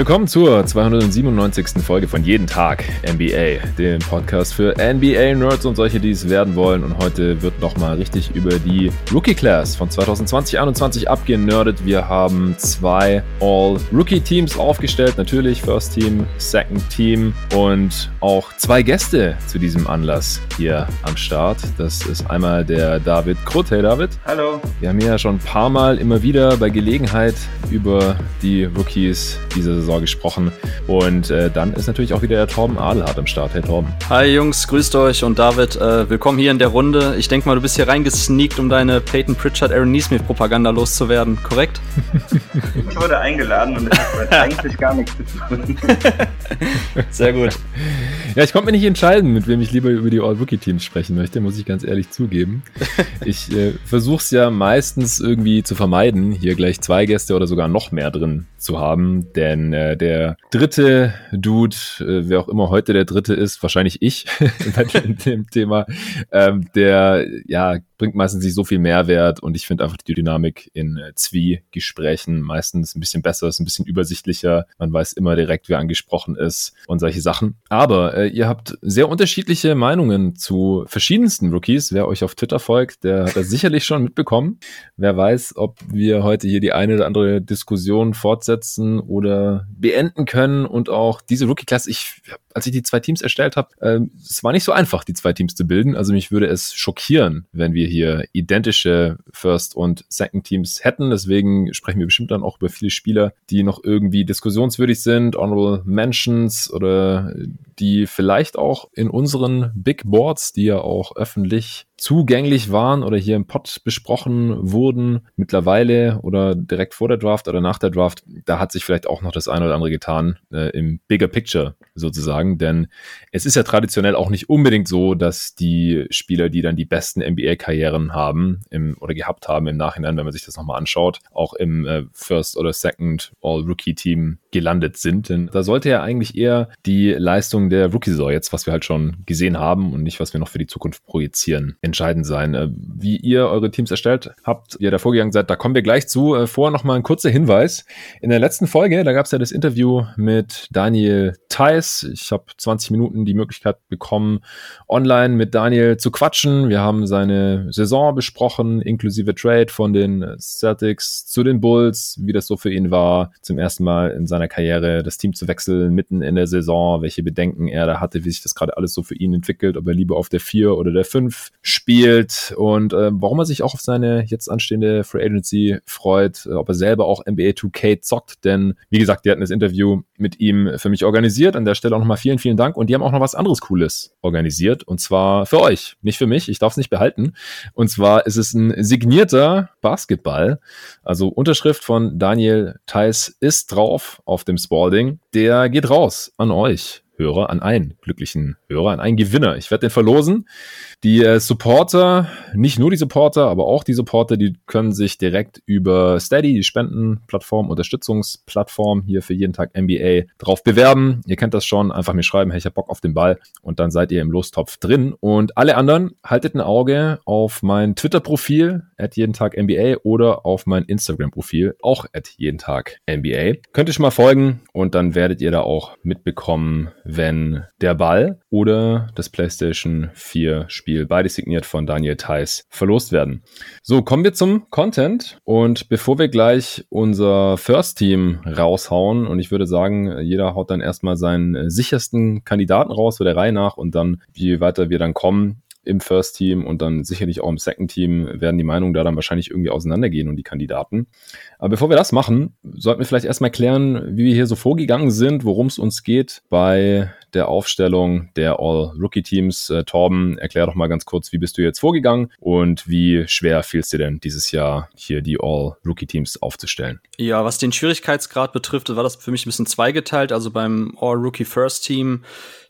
Willkommen zur 297. Folge von Jeden Tag NBA, dem Podcast für NBA-Nerds und solche, die es werden wollen. Und heute wird nochmal richtig über die Rookie-Class von 2020-21 abgenördet. Wir haben zwei All-Rookie-Teams aufgestellt, natürlich First Team, Second Team und auch zwei Gäste zu diesem Anlass hier am Start. Das ist einmal der David Krutt. Hey David. Hallo. Wir haben ja schon ein paar Mal immer wieder bei Gelegenheit über die Rookies dieser Saison gesprochen. Und äh, dann ist natürlich auch wieder der Torben Adelhardt am Start. Hey Torben. Hi Jungs, grüßt euch und David, äh, willkommen hier in der Runde. Ich denke mal, du bist hier reingesneakt, um deine Peyton Pritchard, Aaron Neesmith Propaganda loszuwerden, korrekt? Ich wurde eingeladen und ich habe eigentlich gar nichts zu tun. Sehr gut. Ja, ich konnte mir nicht entscheiden, mit wem ich lieber über die All-Rookie-Teams sprechen möchte, muss ich ganz ehrlich zugeben. Ich äh, versuche es ja meistens irgendwie zu vermeiden, hier gleich zwei Gäste oder sogar noch mehr drin zu haben, denn äh, der dritte Dude, äh, wer auch immer heute der dritte ist, wahrscheinlich ich in dem Thema, ähm, der ja bringt meistens nicht so viel Mehrwert und ich finde einfach die Dynamik in äh, Zwie-Gesprächen meistens ein bisschen besser, ist ein bisschen übersichtlicher. Man weiß immer direkt, wer angesprochen ist und solche Sachen. Aber äh, ihr habt sehr unterschiedliche Meinungen zu verschiedensten Rookies. Wer euch auf Twitter folgt, der hat das sicherlich schon mitbekommen. Wer weiß, ob wir heute hier die eine oder andere Diskussion fortsetzen oder beenden können und auch diese Rookie-Klasse, ich, als ich die zwei Teams erstellt habe, äh, es war nicht so einfach, die zwei Teams zu bilden. Also mich würde es schockieren, wenn wir hier identische First- und Second-Teams hätten. Deswegen sprechen wir bestimmt dann auch über viele Spieler, die noch irgendwie diskussionswürdig sind, Honorable Mentions oder die vielleicht auch in unseren Big Boards, die ja auch öffentlich zugänglich waren oder hier im Pod besprochen wurden, mittlerweile oder direkt vor der Draft oder nach der Draft, da hat sich vielleicht auch noch das eine oder andere getan äh, im Bigger Picture sozusagen. Denn es ist ja traditionell auch nicht unbedingt so, dass die Spieler, die dann die besten NBA-Karrieren haben im, oder gehabt haben im Nachhinein, wenn man sich das nochmal anschaut, auch im äh, First oder Second All-Rookie-Team gelandet sind. Denn da sollte ja eigentlich eher die Leistung der Rookie-Saison jetzt, was wir halt schon gesehen haben und nicht, was wir noch für die Zukunft projizieren, entscheidend sein. Äh, wie ihr eure Teams erstellt habt, ihr da vorgegangen seid, da kommen wir gleich zu. Äh, vorher nochmal ein kurzer Hinweis. In der letzten Folge, da gab es ja das Interview mit Daniel Theiss. Ich habe 20 Minuten die Möglichkeit bekommen, online mit Daniel zu quatschen. Wir haben seine Saison besprochen, inklusive Trade von den Celtics zu den Bulls, wie das so für ihn war, zum ersten Mal in seiner Karriere, das Team zu wechseln mitten in der Saison, welche Bedenken er da hatte, wie sich das gerade alles so für ihn entwickelt, ob er lieber auf der 4 oder der 5 spielt und äh, warum er sich auch auf seine jetzt anstehende Free Agency freut, äh, ob er selber auch NBA 2K zockt, denn wie gesagt, die hatten das Interview mit ihm für mich organisiert. An der Stelle auch nochmal vielen, vielen Dank und die haben auch noch was anderes Cooles organisiert und zwar für euch, nicht für mich, ich darf es nicht behalten. Und zwar ist es ein signierter Basketball, also Unterschrift von Daniel Theiss ist drauf auf dem Spalding. Der geht raus an euch. Hörer, an einen glücklichen Hörer, an einen Gewinner. Ich werde den verlosen. Die äh, Supporter, nicht nur die Supporter, aber auch die Supporter, die können sich direkt über Steady, die Spendenplattform, Unterstützungsplattform hier für jeden Tag NBA drauf bewerben. Ihr kennt das schon, einfach mir schreiben, hey, ich hab Bock auf den Ball und dann seid ihr im Lostopf drin. Und alle anderen, haltet ein Auge auf mein Twitter-Profil, at jeden Tag NBA oder auf mein Instagram-Profil, auch at jeden Tag NBA. Könnt ihr schon mal folgen und dann werdet ihr da auch mitbekommen, wenn der Ball oder das PlayStation 4 Spiel beide signiert von Daniel Theiss, verlost werden. So, kommen wir zum Content. Und bevor wir gleich unser First Team raushauen, und ich würde sagen, jeder haut dann erstmal seinen sichersten Kandidaten raus, für der Reihe nach, und dann, wie weiter wir dann kommen, im First Team und dann sicherlich auch im Second Team werden die Meinungen da dann wahrscheinlich irgendwie auseinandergehen und die Kandidaten. Aber bevor wir das machen, sollten wir vielleicht erstmal klären, wie wir hier so vorgegangen sind, worum es uns geht bei der Aufstellung der All-Rookie-Teams. Äh, Torben, erklär doch mal ganz kurz, wie bist du jetzt vorgegangen und wie schwer fiel es dir denn dieses Jahr, hier die All-Rookie-Teams aufzustellen? Ja, was den Schwierigkeitsgrad betrifft, war das für mich ein bisschen zweigeteilt. Also beim All-Rookie-First-Team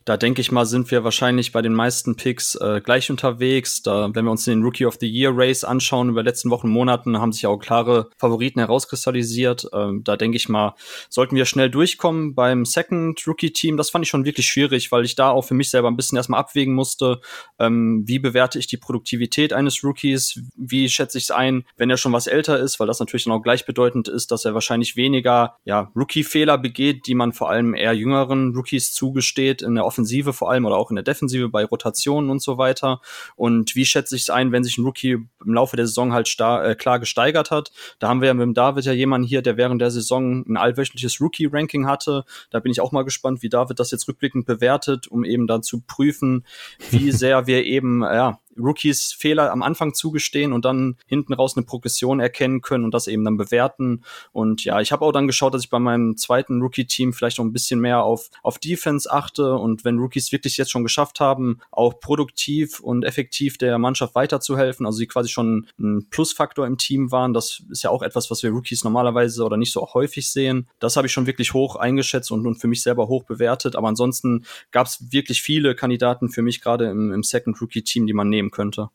Da denke ich mal, sind wir wahrscheinlich bei den meisten Picks äh, gleich unterwegs. Da, wenn wir uns den Rookie of the Year Race anschauen über letzten Wochen, Monaten, haben sich auch klare Favoriten herauskristallisiert. Ähm, da denke ich mal, sollten wir schnell durchkommen. Beim Second Rookie Team, das fand ich schon wirklich schwierig, weil ich da auch für mich selber ein bisschen erstmal abwägen musste, ähm, wie bewerte ich die Produktivität eines Rookies, wie schätze ich es ein, wenn er schon was älter ist, weil das natürlich dann auch gleichbedeutend ist, dass er wahrscheinlich weniger ja, Rookie-Fehler begeht, die man vor allem eher jüngeren Rookies zugesteht in der Offensive vor allem oder auch in der Defensive bei Rotationen und so weiter. Und wie schätze ich es ein, wenn sich ein Rookie im Laufe der Saison halt äh, klar gesteigert hat? Da haben wir ja mit dem David ja jemanden hier, der während der Saison ein allwöchentliches Rookie-Ranking hatte. Da bin ich auch mal gespannt, wie David das jetzt rückblickend bewertet, um eben dann zu prüfen, wie sehr wir eben ja, Rookies Fehler am Anfang zugestehen und dann hinten raus eine Progression erkennen können und das eben dann bewerten. Und ja, ich habe auch dann geschaut, dass ich bei meinem zweiten Rookie-Team vielleicht noch ein bisschen mehr auf, auf Defense achte und wenn Rookies wirklich jetzt schon geschafft haben, auch produktiv und effektiv der Mannschaft weiterzuhelfen, also sie quasi schon ein Plusfaktor im Team waren, das ist ja auch etwas, was wir Rookies normalerweise oder nicht so häufig sehen. Das habe ich schon wirklich hoch eingeschätzt und, und für mich selber hoch bewertet. Aber ansonsten gab es wirklich viele Kandidaten für mich gerade im, im Second Rookie-Team, die man nehmen könnte.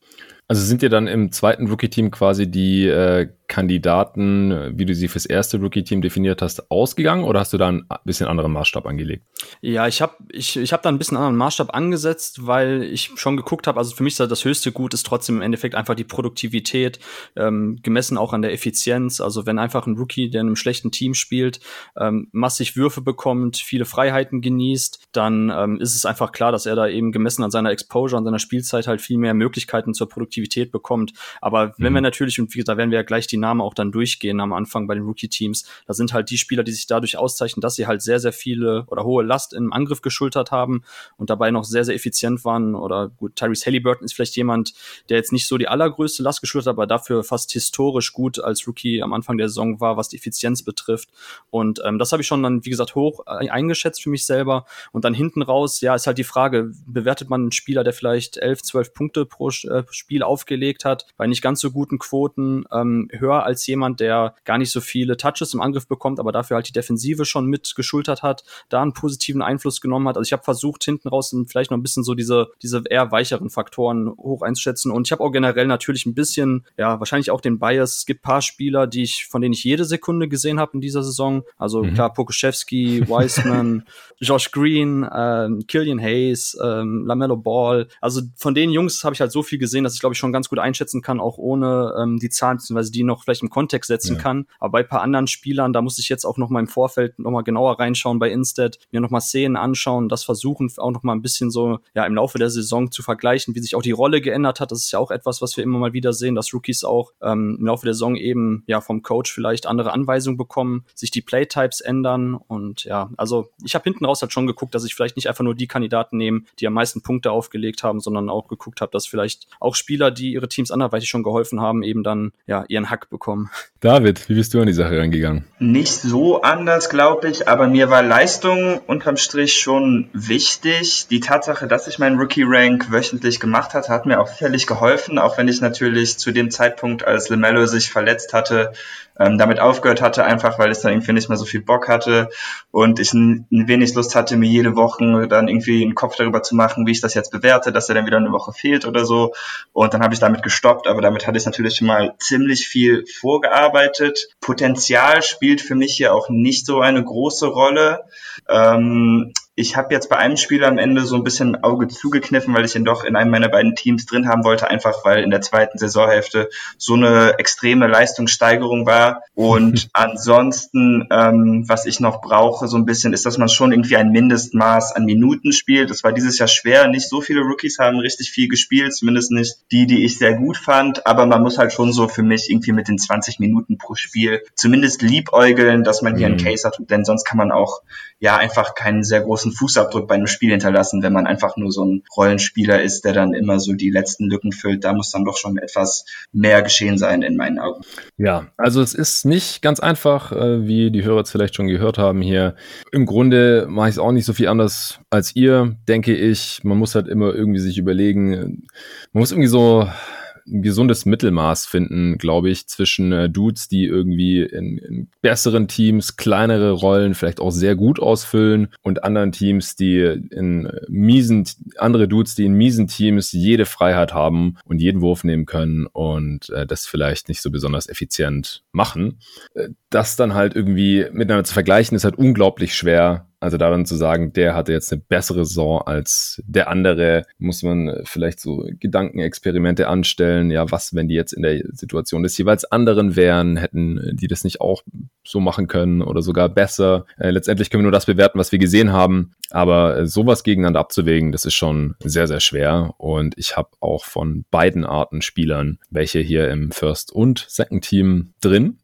Also sind dir dann im zweiten Rookie-Team quasi die äh, Kandidaten, wie du sie fürs erste Rookie-Team definiert hast, ausgegangen oder hast du da einen bisschen anderen Maßstab angelegt? Ja, ich habe ich, ich hab da ein bisschen anderen Maßstab angesetzt, weil ich schon geguckt habe, also für mich ist das höchste Gut ist trotzdem im Endeffekt einfach die Produktivität, ähm, gemessen auch an der Effizienz. Also wenn einfach ein Rookie, der in einem schlechten Team spielt, ähm, massig Würfe bekommt, viele Freiheiten genießt, dann ähm, ist es einfach klar, dass er da eben gemessen an seiner Exposure, an seiner Spielzeit halt viel mehr Möglichkeiten zur Produktivität Produktivität bekommt. Aber wenn wir mhm. natürlich, und wie gesagt, da werden wir ja gleich die Namen auch dann durchgehen am Anfang bei den Rookie-Teams, da sind halt die Spieler, die sich dadurch auszeichnen, dass sie halt sehr, sehr viele oder hohe Last im Angriff geschultert haben und dabei noch sehr, sehr effizient waren. Oder gut, Tyrese Halliburton ist vielleicht jemand, der jetzt nicht so die allergrößte Last geschultert hat, aber dafür fast historisch gut als Rookie am Anfang der Saison war, was die Effizienz betrifft. Und ähm, das habe ich schon dann, wie gesagt, hoch eingeschätzt für mich selber. Und dann hinten raus, ja, ist halt die Frage, bewertet man einen Spieler, der vielleicht 11, 12 Punkte pro äh, Spiel aufgelegt hat, bei nicht ganz so guten Quoten, ähm, höher als jemand, der gar nicht so viele Touches im Angriff bekommt, aber dafür halt die Defensive schon mit geschultert hat, da einen positiven Einfluss genommen hat. Also ich habe versucht, hinten raus vielleicht noch ein bisschen so diese, diese eher weicheren Faktoren hoch einzuschätzen. Und ich habe auch generell natürlich ein bisschen, ja, wahrscheinlich auch den Bias. Es gibt paar Spieler, die ich, von denen ich jede Sekunde gesehen habe in dieser Saison. Also mhm. klar, Pokuschewski, Wiseman, Josh Green, ähm, Killian Hayes, ähm, Lamello Ball. Also von den Jungs habe ich halt so viel gesehen, dass ich glaube ich schon ganz gut einschätzen kann, auch ohne ähm, die Zahlen, beziehungsweise die noch vielleicht im Kontext setzen ja. kann. Aber bei paar anderen Spielern, da muss ich jetzt auch noch mal im Vorfeld noch mal genauer reinschauen bei Instead, mir noch mal Szenen anschauen, das versuchen auch noch mal ein bisschen so ja im Laufe der Saison zu vergleichen, wie sich auch die Rolle geändert hat. Das ist ja auch etwas, was wir immer mal wieder sehen, dass Rookies auch ähm, im Laufe der Saison eben ja vom Coach vielleicht andere Anweisungen bekommen, sich die Playtypes ändern und ja, also ich habe hinten raus halt schon geguckt, dass ich vielleicht nicht einfach nur die Kandidaten nehme, die am meisten Punkte aufgelegt haben, sondern auch geguckt habe, dass vielleicht auch Spieler, die ihre Teams anderweitig schon geholfen haben, eben dann ja ihren Hack bekommen. David, wie bist du an die Sache rangegangen? Nicht so anders, glaube ich, aber mir war Leistung unterm Strich schon wichtig. Die Tatsache, dass ich meinen Rookie-Rank wöchentlich gemacht hatte, hat mir auch sicherlich geholfen, auch wenn ich natürlich zu dem Zeitpunkt, als LeMelo sich verletzt hatte, ähm, damit aufgehört hatte, einfach weil es dann irgendwie nicht mehr so viel Bock hatte und ich ein, ein wenig Lust hatte, mir jede Woche dann irgendwie einen Kopf darüber zu machen, wie ich das jetzt bewerte, dass er dann wieder eine Woche fehlt oder so. Und dann habe ich damit gestoppt, aber damit hatte ich natürlich mal ziemlich viel vorgearbeitet. Potenzial spielt für mich hier auch nicht so eine große Rolle. Ähm, ich habe jetzt bei einem Spiel am Ende so ein bisschen Auge zugekniffen, weil ich ihn doch in einem meiner beiden Teams drin haben wollte, einfach weil in der zweiten Saisonhälfte so eine extreme Leistungssteigerung war. Und ansonsten, ähm, was ich noch brauche, so ein bisschen, ist, dass man schon irgendwie ein Mindestmaß an Minuten spielt. Das war dieses Jahr schwer. Nicht so viele Rookies haben richtig viel gespielt, zumindest nicht die, die ich sehr gut fand. Aber man muss halt schon so für mich irgendwie mit den 20 Minuten pro Spiel zumindest liebäugeln, dass man hier mhm. einen Case hat, denn sonst kann man auch ja einfach keinen sehr großen Fußabdruck bei einem Spiel hinterlassen, wenn man einfach nur so ein Rollenspieler ist, der dann immer so die letzten Lücken füllt. Da muss dann doch schon etwas mehr geschehen sein in meinen Augen. Ja, also es ist nicht ganz einfach, äh, wie die Hörer jetzt vielleicht schon gehört haben hier. Im Grunde mache ich es auch nicht so viel anders als ihr, denke ich. Man muss halt immer irgendwie sich überlegen, man muss irgendwie so ein gesundes Mittelmaß finden, glaube ich, zwischen äh, Dudes, die irgendwie in, in besseren Teams kleinere Rollen vielleicht auch sehr gut ausfüllen und anderen Teams, die in miesen, andere Dudes, die in miesen Teams jede Freiheit haben und jeden Wurf nehmen können und äh, das vielleicht nicht so besonders effizient machen. Äh, das dann halt irgendwie miteinander zu vergleichen, ist halt unglaublich schwer also daran zu sagen, der hatte jetzt eine bessere Saison als der andere, muss man vielleicht so Gedankenexperimente anstellen. Ja, was, wenn die jetzt in der Situation des jeweils anderen wären, hätten die das nicht auch so machen können oder sogar besser. Äh, letztendlich können wir nur das bewerten, was wir gesehen haben. Aber äh, sowas gegeneinander abzuwägen, das ist schon sehr, sehr schwer. Und ich habe auch von beiden Arten Spielern welche hier im First und Second Team drin.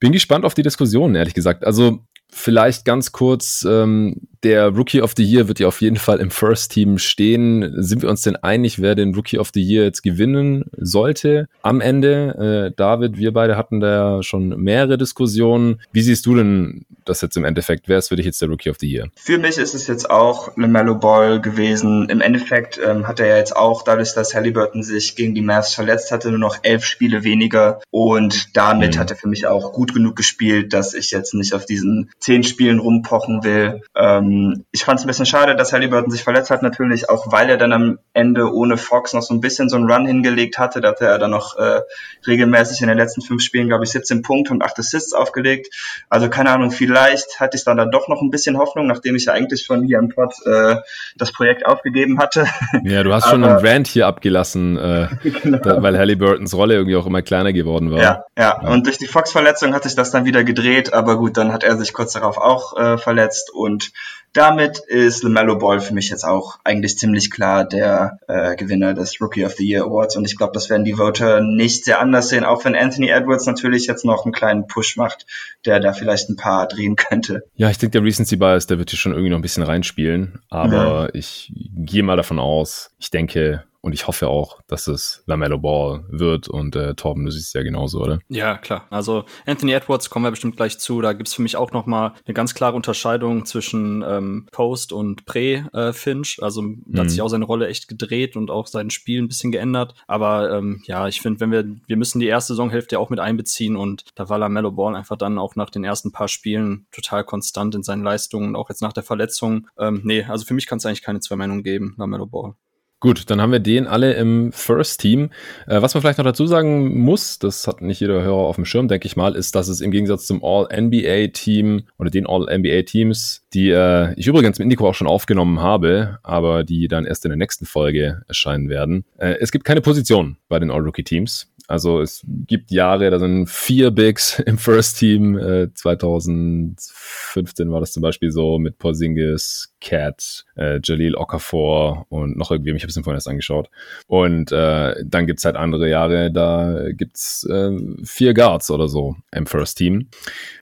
Bin gespannt auf die Diskussion, ehrlich gesagt. Also Vielleicht ganz kurz, ähm, der Rookie of the Year wird ja auf jeden Fall im First Team stehen. Sind wir uns denn einig, wer den Rookie of the Year jetzt gewinnen sollte am Ende? Äh, David, wir beide hatten da schon mehrere Diskussionen. Wie siehst du denn das jetzt im Endeffekt? Wer ist für dich jetzt der Rookie of the Year? Für mich ist es jetzt auch LaMelo Ball gewesen. Im Endeffekt ähm, hat er ja jetzt auch, dadurch, dass Halliburton sich gegen die Mavs verletzt hatte, nur noch elf Spiele weniger. Und damit mhm. hat er für mich auch gut genug gespielt, dass ich jetzt nicht auf diesen zehn Spielen rumpochen will. Ähm, ich fand es ein bisschen schade, dass Halliburton sich verletzt hat, natürlich auch, weil er dann am Ende ohne Fox noch so ein bisschen so einen Run hingelegt hatte. Da hatte er dann noch äh, regelmäßig in den letzten fünf Spielen, glaube ich, 17 Punkte und 8 Assists aufgelegt. Also keine Ahnung, vielleicht hatte ich dann, dann doch noch ein bisschen Hoffnung, nachdem ich ja eigentlich schon hier im Pod äh, das Projekt aufgegeben hatte. Ja, du hast schon einen Rant hier abgelassen, äh, genau. da, weil Halliburtons Rolle irgendwie auch immer kleiner geworden war. Ja, ja. ja. und durch die Fox-Verletzung hat sich das dann wieder gedreht, aber gut, dann hat er sich kurz darauf auch äh, verletzt und damit ist LaMelo Ball für mich jetzt auch eigentlich ziemlich klar der äh, Gewinner des Rookie of the Year Awards und ich glaube, das werden die Voter nicht sehr anders sehen, auch wenn Anthony Edwards natürlich jetzt noch einen kleinen Push macht, der da vielleicht ein paar drehen könnte. Ja, ich denke, der Recency Bias, der wird hier schon irgendwie noch ein bisschen reinspielen, aber mhm. ich gehe mal davon aus, ich denke, und ich hoffe auch, dass es LaMelo Ball wird. Und äh, Torben, du siehst es ja genauso, oder? Ja, klar. Also Anthony Edwards kommen wir bestimmt gleich zu. Da gibt's für mich auch noch mal eine ganz klare Unterscheidung zwischen ähm, Post und Pre-Finch. Äh, also da mhm. hat sich auch seine Rolle echt gedreht und auch sein Spiel ein bisschen geändert. Aber ähm, ja, ich finde, wenn wir, wir müssen die erste Saisonhälfte auch mit einbeziehen und da war LaMelo Ball einfach dann auch nach den ersten paar Spielen total konstant in seinen Leistungen, auch jetzt nach der Verletzung. Ähm, nee, also für mich kann es eigentlich keine zwei Meinungen geben, LaMelo Ball. Gut, dann haben wir den alle im First Team. Äh, was man vielleicht noch dazu sagen muss, das hat nicht jeder Hörer auf dem Schirm, denke ich mal, ist, dass es im Gegensatz zum All-NBA-Team oder den All-NBA-Teams, die äh, ich übrigens mit Indico auch schon aufgenommen habe, aber die dann erst in der nächsten Folge erscheinen werden. Äh, es gibt keine Position bei den All-Rookie-Teams. Also es gibt Jahre, da sind vier Bigs im First Team. Äh, 2015 war das zum Beispiel so mit Porzingis, Cat, äh, Jalil Okafor und noch irgendwie, ich habe es mir vorhin erst angeschaut. Und äh, dann gibt's halt andere Jahre, da gibt's äh, vier Guards oder so im First Team.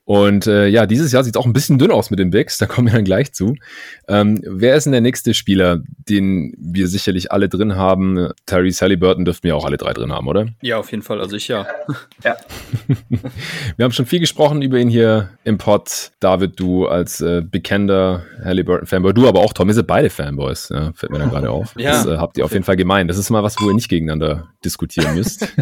Und äh, ja, dieses Jahr sieht auch ein bisschen dünn aus mit den Bigs, da kommen wir dann gleich zu. Ähm, wer ist denn der nächste Spieler, den wir sicherlich alle drin haben? Terry Burton dürften wir auch alle drei drin haben, oder? Ja, auf jeden Fall, also ich ja. ja. wir haben schon viel gesprochen über ihn hier im Pod. David, du als äh, bekennender Halliburton-Fanboy, du aber auch, Tom, ihr seid beide Fanboys, ja, fällt mir dann gerade auf. ja. Das äh, habt ihr auf jeden Fall gemeint. Das ist mal was, wo ihr nicht gegeneinander diskutieren müsst.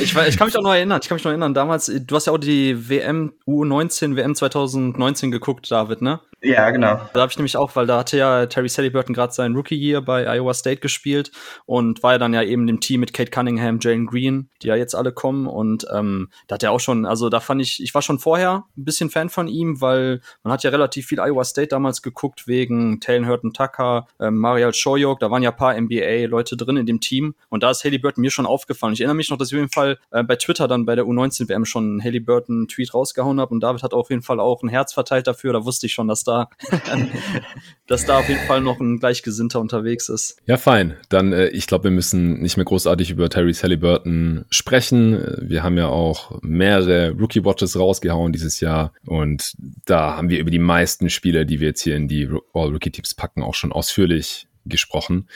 ich, ich kann mich auch noch erinnern, ich kann mich noch erinnern, damals, du hast ja auch die WM U19 WM 2019 geguckt, David, ne? Ja, genau. Da habe ich nämlich auch, weil da hatte ja Terry Sallyburton gerade seinen Rookie-Year bei Iowa State gespielt und war ja dann ja eben im Team mit Kate Cunningham, Jalen Green, die ja jetzt alle kommen und ähm, da hat er auch schon, also da fand ich, ich war schon vorher ein bisschen Fan von ihm, weil man hat ja relativ viel Iowa State damals geguckt wegen Taylor Hurton Tucker, ähm, Marial Shoyok, da waren ja paar NBA-Leute drin in dem Team und da ist Haley Burton mir schon aufgefallen. Ich erinnere mich noch, dass ich auf jeden Fall äh, bei Twitter dann bei der U19 WM schon einen Haley Burton Tweet rausgehauen habe und David hat auf jeden Fall auch ein Herz verteilt dafür, da wusste ich schon, dass da dass da auf jeden Fall noch ein Gleichgesinnter unterwegs ist. Ja, fein. Dann, äh, ich glaube, wir müssen nicht mehr großartig über Terry Halliburton sprechen. Wir haben ja auch mehrere Rookie-Watches rausgehauen dieses Jahr und da haben wir über die meisten Spieler, die wir jetzt hier in die All-Rookie-Teams packen, auch schon ausführlich gesprochen.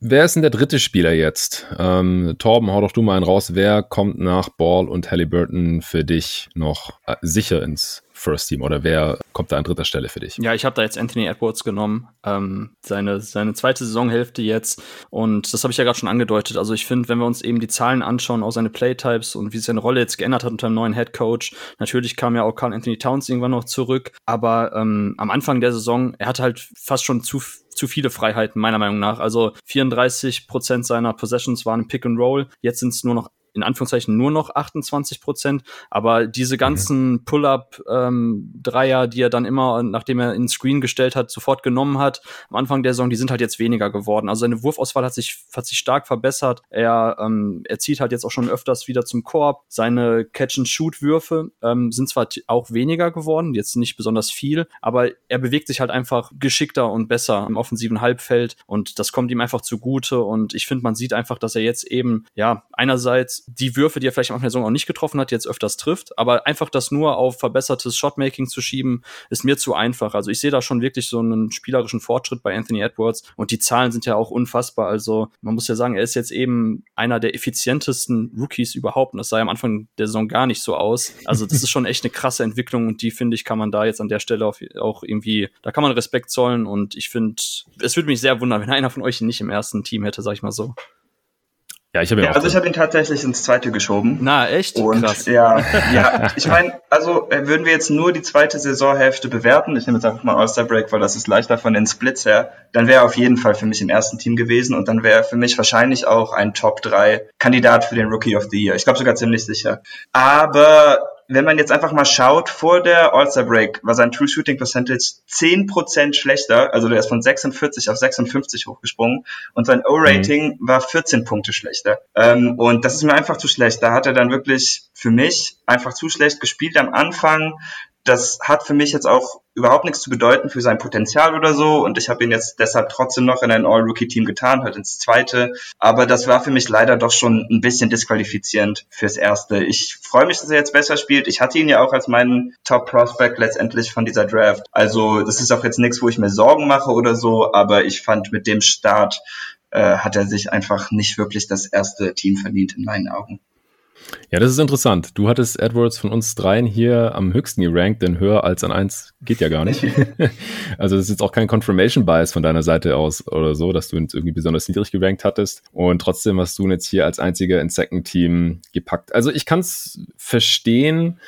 Wer ist denn der dritte Spieler jetzt? Ähm, Torben, hau doch du mal einen raus. Wer kommt nach Ball und Halliburton für dich noch äh, sicher ins First Team oder wer kommt da an dritter Stelle für dich? Ja, ich habe da jetzt Anthony Edwards genommen, ähm, seine, seine zweite Saisonhälfte jetzt und das habe ich ja gerade schon angedeutet. Also ich finde, wenn wir uns eben die Zahlen anschauen, auch seine Playtypes und wie seine Rolle jetzt geändert hat unter dem neuen Head Coach. Natürlich kam ja auch Carl Anthony Towns irgendwann noch zurück, aber ähm, am Anfang der Saison, er hat halt fast schon zu zu viele Freiheiten, meiner Meinung nach. Also 34 Prozent seiner Possessions waren Pick and Roll. Jetzt sind es nur noch in Anführungszeichen nur noch 28 Prozent. Aber diese mhm. ganzen Pull-up-Dreier, ähm, die er dann immer, nachdem er ins Screen gestellt hat, sofort genommen hat, am Anfang der Saison, die sind halt jetzt weniger geworden. Also seine Wurfauswahl hat sich, hat sich stark verbessert. Er, ähm, er zieht halt jetzt auch schon öfters wieder zum Korb. Seine Catch-and-Shoot-Würfe ähm, sind zwar auch weniger geworden, jetzt nicht besonders viel, aber er bewegt sich halt einfach geschickter und besser im offensiven Halbfeld und das kommt ihm einfach zugute und ich finde, man sieht einfach, dass er jetzt eben, ja, einerseits die Würfe, die er vielleicht am Anfang der Saison auch nicht getroffen hat, jetzt öfters trifft. Aber einfach das nur auf verbessertes Shotmaking zu schieben, ist mir zu einfach. Also ich sehe da schon wirklich so einen spielerischen Fortschritt bei Anthony Edwards und die Zahlen sind ja auch unfassbar. Also man muss ja sagen, er ist jetzt eben einer der effizientesten Rookies überhaupt und das sah ja am Anfang der Saison gar nicht so aus. Also das ist schon echt eine krasse Entwicklung und die finde ich, kann man da jetzt an der Stelle auch irgendwie, da kann man Respekt zollen und ich finde, es würde mich sehr wundern, wenn einer von euch ihn nicht im ersten Team hätte, sag ich mal so. Ja, ich habe ja, also ich habe ihn tatsächlich ins zweite geschoben. Na, echt? Und Krass. ja, ja, ich meine, also äh, würden wir jetzt nur die zweite Saisonhälfte bewerten, ich nehme jetzt einfach mal All-Star Break, weil das ist leichter von den Splits her, dann wäre er auf jeden Fall für mich im ersten Team gewesen und dann wäre er für mich wahrscheinlich auch ein Top 3 Kandidat für den Rookie of the Year. Ich glaube sogar ziemlich sicher. Aber wenn man jetzt einfach mal schaut, vor der All-Star Break war sein True Shooting Percentage 10% schlechter, also der ist von 46 auf 56 hochgesprungen und sein O-Rating mhm. war 14 Punkte schlechter. Ähm, und das ist mir einfach zu schlecht. Da hat er dann wirklich für mich einfach zu schlecht gespielt am Anfang das hat für mich jetzt auch überhaupt nichts zu bedeuten für sein Potenzial oder so. Und ich habe ihn jetzt deshalb trotzdem noch in ein All-Rookie-Team getan, halt ins zweite. Aber das war für mich leider doch schon ein bisschen disqualifizierend fürs erste. Ich freue mich, dass er jetzt besser spielt. Ich hatte ihn ja auch als meinen Top-Prospect letztendlich von dieser Draft. Also das ist auch jetzt nichts, wo ich mir Sorgen mache oder so. Aber ich fand mit dem Start äh, hat er sich einfach nicht wirklich das erste Team verdient in meinen Augen. Ja, das ist interessant. Du hattest Edwards von uns dreien hier am höchsten gerankt, denn höher als an eins geht ja gar nicht. also das ist jetzt auch kein Confirmation Bias von deiner Seite aus oder so, dass du ihn irgendwie besonders niedrig gerankt hattest. Und trotzdem hast du ihn jetzt hier als einziger ins Second Team gepackt. Also ich kann es verstehen.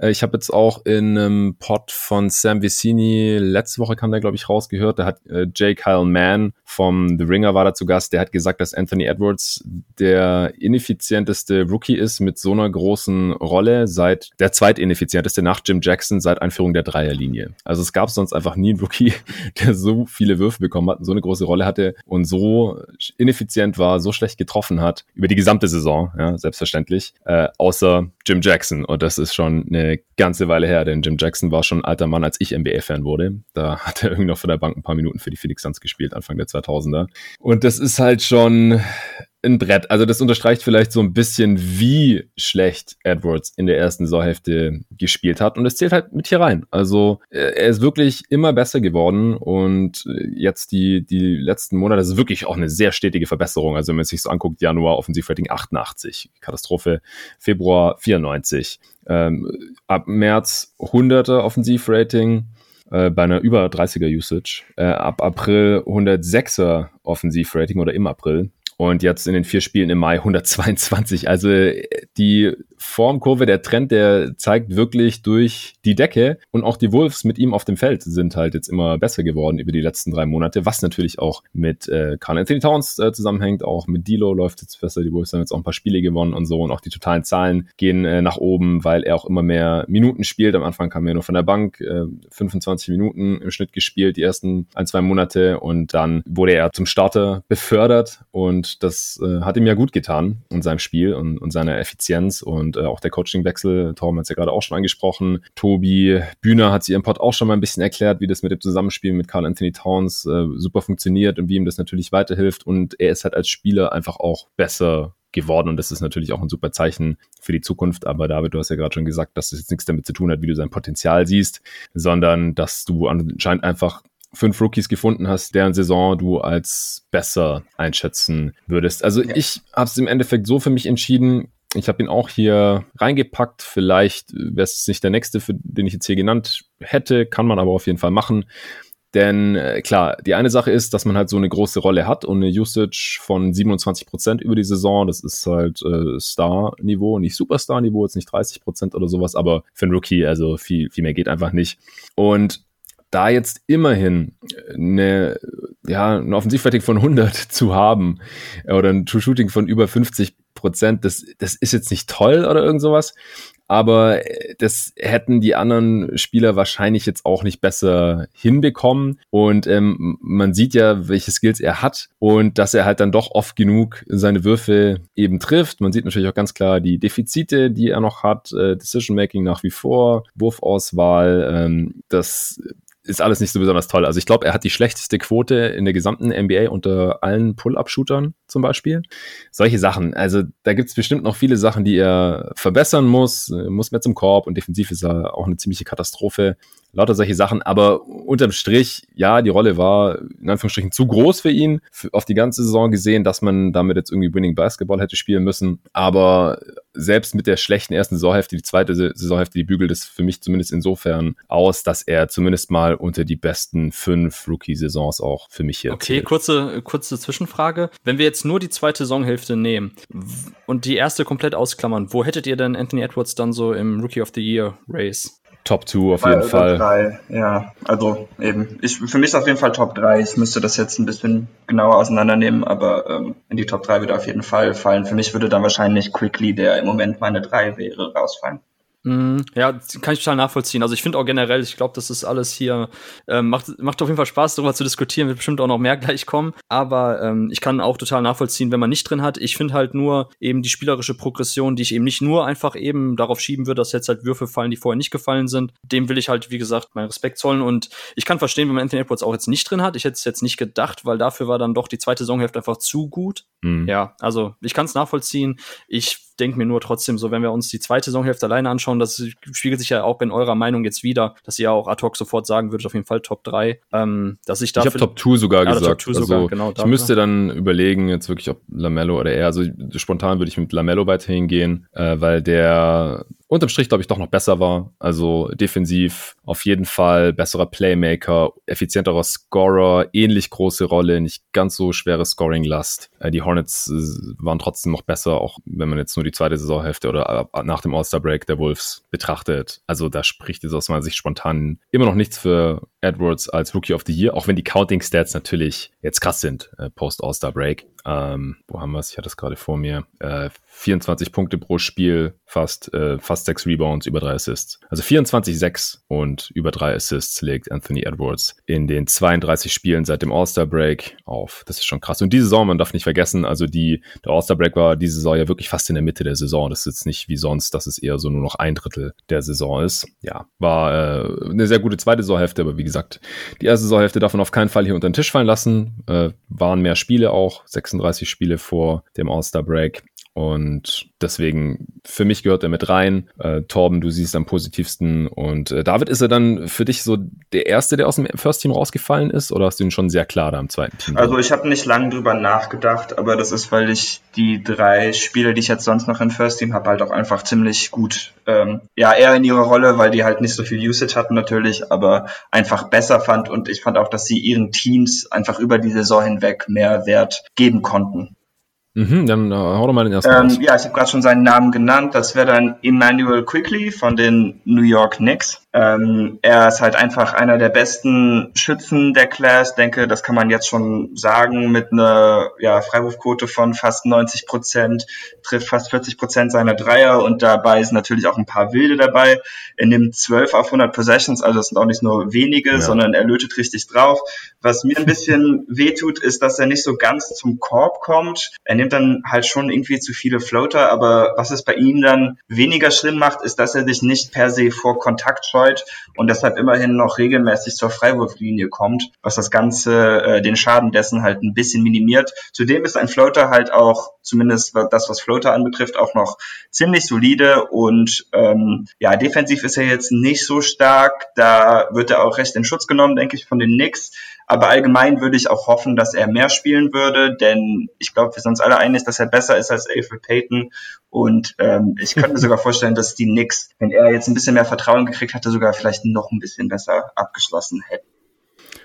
Äh, ich habe jetzt auch in einem Pod von Sam Vicini, letzte Woche kam der, glaube ich, rausgehört, da hat äh, J. Kyle Mann vom The Ringer war da zu Gast, der hat gesagt, dass Anthony Edwards der ineffizienteste Rookie ist mit so einer großen Rolle seit der zweitineffizienteste nach Jim Jackson seit Einführung der Dreierlinie. Also es gab sonst einfach nie einen Rookie, der so viele Würfe bekommen hat, und so eine große Rolle hatte und so ineffizient war, so schlecht getroffen hat über die gesamte Saison, ja, selbstverständlich, äh, außer Jim Jackson. Und das ist schon eine ganze Weile her, denn Jim Jackson war schon ein alter Mann, als ich NBA-Fan wurde. Da hat er irgendwie noch von der Bank ein paar Minuten für die Phoenix Suns gespielt, Anfang der 2000er. Und das ist halt schon ein Brett. Also das unterstreicht vielleicht so ein bisschen, wie schlecht Edwards in der ersten Saisonhälfte gespielt hat. Und es zählt halt mit hier rein. Also äh, er ist wirklich immer besser geworden und äh, jetzt die, die letzten Monate, das ist wirklich auch eine sehr stetige Verbesserung. Also wenn man sich so anguckt, Januar Offensivrating 88, Katastrophe, Februar 94, ähm, ab März 100er Offensivrating, äh, bei einer über 30er Usage. Äh, ab April 106er Offensivrating oder im April und jetzt in den vier Spielen im Mai 122. Also die Formkurve, der Trend, der zeigt wirklich durch die Decke. Und auch die Wolves mit ihm auf dem Feld sind halt jetzt immer besser geworden über die letzten drei Monate, was natürlich auch mit äh, Carl Anthony Towns äh, zusammenhängt, auch mit Dilo läuft jetzt besser, die Wolves haben jetzt auch ein paar Spiele gewonnen und so. Und auch die totalen Zahlen gehen äh, nach oben, weil er auch immer mehr Minuten spielt. Am Anfang kam er nur von der Bank, äh, 25 Minuten im Schnitt gespielt, die ersten ein, zwei Monate. Und dann wurde er zum Starter befördert. Und das äh, hat ihm ja gut getan in seinem Spiel und, und seiner Effizienz und äh, auch der Coachingwechsel. Torben hat es ja gerade auch schon angesprochen. Tobi Bühner hat sie im Pod auch schon mal ein bisschen erklärt, wie das mit dem Zusammenspiel mit Carl Anthony Towns äh, super funktioniert und wie ihm das natürlich weiterhilft. Und er ist halt als Spieler einfach auch besser geworden und das ist natürlich auch ein super Zeichen für die Zukunft. Aber David, du hast ja gerade schon gesagt, dass das jetzt nichts damit zu tun hat, wie du sein Potenzial siehst, sondern dass du anscheinend einfach fünf Rookies gefunden hast, deren Saison du als besser einschätzen würdest. Also ja. ich habe es im Endeffekt so für mich entschieden, Ich habe ihn auch hier reingepackt. Vielleicht wäre es nicht der nächste, für den ich jetzt hier genannt hätte, kann man aber auf jeden Fall machen. Denn äh, klar, die eine Sache ist, dass man halt so eine große Rolle hat und eine Usage von 27 Prozent über die Saison. Das ist halt äh, Star-Niveau, nicht Superstar-Niveau, jetzt nicht 30 Prozent oder sowas, aber für einen Rookie, also viel, viel mehr geht einfach nicht. Und da jetzt immerhin eine, ja, ein Offensivrating von 100 zu haben oder ein True Shooting von über 50 Prozent, das, das ist jetzt nicht toll oder irgend sowas, aber das hätten die anderen Spieler wahrscheinlich jetzt auch nicht besser hinbekommen. Und ähm, man sieht ja, welche Skills er hat und dass er halt dann doch oft genug seine Würfe eben trifft. Man sieht natürlich auch ganz klar die Defizite, die er noch hat, äh, Decision Making nach wie vor, Wurfauswahl, ähm, das ist alles nicht so besonders toll. Also ich glaube, er hat die schlechteste Quote in der gesamten NBA unter allen Pull-Up-Shootern zum Beispiel. Solche Sachen. Also da gibt es bestimmt noch viele Sachen, die er verbessern muss. Er muss mehr zum Korb und defensiv ist er auch eine ziemliche Katastrophe lauter solche Sachen. Aber unterm Strich, ja, die Rolle war in Anführungsstrichen zu groß für ihn, auf die ganze Saison gesehen, dass man damit jetzt irgendwie Winning Basketball hätte spielen müssen. Aber selbst mit der schlechten ersten Saisonhälfte, die zweite Saisonhälfte, die bügelt es für mich zumindest insofern aus, dass er zumindest mal unter die besten fünf Rookie-Saisons auch für mich hier Okay, kurze, kurze Zwischenfrage. Wenn wir jetzt nur die zweite Saisonhälfte nehmen und die erste komplett ausklammern, wo hättet ihr denn Anthony Edwards dann so im Rookie of the Year Race? Top 2 auf jeden Fall. 3, ja. Also eben, ich, für mich ist auf jeden Fall Top 3. Ich müsste das jetzt ein bisschen genauer auseinandernehmen, aber ähm, in die Top 3 würde auf jeden Fall fallen. Für mich würde dann wahrscheinlich Quickly, der im Moment meine 3 wäre, rausfallen. Mhm. Ja, kann ich total nachvollziehen. Also ich finde auch generell, ich glaube, das ist alles hier, äh, macht, macht auf jeden Fall Spaß, darüber zu diskutieren, wird bestimmt auch noch mehr gleich kommen. Aber ähm, ich kann auch total nachvollziehen, wenn man nicht drin hat. Ich finde halt nur eben die spielerische Progression, die ich eben nicht nur einfach eben darauf schieben würde, dass jetzt halt Würfe fallen, die vorher nicht gefallen sind. Dem will ich halt, wie gesagt, meinen Respekt zollen. Und ich kann verstehen, wenn man Anthony Edwards auch jetzt nicht drin hat. Ich hätte es jetzt nicht gedacht, weil dafür war dann doch die zweite Saisonhälfte einfach zu gut. Mhm. Ja, also ich kann es nachvollziehen. Ich denke mir nur trotzdem so, wenn wir uns die zweite Saisonhälfte alleine anschauen, das spiegelt sich ja auch in eurer Meinung jetzt wieder, dass ihr ja auch ad hoc sofort sagen würdet, auf jeden Fall Top 3. Ähm, dass ich dafür, ich habe Top 2 sogar ja, gesagt. Top 2 sogar, also, genau, ich müsste dann überlegen, jetzt wirklich, ob Lamello oder er, also spontan würde ich mit Lamello weiterhin gehen, äh, weil der unterm Strich, glaube ich, doch noch besser war. Also defensiv auf jeden Fall besserer Playmaker, effizienterer Scorer, ähnlich große Rolle, nicht ganz so schwere Scoring-Last. Äh, die Hornets äh, waren trotzdem noch besser, auch wenn man jetzt nur die zweite Saisonhälfte oder nach dem All-Star-Break der Wolves betrachtet. Also da spricht jetzt aus meiner Sicht spontan immer noch nichts für Edwards als Rookie of the Year, auch wenn die Counting-Stats natürlich jetzt krass sind, äh, post-All-Star-Break. Ähm, wo haben wir es? Ich hatte es gerade vor mir. Äh, 24 Punkte pro Spiel, fast, äh, fast 6 Rebounds, über 3 Assists. Also 24-6 und über 3 Assists legt Anthony Edwards in den 32 Spielen seit dem All-Star-Break auf. Das ist schon krass. Und diese Saison, man darf nicht vergessen, also die, der All-Star-Break war diese Saison ja wirklich fast in der Mitte der Saison. Das ist jetzt nicht wie sonst, dass es eher so nur noch ein Drittel der Saison ist. Ja, war äh, eine sehr gute zweite Saisonhälfte, aber wie gesagt, die erste Saisonhälfte darf man auf keinen Fall hier unter den Tisch fallen lassen. Äh, waren mehr Spiele auch, 36 Spiele vor dem All-Star-Break. Und deswegen, für mich gehört er mit rein. Äh, Torben, du siehst am positivsten. Und äh, David, ist er dann für dich so der Erste, der aus dem First Team rausgefallen ist? Oder hast du ihn schon sehr klar da im zweiten Team? Also ich habe nicht lange drüber nachgedacht, aber das ist, weil ich die drei Spieler, die ich jetzt sonst noch im First Team habe, halt auch einfach ziemlich gut, ähm, ja, eher in ihrer Rolle, weil die halt nicht so viel Usage hatten natürlich, aber einfach besser fand. Und ich fand auch, dass sie ihren Teams einfach über die Saison hinweg mehr Wert geben konnten. Mhm, dann äh, hau doch mal den ersten ähm, Ja, ich habe gerade schon seinen Namen genannt. Das wäre dann Emmanuel Quickly von den New York Knicks. Ähm, er ist halt einfach einer der besten Schützen der Class. Denke, das kann man jetzt schon sagen, mit einer ja, Freiwurfquote von fast 90 Prozent, trifft fast 40 Prozent seiner Dreier und dabei sind natürlich auch ein paar Wilde dabei. Er nimmt 12 auf 100 Possessions, also das sind auch nicht nur wenige, ja. sondern er lötet richtig drauf. Was mir ein bisschen wehtut, ist, dass er nicht so ganz zum Korb kommt. Er nimmt dann halt schon irgendwie zu viele Floater, aber was es bei ihm dann weniger schlimm macht, ist, dass er sich nicht per se vor Kontakt scheut betreut und deshalb immerhin noch regelmäßig zur Freiwurflinie kommt, was das Ganze, äh, den Schaden dessen halt ein bisschen minimiert. Zudem ist ein Floater halt auch, zumindest das, was Floater anbetrifft, auch noch ziemlich solide und ähm, ja, defensiv ist er jetzt nicht so stark. Da wird er auch recht in Schutz genommen, denke ich, von den Knicks. Aber allgemein würde ich auch hoffen, dass er mehr spielen würde, denn ich glaube, wir sind uns alle einig, dass er besser ist als Alfred Payton. Und ähm, ich könnte mir sogar vorstellen, dass die Knicks, wenn er jetzt ein bisschen mehr Vertrauen gekriegt hätte, sogar vielleicht noch ein bisschen besser abgeschlossen hätten.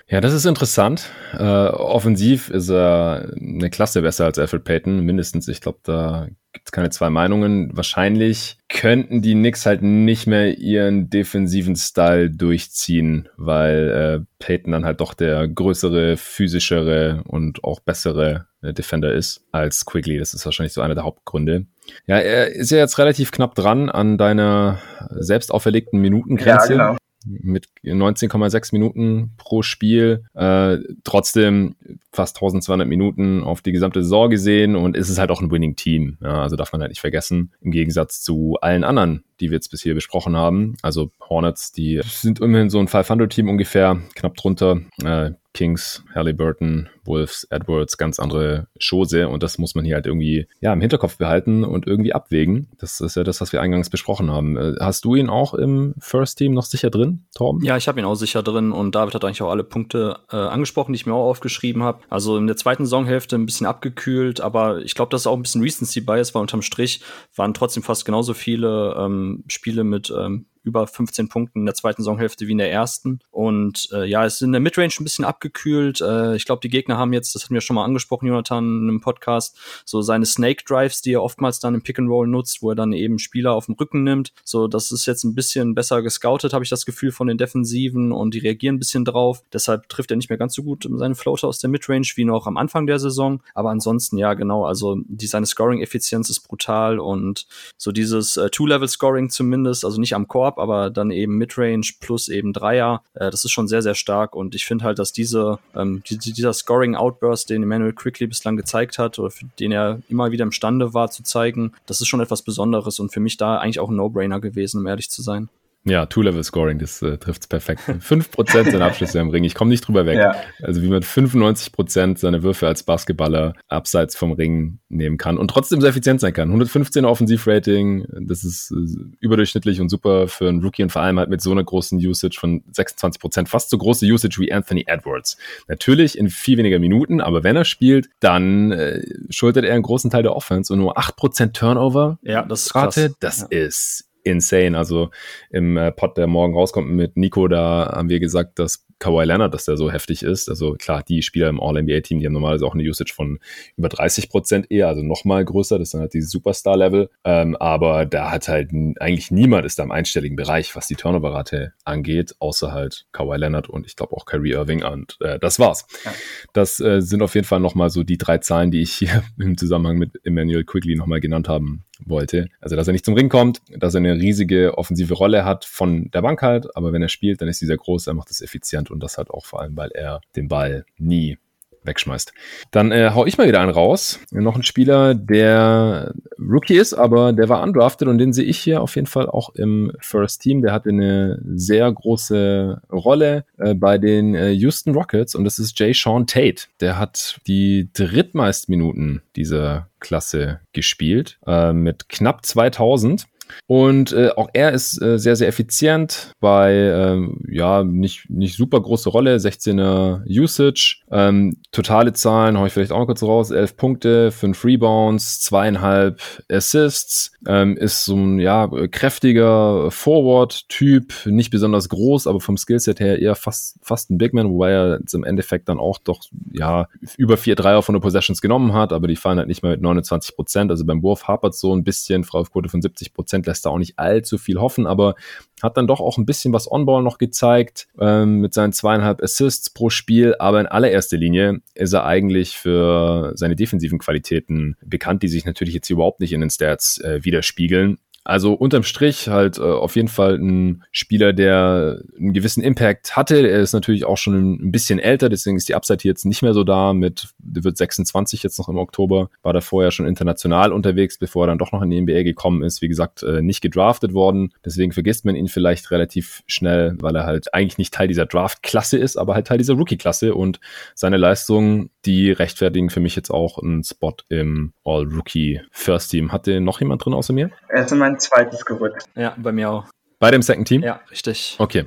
Ja, das ist interessant. Äh, offensiv ist er eine Klasse besser als Alfred Payton, mindestens. Ich glaube, da gibt es keine zwei Meinungen. Wahrscheinlich könnten die Knicks halt nicht mehr ihren defensiven Style durchziehen, weil äh, Payton dann halt doch der größere, physischere und auch bessere äh, Defender ist als Quigley. Das ist wahrscheinlich so einer der Hauptgründe. Ja, er ist ja jetzt relativ knapp dran an deiner selbst auferlegten Minutengrenze. Ja, genau mit 19,6 Minuten pro Spiel. Äh, trotzdem fast 1200 Minuten auf die gesamte Saison gesehen und ist es halt auch ein Winning Team. Ja, also darf man halt nicht vergessen. Im Gegensatz zu allen anderen, die wir jetzt bis hier besprochen haben. Also Hornets, die sind immerhin so ein 500-Team ungefähr, knapp drunter. Äh, Kings, Halliburton, Wolves, Edwards, ganz andere Chose und das muss man hier halt irgendwie ja im Hinterkopf behalten und irgendwie abwägen. Das ist ja das, was wir eingangs besprochen haben. Äh, hast du ihn auch im First Team noch sicher drin, Torben? Ja, ich habe ihn auch sicher drin und David hat eigentlich auch alle Punkte äh, angesprochen, die ich mir auch aufgeschrieben habe. Also in der zweiten Saisonhälfte ein bisschen abgekühlt, aber ich glaube, das ist auch ein bisschen Recency Bias, weil unterm Strich waren trotzdem fast genauso viele ähm, Spiele mit ähm, über 15 Punkten in der zweiten Saisonhälfte wie in der ersten. Und äh, ja, es ist in der Midrange ein bisschen abgekühlt. Äh, ich glaube, die Gegner haben jetzt, das hatten wir schon mal angesprochen, Jonathan, in einem Podcast, so seine Snake Drives, die er oftmals dann im Pick and Roll nutzt, wo er dann eben Spieler auf dem Rücken nimmt. So, das ist jetzt ein bisschen besser gescoutet, habe ich das Gefühl von den Defensiven und die reagieren ein bisschen drauf. Deshalb trifft er nicht mehr ganz so gut seine Floater aus der Midrange wie noch am Anfang der Saison. Aber ansonsten, ja, genau, also die, seine Scoring-Effizienz ist brutal und so dieses äh, Two-Level-Scoring zumindest, also nicht am Korb, Korb, aber dann eben Midrange plus eben Dreier. Äh, das ist schon sehr, sehr stark und ich finde halt, dass diese, ähm, die, dieser Scoring-Outburst, den Emmanuel Quickly bislang gezeigt hat oder den er immer wieder imstande war zu zeigen, das ist schon etwas Besonderes und für mich da eigentlich auch ein No-Brainer gewesen, um ehrlich zu sein. Ja, Two-Level-Scoring, das äh, trifft es perfekt. 5% sind Abschlüsse im Ring. Ich komme nicht drüber weg. Ja. Also wie man 95% seine Würfe als Basketballer abseits vom Ring nehmen kann und trotzdem sehr effizient sein kann. 115 Offensivrating, das ist äh, überdurchschnittlich und super für einen Rookie und vor allem halt mit so einer großen Usage von 26%, fast so große Usage wie Anthony Edwards. Natürlich in viel weniger Minuten, aber wenn er spielt, dann äh, schultert er einen großen Teil der Offense und nur 8% Turnover. Ja, das ist krass. Das ja. ist insane. Also im äh, Pod, der morgen rauskommt mit Nico, da haben wir gesagt, dass Kawhi Leonard, dass der so heftig ist. Also klar, die Spieler im All-NBA-Team, die haben normalerweise auch eine Usage von über 30 Prozent eher, also nochmal größer. Das ist dann halt dieses Superstar-Level. Ähm, aber da hat halt eigentlich niemand ist da im einstelligen Bereich, was die Turnover-Rate angeht, außer halt Kawhi Leonard und ich glaube auch Kyrie Irving. Und äh, das war's. Ja. Das äh, sind auf jeden Fall nochmal so die drei Zahlen, die ich hier im Zusammenhang mit Emmanuel Quigley nochmal genannt haben wollte. Also, dass er nicht zum Ring kommt, dass er eine riesige offensive Rolle hat von der Bank halt, aber wenn er spielt, dann ist dieser groß, er macht das effizient und das halt auch vor allem, weil er den Ball nie wegschmeißt. Dann äh, hau ich mal wieder einen raus. Noch ein Spieler, der Rookie ist, aber der war undrafted und den sehe ich hier auf jeden Fall auch im First Team. Der hatte eine sehr große Rolle äh, bei den äh, Houston Rockets und das ist Jay Sean Tate. Der hat die drittmeist Minuten dieser Klasse gespielt äh, mit knapp 2000 und äh, auch er ist äh, sehr, sehr effizient bei, ähm, ja, nicht, nicht super große Rolle, 16er Usage. Ähm, totale Zahlen hau ich vielleicht auch noch kurz raus. 11 Punkte, 5 Rebounds, zweieinhalb Assists. Ähm, ist so ein, ja, kräftiger Forward-Typ, nicht besonders groß, aber vom Skillset her eher fast, fast ein Big Man, wobei er im Endeffekt dann auch doch, ja, über vier Dreier von der Possessions genommen hat, aber die fallen halt nicht mehr mit 29 Prozent. Also beim Wurf hapert so ein bisschen, Freiwurfquote von 70 Prozent Prozent lässt da auch nicht allzu viel hoffen, aber hat dann doch auch ein bisschen was On-Ball noch gezeigt ähm, mit seinen zweieinhalb Assists pro Spiel. Aber in allererster Linie ist er eigentlich für seine defensiven Qualitäten bekannt, die sich natürlich jetzt überhaupt nicht in den Stats äh, widerspiegeln. Also unterm Strich halt äh, auf jeden Fall ein Spieler, der einen gewissen Impact hatte. Er ist natürlich auch schon ein bisschen älter, deswegen ist die Upside hier jetzt nicht mehr so da. Mit, wird 26 jetzt noch im Oktober, war da vorher schon international unterwegs, bevor er dann doch noch in die NBA gekommen ist. Wie gesagt, äh, nicht gedraftet worden, deswegen vergisst man ihn vielleicht relativ schnell, weil er halt eigentlich nicht Teil dieser Draft-Klasse ist, aber halt Teil dieser Rookie-Klasse und seine Leistungen, die rechtfertigen für mich jetzt auch einen Spot im All-Rookie First Team. Hat den noch jemand drin außer mir? Also mein zweites gerückt. Ja, bei mir auch. Bei dem Second Team? Ja, richtig. Okay.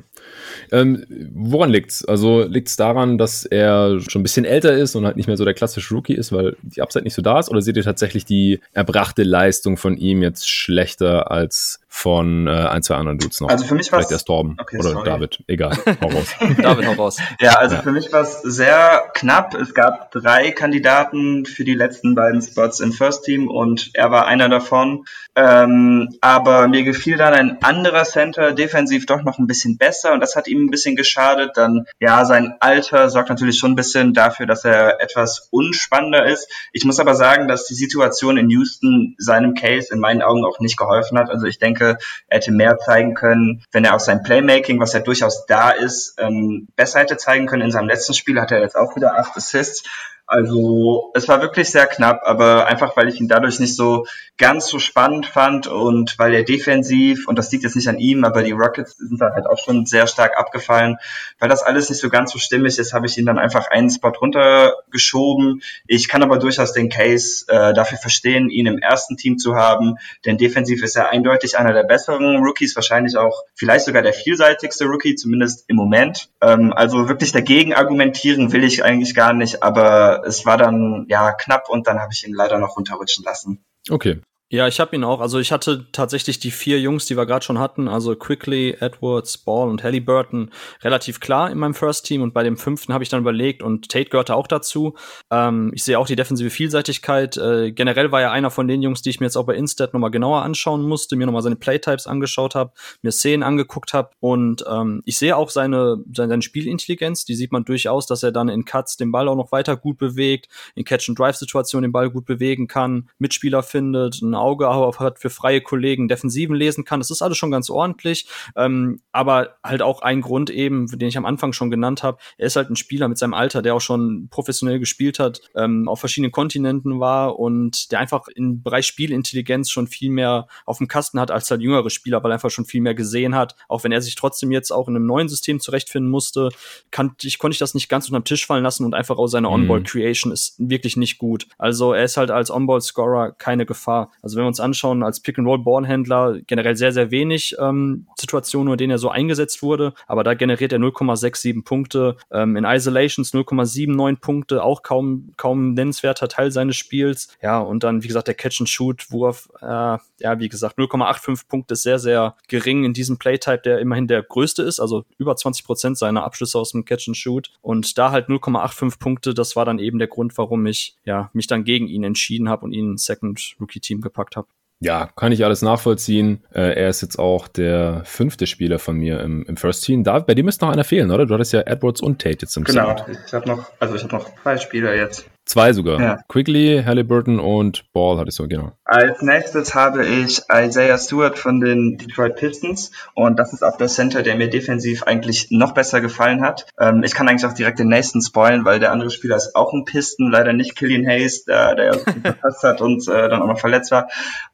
Ähm, woran liegt's? Also liegt's daran, dass er schon ein bisschen älter ist und halt nicht mehr so der klassische Rookie ist, weil die Upside nicht so da ist? Oder seht ihr tatsächlich die erbrachte Leistung von ihm jetzt schlechter als von äh, ein, zwei anderen Dudes noch? Also für mich war Vielleicht erst Torben okay, oder sorry. David. Egal. Hau raus. David, hau raus. Ja, also Ja. für mich war es sehr knapp. Es gab drei Kandidaten für die letzten beiden Spots im First Team und er war einer davon. Ähm, aber mir gefiel dann ein anderer Center defensiv doch noch ein bisschen besser und das hat ihm ein bisschen geschadet. Dann, ja, sein Alter sorgt natürlich schon ein bisschen dafür, dass er etwas unspannender ist. Ich muss aber sagen, dass die Situation in Houston seinem Case in meinen Augen auch nicht geholfen hat. Also ich denke, er hätte mehr zeigen können, wenn er auch sein Playmaking, was ja durchaus da ist, ähm, besser hätte zeigen können. In seinem letzten Spiel hat er jetzt auch wieder acht Assists. Also es war wirklich sehr knapp, aber einfach weil ich ihn dadurch nicht so ganz so spannend fand und weil er defensiv, und das liegt jetzt nicht an ihm, aber die Rockets sind dann halt auch schon sehr stark abgefallen, weil das alles nicht so ganz so stimmig ist, habe ich ihn dann einfach einen Spot runtergeschoben. Ich kann aber durchaus den Case äh, dafür verstehen, ihn im ersten Team zu haben, denn defensiv ist er eindeutig einer der besseren Rookies, wahrscheinlich auch vielleicht sogar der vielseitigste Rookie, zumindest im Moment. Ähm, also wirklich dagegen argumentieren will ich eigentlich gar nicht, aber es war dann ja knapp und dann habe ich ihn leider noch runterrutschen lassen. Okay. Ja, ich habe ihn auch. Also ich hatte tatsächlich die vier Jungs, die wir gerade schon hatten, also Quickly, Edwards, Ball und Halliburton, relativ klar in meinem First Team. Und bei dem fünften habe ich dann überlegt und Tate gehörte auch dazu. Ähm, ich sehe auch die defensive Vielseitigkeit. Äh, generell war er einer von den Jungs, die ich mir jetzt auch bei Instat nochmal genauer anschauen musste, mir nochmal seine Playtypes angeschaut habe, mir Szenen angeguckt habe. Und ähm, ich sehe auch seine, seine, seine Spielintelligenz. Die sieht man durchaus, dass er dann in Cuts den Ball auch noch weiter gut bewegt, in Catch-and-Drive-Situationen den Ball gut bewegen kann, Mitspieler findet, ein Auge auch hat für freie Kollegen, Defensiven lesen kann. Das ist alles schon ganz ordentlich. Ähm, aber halt auch ein Grund eben, den ich am Anfang schon genannt habe. Er ist halt ein Spieler mit seinem Alter, der auch schon professionell gespielt hat, ähm, auf verschiedenen Kontinenten war und der einfach im Bereich Spielintelligenz schon viel mehr auf dem Kasten hat als halt jüngere Spieler, weil er einfach schon viel mehr gesehen hat. Auch wenn er sich trotzdem jetzt auch in einem neuen System zurechtfinden musste, kann, ich, konnte ich das nicht ganz unterm Tisch fallen lassen und einfach auch seine Mhm. On-Ball-Creation ist wirklich nicht gut. Also er ist halt als On-Ball-Scorer keine Gefahr. Also wenn wir uns anschauen, als Pick-and-Roll-Ballhändler generell sehr, sehr wenig ähm, Situationen, in denen er so eingesetzt wurde, aber da generiert er 0,67 Punkte, ähm, in Isolations 0,79 Punkte, auch kaum, kaum nennenswerter Teil seines Spiels. Ja, und dann, wie gesagt, der Catch-and-Shoot-Wurf, äh, ja, wie gesagt, 0,85 Punkte ist sehr, sehr gering in diesem Playtype, der immerhin der größte ist, also über 20 Prozent seiner Abschlüsse aus dem Catch-and-Shoot. Und da halt 0,85 Punkte, das war dann eben der Grund, warum ich, ja, mich dann gegen ihn entschieden habe und ihn Second Rookie-Team gepackt habe. Ja, kann ich alles nachvollziehen. Äh, er ist jetzt auch der fünfte Spieler von mir im, im First Team. David, bei dir müsste noch einer fehlen, oder? Du hattest ja Edwards und Tate jetzt im Genau, Second. ich habe noch, also ich habe noch zwei Spieler jetzt. Zwei sogar. Ja. Quigley, Halliburton und Ball hattest du, genau. Als nächstes habe ich Isaiah Stewart von den Detroit Pistons und das ist auch der Center, der mir defensiv eigentlich noch besser gefallen hat. Ähm, ich kann eigentlich auch direkt den nächsten spoilen, weil der andere Spieler ist auch ein Piston, leider nicht Killian Hayes, der, der verpasst hat und äh, dann auch noch verletzt war.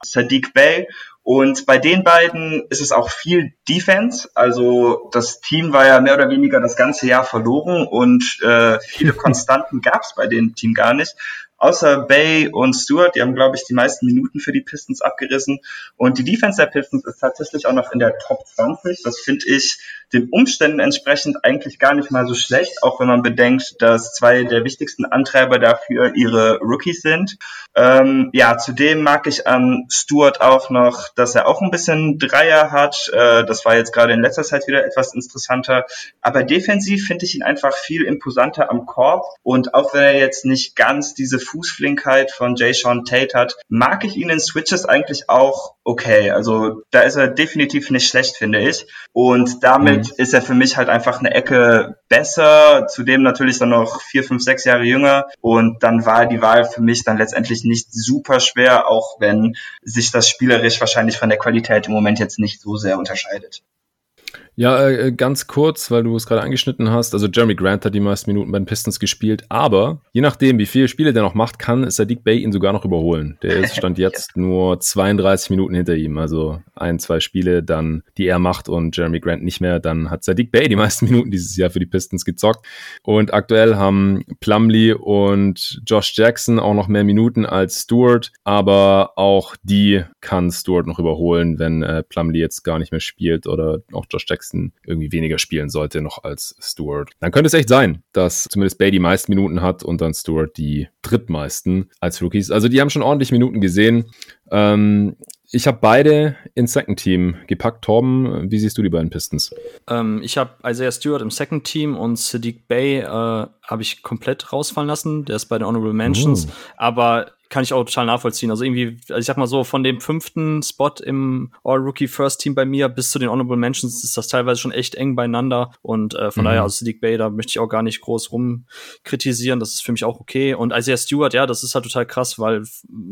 Sadiq Bey und bei den beiden ist es auch viel Defense. Also das Team war ja mehr oder weniger das ganze Jahr verloren und äh, viele Konstanten gab es bei dem Team gar nicht. Außer Bay und Stewart, die haben, glaube ich, die meisten Minuten für die Pistons abgerissen. Und die Defense der Pistons ist tatsächlich auch noch in der Top 20. Das finde ich den Umständen entsprechend eigentlich gar nicht mal so schlecht, auch wenn man bedenkt, dass zwei der wichtigsten Antreiber dafür ihre Rookies sind. Ähm, ja, zudem mag ich an Stewart auch noch, dass er auch ein bisschen Dreier hat. Äh, das war jetzt gerade in letzter Zeit wieder etwas interessanter. Aber defensiv finde ich ihn einfach viel imposanter am Korb. Und auch wenn er jetzt nicht ganz diese Fußflinkheit von Jay Sean Tate hat, mag ich ihn in Switches eigentlich auch okay. Also da ist er definitiv nicht schlecht, finde ich. Und damit mhm. ist er für mich halt einfach eine Ecke besser. Zudem natürlich dann noch vier, fünf, sechs Jahre jünger. Und dann war die Wahl für mich dann letztendlich nicht super schwer, auch wenn sich das spielerisch wahrscheinlich von der Qualität im Moment jetzt nicht so sehr unterscheidet. Ja, äh, ganz kurz, weil du es gerade angeschnitten hast. Also Jeremy Grant hat die meisten Minuten bei den Pistons gespielt, aber je nachdem, wie viele Spiele der noch macht, kann Sadiq Bey ihn sogar noch überholen. Der ist stand jetzt nur 32 Minuten hinter ihm, also ein, zwei Spiele dann, die er macht und Jeremy Grant nicht mehr. Dann hat Sadiq Bey die meisten Minuten dieses Jahr für die Pistons gezockt und aktuell haben Plumlee und Josh Jackson auch noch mehr Minuten als Stewart, aber auch die kann Stewart noch überholen, wenn äh, Plumlee jetzt gar nicht mehr spielt oder auch Josh Jackson Jackson irgendwie weniger spielen sollte noch als Stewart. Dann könnte es echt sein, dass zumindest Bay die meisten Minuten hat und dann Stewart die drittmeisten als Rookies. Also die haben schon ordentlich Minuten gesehen. Ähm, ich habe beide ins Second Team gepackt. Torben, wie siehst du die beiden Pistons? Ähm, ich habe Isaiah Stewart im Second Team und Sadiq Bay äh, habe ich komplett rausfallen lassen. Der ist bei den Honorable Mentions. Oh. Aber kann ich auch total nachvollziehen. Also irgendwie, also ich sag mal so, von dem fünften Spot im All-Rookie First Team bei mir bis zu den Honorable Mentions ist das teilweise schon echt eng beieinander. Und äh, von mhm. daher, also Sadiq Bay, da möchte ich auch gar nicht groß rumkritisieren. Das ist für mich auch okay. Und Isaiah Stewart, ja, das ist halt total krass, weil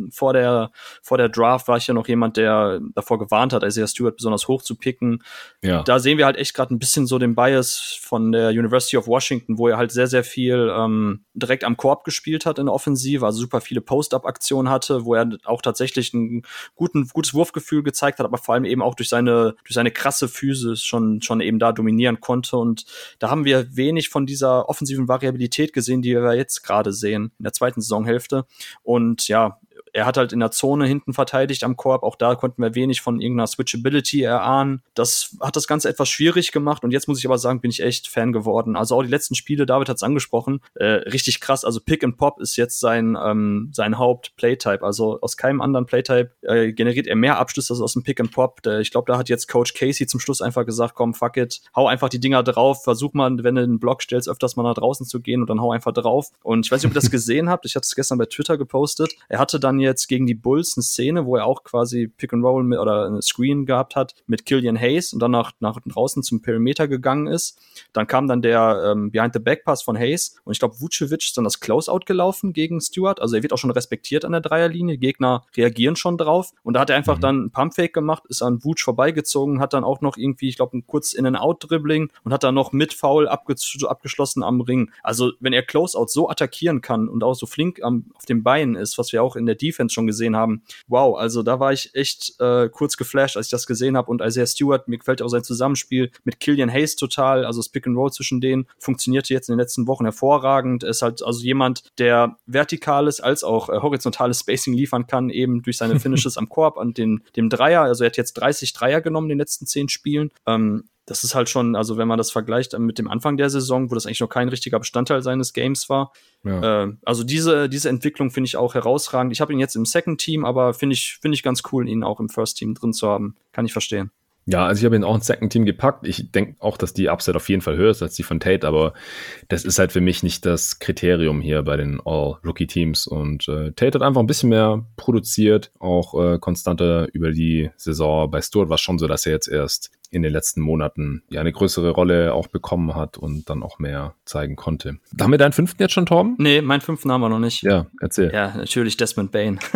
vor der, vor der Draft war ich ja noch jemand, der davor gewarnt hat, Isaiah Stewart besonders hoch zu picken. Ja. Da sehen wir halt echt gerade ein bisschen so den Bias von der University of Washington, wo er halt sehr, sehr viel ähm, direkt am Korb gespielt hat in der Offensive, also super viele Post-Up Aktion hatte, wo er auch tatsächlich ein guten, gutes Wurfgefühl gezeigt hat, aber vor allem eben auch durch seine, durch seine krasse Physis schon, schon eben da dominieren konnte. Und da haben wir wenig von dieser offensiven Variabilität gesehen, die wir jetzt gerade sehen in der zweiten Saisonhälfte. Und ja, er hat halt in der Zone hinten verteidigt am Korb. Auch da konnten wir wenig von irgendeiner Switchability erahnen. Das hat das Ganze etwas schwierig gemacht. Und jetzt muss ich aber sagen, bin ich echt Fan geworden. Also auch die letzten Spiele, David hat es angesprochen, äh, richtig krass. Also Pick and Pop ist jetzt sein, ähm, sein Haupt-Playtype. Also aus keinem anderen Playtype äh, generiert er mehr Abschlüsse als aus dem Pick and Pop. Ich glaube, da hat jetzt Coach Casey zum Schluss einfach gesagt, komm, fuck it, hau einfach die Dinger drauf. Versuch mal, wenn du einen Block stellst, öfters mal nach draußen zu gehen und dann hau einfach drauf. Und ich weiß nicht, ob ihr das gesehen habt. Ich hatte es gestern bei Twitter gepostet. Er hatte dann jetzt gegen die Bulls eine Szene, wo er auch quasi Pick and Roll mit, oder eine Screen gehabt hat mit Killian Hayes und dann nach, nach draußen zum Perimeter gegangen ist. Dann kam dann der ähm, Behind the Back Pass von Hayes und ich glaube, Vucevic ist dann das Closeout gelaufen gegen Stewart. Also er wird auch schon respektiert an der Dreierlinie. Gegner reagieren schon drauf und da hat er einfach mhm. dann einen Pumpfake gemacht, ist an Vuce vorbeigezogen, hat dann auch noch irgendwie, ich glaube, ein kurz In-and-Out-Dribbling und hat dann noch mit Foul abge abgeschlossen am Ring. Also wenn er Closeout so attackieren kann und auch so flink am, auf den Beinen ist, was wir auch in der Defense schon gesehen haben. Wow, also da war ich echt äh, kurz geflasht, als ich das gesehen habe. Und Isaiah Stewart, mir gefällt auch sein Zusammenspiel mit Killian Hayes total. Also das Pick and Roll zwischen denen funktionierte jetzt in den letzten Wochen hervorragend. Er ist halt also jemand, der vertikales als auch äh, horizontales Spacing liefern kann, eben durch seine Finishes am Korb und den, dem Dreier. Also er hat jetzt 30 Dreier genommen in den letzten zehn Spielen. Ähm, das ist halt schon, also wenn man das vergleicht mit dem Anfang der Saison, wo das eigentlich noch kein richtiger Bestandteil seines Games war. Ja. Äh, also diese, diese Entwicklung finde ich auch herausragend. Ich habe ihn jetzt im Second Team, aber finde ich, finde ich ganz cool, ihn auch im First Team drin zu haben. Kann ich verstehen. Ja, also ich habe ihn auch ins Second Team gepackt. Ich denke auch, dass die Upside auf jeden Fall höher ist als die von Tate, aber das ist halt für mich nicht das Kriterium hier bei den All-Rookie-Teams. Und äh, Tate hat einfach ein bisschen mehr produziert, auch äh, konstanter über die Saison. Bei Stuart war es schon so, dass er jetzt erst in den letzten Monaten ja eine größere Rolle auch bekommen hat und dann auch mehr zeigen konnte. Haben wir deinen fünften jetzt schon, Torben? Nee, meinen fünften haben wir noch nicht. Ja, erzähl. Ja, natürlich Desmond Bain.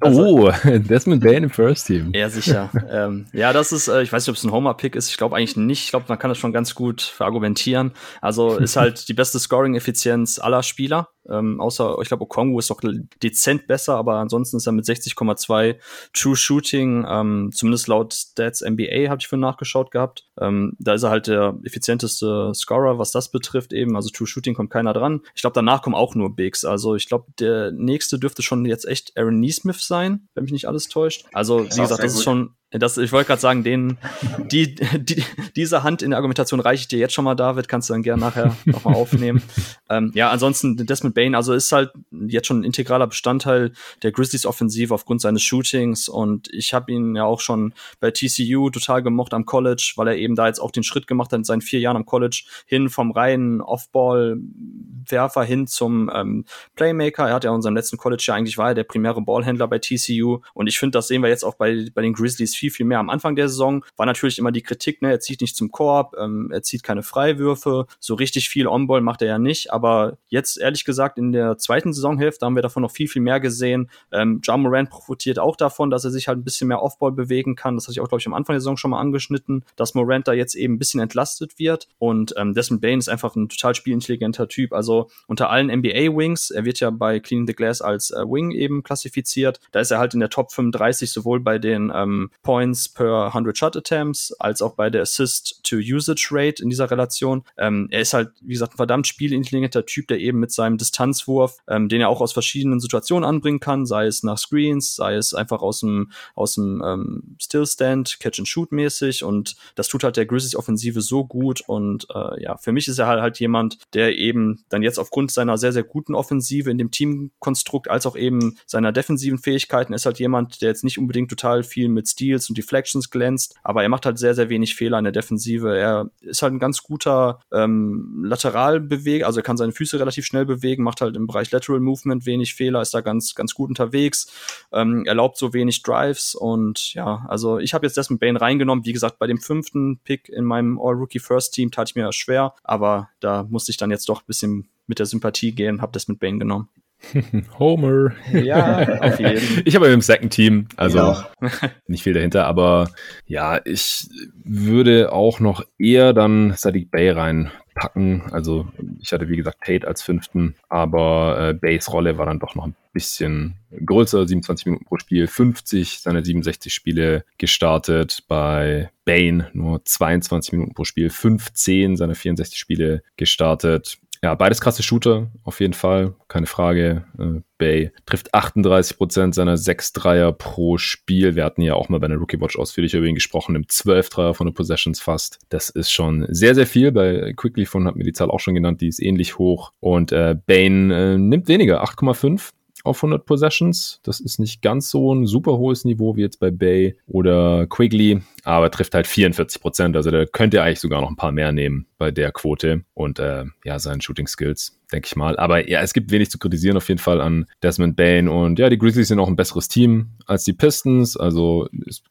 Also, oh, Desmond Bain im First Team. Ja, sicher. ähm, ja, das ist, äh, ich weiß nicht, ob es ein Homer-Pick ist. Ich glaube eigentlich nicht. Ich glaube, man kann das schon ganz gut verargumentieren. Also ist halt die beste Scoring-Effizienz aller Spieler. Ähm, außer, ich glaube, Okongu ist doch dezent besser, aber ansonsten ist er mit 60,2 True Shooting, ähm, zumindest laut Stats NBA habe ich für nachgeschaut gehabt. Ähm, da ist er halt der effizienteste Scorer, was das betrifft eben. Also True Shooting kommt keiner dran. Ich glaube, danach kommen auch nur Bigs. Also ich glaube, der nächste dürfte schon jetzt echt Aaron Neesmith sein, wenn mich nicht alles täuscht. Also, wie gesagt, das ist schon das, ich wollte gerade sagen, den, die, die, diese Hand in der Argumentation reiche ich dir jetzt schon mal, David, kannst du dann gerne nachher nochmal aufnehmen. ähm, ja, ansonsten Desmond Bain, also ist halt jetzt schon ein integraler Bestandteil der Grizzlies Offensive aufgrund seines Shootings und ich habe ihn ja auch schon bei TCU total gemocht am College, weil er eben da jetzt auch den Schritt gemacht hat in seinen vier Jahren am College hin vom reinen Offball-Werfer hin zum ähm, Playmaker. Er hat ja in seinem letzten College ja eigentlich war er der primäre Ballhändler bei TCU und ich finde, das sehen wir jetzt auch bei, bei den Grizzlies viel, viel mehr. Am Anfang der Saison war natürlich immer die Kritik, ne, er zieht nicht zum Korb, ähm, er zieht keine Freiwürfe, so richtig viel On-Ball macht er ja nicht, aber jetzt ehrlich gesagt in der zweiten Saisonhälfte haben wir davon noch viel, viel mehr gesehen. Ähm, John Moran profitiert auch davon, dass er sich halt ein bisschen mehr Off-Ball bewegen kann. Das hatte ich auch, glaube ich, am Anfang der Saison schon mal angeschnitten, dass Morant da jetzt eben ein bisschen entlastet wird und ähm, Desmond Bain ist einfach ein total spielintelligenter Typ. Also unter allen NBA-Wings, er wird ja bei Cleaning the Glass als äh, Wing eben klassifiziert, da ist er halt in der Top 35 sowohl bei den ähm, Points per 100 Shot Attempts, als auch bei der Assist-to-Usage-Rate in dieser Relation. Ähm, er ist halt, wie gesagt, ein verdammt spielintelligenter Typ, der eben mit seinem Distanzwurf, ähm, den er auch aus verschiedenen Situationen anbringen kann, sei es nach Screens, sei es einfach aus dem, aus dem ähm, Stillstand, Catch-and-Shoot-mäßig und das tut halt der Grizzlies Offensive so gut und äh, ja, für mich ist er halt, halt jemand, der eben dann jetzt aufgrund seiner sehr, sehr guten Offensive in dem Teamkonstrukt als auch eben seiner defensiven Fähigkeiten ist halt jemand, der jetzt nicht unbedingt total viel mit Steals und Deflections glänzt, aber er macht halt sehr, sehr wenig Fehler in der Defensive. Er ist halt ein ganz guter ähm, Lateralbeweger, also er kann seine Füße relativ schnell bewegen, macht halt im Bereich Lateral Movement wenig Fehler, ist da ganz, ganz gut unterwegs, ähm, erlaubt so wenig Drives und ja, also ich habe jetzt Desmond Bain reingenommen. Wie gesagt, bei dem fünften Pick in meinem All-Rookie First Team tat ich mir schwer, aber da musste ich dann jetzt doch ein bisschen mit der Sympathie gehen, habe das mit Bane genommen. Homer. Ja, auf jeden. Fall. Ich habe im Second Team, also ja. nicht viel dahinter, aber ja, ich würde auch noch eher dann Sadiq Bay reinpacken. Also ich hatte wie gesagt Tate als fünften, aber äh, Bays Rolle war dann doch noch ein bisschen größer, 27 Minuten pro Spiel, 50 seine 67 Spiele gestartet. Bei Bane nur 22 Minuten pro Spiel, 15 seine 64 Spiele gestartet. Ja, beides krasse Shooter, auf jeden Fall, keine Frage. Äh, Bay trifft 38 Prozent seiner 6 Dreier pro Spiel. Wir hatten ja auch mal bei der Rookie Watch ausführlich über ihn gesprochen, im 12 Dreier von den Possessions fast. Das ist schon sehr, sehr viel. Bei Quickly von hat mir die Zahl auch schon genannt, die ist ähnlich hoch. Und äh, Bane äh, nimmt weniger, 8,5 auf 100 Possessions. Das ist nicht ganz so ein super hohes Niveau wie jetzt bei Bay oder Quigley, aber trifft halt 44 Prozent. Also da könnte er eigentlich sogar noch ein paar mehr nehmen bei der Quote und äh, ja, seinen Shooting Skills, denke ich mal. Aber ja, es gibt wenig zu kritisieren auf jeden Fall an Desmond Bain und ja, die Grizzlies sind auch ein besseres Team als die Pistons. Also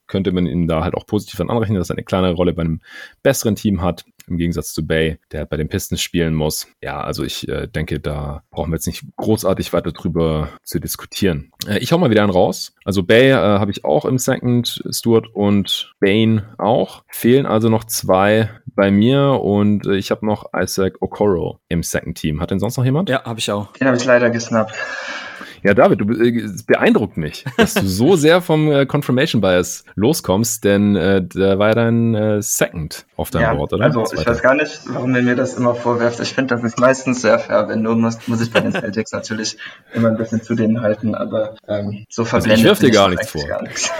könnte man ihnen da halt auch positiv an anrechnen, dass er eine kleinere Rolle bei einem besseren Team hat im Gegensatz zu Bay, der bei den Pistons spielen muss. Ja, also ich äh, denke, da brauchen wir jetzt nicht großartig weiter drüber zu diskutieren. Äh, ich hau mal wieder einen raus. Also Bay äh, habe ich auch im Second, Stuart und Bane auch. Fehlen also noch zwei bei mir und äh, ich habe noch Isaac Okoro im Second Team. Hat denn sonst noch jemand? Ja, habe ich auch. Den habe ich leider gesnappt. Ja, David, du äh, beeindruckt mich, dass du so sehr vom äh, Confirmation Bias loskommst, denn äh, da war ja dein äh, Second auf deinem ja, Board, oder? Also ich weiß gar nicht, warum ihr mir das immer vorwerft. Ich finde, das ist meistens sehr fair. Wenn du musst, muss ich bei den Celtics natürlich immer ein bisschen zu denen halten, aber ähm, so verblendet. Also ich wirf dir gar nichts vor. Gar nichts.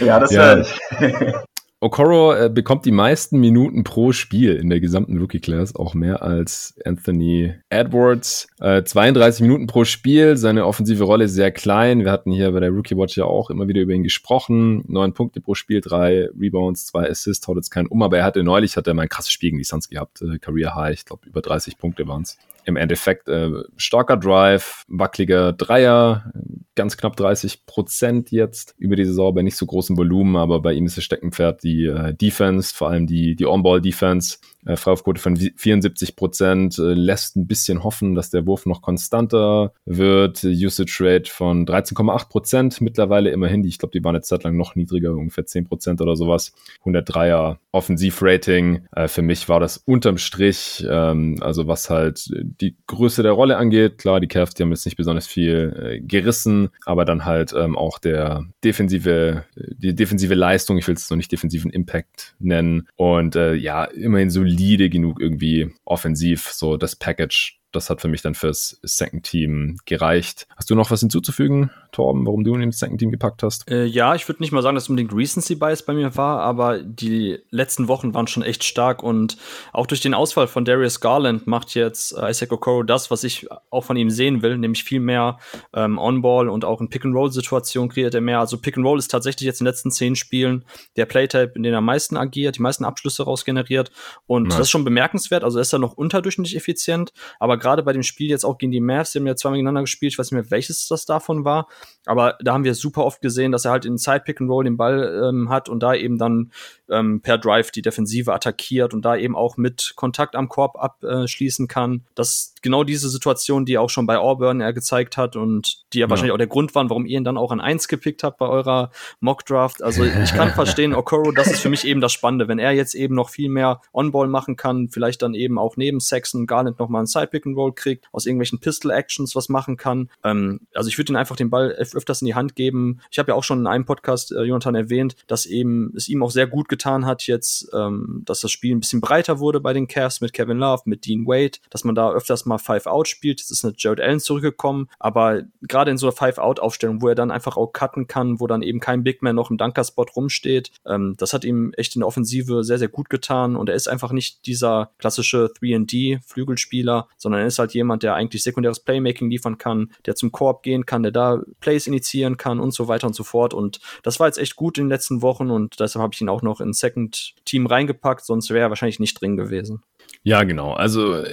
ja, das ja. höre ich. Okoro äh, bekommt die meisten Minuten pro Spiel in der gesamten Rookie Class, auch mehr als Anthony Edwards. Äh, 32 Minuten pro Spiel, seine offensive Rolle sehr klein. Wir hatten hier bei der Rookie Watch ja auch immer wieder über ihn gesprochen. Neun Punkte pro Spiel, drei Rebounds, zwei Assists, haut jetzt keinen um, aber er hatte neulich hat er mal ein krasses Spiel gegen die Suns gehabt. Äh, Career High, ich glaube über 30 Punkte waren es im Endeffekt äh, starker Drive, wackeliger Dreier, ganz knapp 30 Prozent jetzt über die Saison bei nicht so großem Volumen, aber bei ihm ist das Steckenpferd die äh, Defense, vor allem die, die On-Ball-Defense. Äh, Freiwurfquote von 74 Prozent äh, lässt ein bisschen hoffen, dass der Wurf noch konstanter wird. Usage Rate von 13,8 Prozent mittlerweile immerhin. Ich glaube, die waren eine Zeit lang noch niedriger, ungefähr 10 Prozent oder sowas. 103er Offensivrating. Äh, für mich war das unterm Strich, ähm, also was halt die Größe der Rolle angeht. Klar, die Cavs, die haben jetzt nicht besonders viel äh, gerissen, aber dann halt ähm, auch der defensive, die defensive Leistung, ich will es noch nicht defensiven Impact nennen. Und äh, ja, immerhin solide genug irgendwie offensiv, so das Package das hat für mich dann fürs Second Team gereicht. Hast du noch was hinzuzufügen, Torben, warum du ihn ins Second Team gepackt hast? Äh, ja, ich würde nicht mal sagen, dass unbedingt Recency Bias bei mir war, aber die letzten Wochen waren schon echt stark und auch durch den Ausfall von Darius Garland macht jetzt äh, Isaac Okoro das, was ich auch von ihm sehen will, nämlich viel mehr ähm, On-Ball und auch in Pick-and-Roll-Situationen kreiert er mehr. Also Pick-and-Roll ist tatsächlich jetzt in den letzten zehn Spielen der Playtype, in dem er am meisten agiert, die meisten Abschlüsse rausgeneriert und nice. das ist schon bemerkenswert. Also ist er noch unterdurchschnittlich effizient, aber gerade bei dem Spiel jetzt auch gegen die Mavs, die haben ja zweimal gegeneinander gespielt, ich weiß nicht mehr, welches das davon war, aber da haben wir super oft gesehen, dass er halt in Side Pick and Roll den Ball ähm, hat und da eben dann ähm, per Drive die Defensive attackiert und da eben auch mit Kontakt am Korb abschließen kann. Das ist genau diese Situation, die auch schon bei Auburn er gezeigt hat und die ja, ja. wahrscheinlich auch der Grund waren, warum ihr ihn dann auch an eins gepickt habt bei eurer Mock Draft. Also ich kann verstehen, Okoro, das ist für mich eben das Spannende, wenn er jetzt eben noch viel mehr On-Ball machen kann, vielleicht dann eben auch neben Saxon Garnet noch mal ein Side Pick and Roll kriegt, aus irgendwelchen Pistol Actions was machen kann. Ähm, also ich würde ihn einfach den Ball öfters in die Hand geben. Ich habe ja auch schon in einem Podcast, äh, Jonathan, erwähnt, dass eben es ihm auch sehr gut getan hat jetzt, ähm, dass das Spiel ein bisschen breiter wurde bei den Cavs mit Kevin Love, mit Dean Wade, dass man da öfters mal Five-Out spielt. Jetzt ist eine Jared Allen zurückgekommen, aber gerade in so einer Five-Out-Aufstellung, wo er dann einfach auch cutten kann, wo dann eben kein Big Man noch im Dunker-Spot rumsteht, ähm, das hat ihm echt in der Offensive sehr, sehr gut getan und er ist einfach nicht dieser klassische 3D-Flügelspieler, sondern er ist halt jemand, der eigentlich sekundäres Playmaking liefern kann, der zum Korb gehen kann, der da Plays initiieren kann und so weiter und so fort und das war jetzt echt gut in den letzten Wochen und deshalb habe ich ihn auch noch ins Second Team reingepackt, sonst wäre er wahrscheinlich nicht drin gewesen. Ja, genau. Also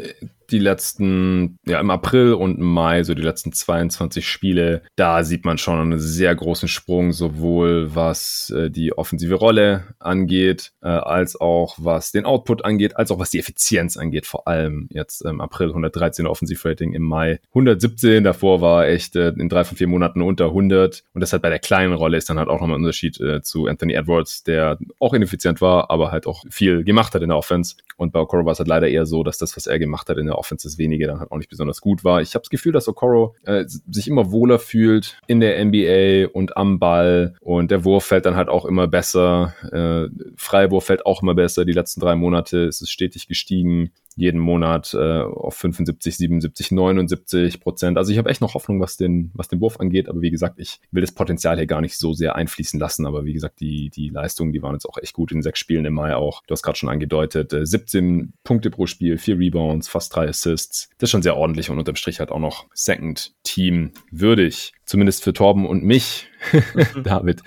die letzten, ja, im April und Mai, so die letzten 22 Spiele, da sieht man schon einen sehr großen Sprung, sowohl was äh, die offensive Rolle angeht, äh, als auch was den Output angeht, als auch was die Effizienz angeht. Vor allem jetzt im April 113 Offensivrating, im Mai 117. Davor war echt äh, in drei von vier Monaten unter 100. Und deshalb bei der kleinen Rolle ist dann halt auch nochmal ein Unterschied äh, zu Anthony Edwards, der auch ineffizient war, aber halt auch viel gemacht hat in der Offense. Und bei Okoro war es halt leider eher so, dass das, was er gemacht hat in der Offense, das wenige dann halt auch nicht besonders gut war. Ich habe das Gefühl, dass Okoro äh, sich immer wohler fühlt in der NBA und am Ball und der Wurf fällt dann halt auch immer besser. Äh, Freiwurf fällt auch immer besser. Die letzten drei Monate ist es stetig gestiegen jeden Monat äh, auf 75, 77, 79 Prozent. Also ich habe echt noch Hoffnung, was den, was den Wurf angeht. Aber wie gesagt, ich will das Potenzial hier gar nicht so sehr einfließen lassen. Aber wie gesagt, die, die Leistungen, die waren jetzt auch echt gut in sechs Spielen im Mai auch. Du hast gerade schon angedeutet, äh, 17 Punkte pro Spiel, vier Rebounds, fast drei Assists. Das ist schon sehr ordentlich und unterm Strich halt auch noch Second Team würdig. Zumindest für Torben und mich, David.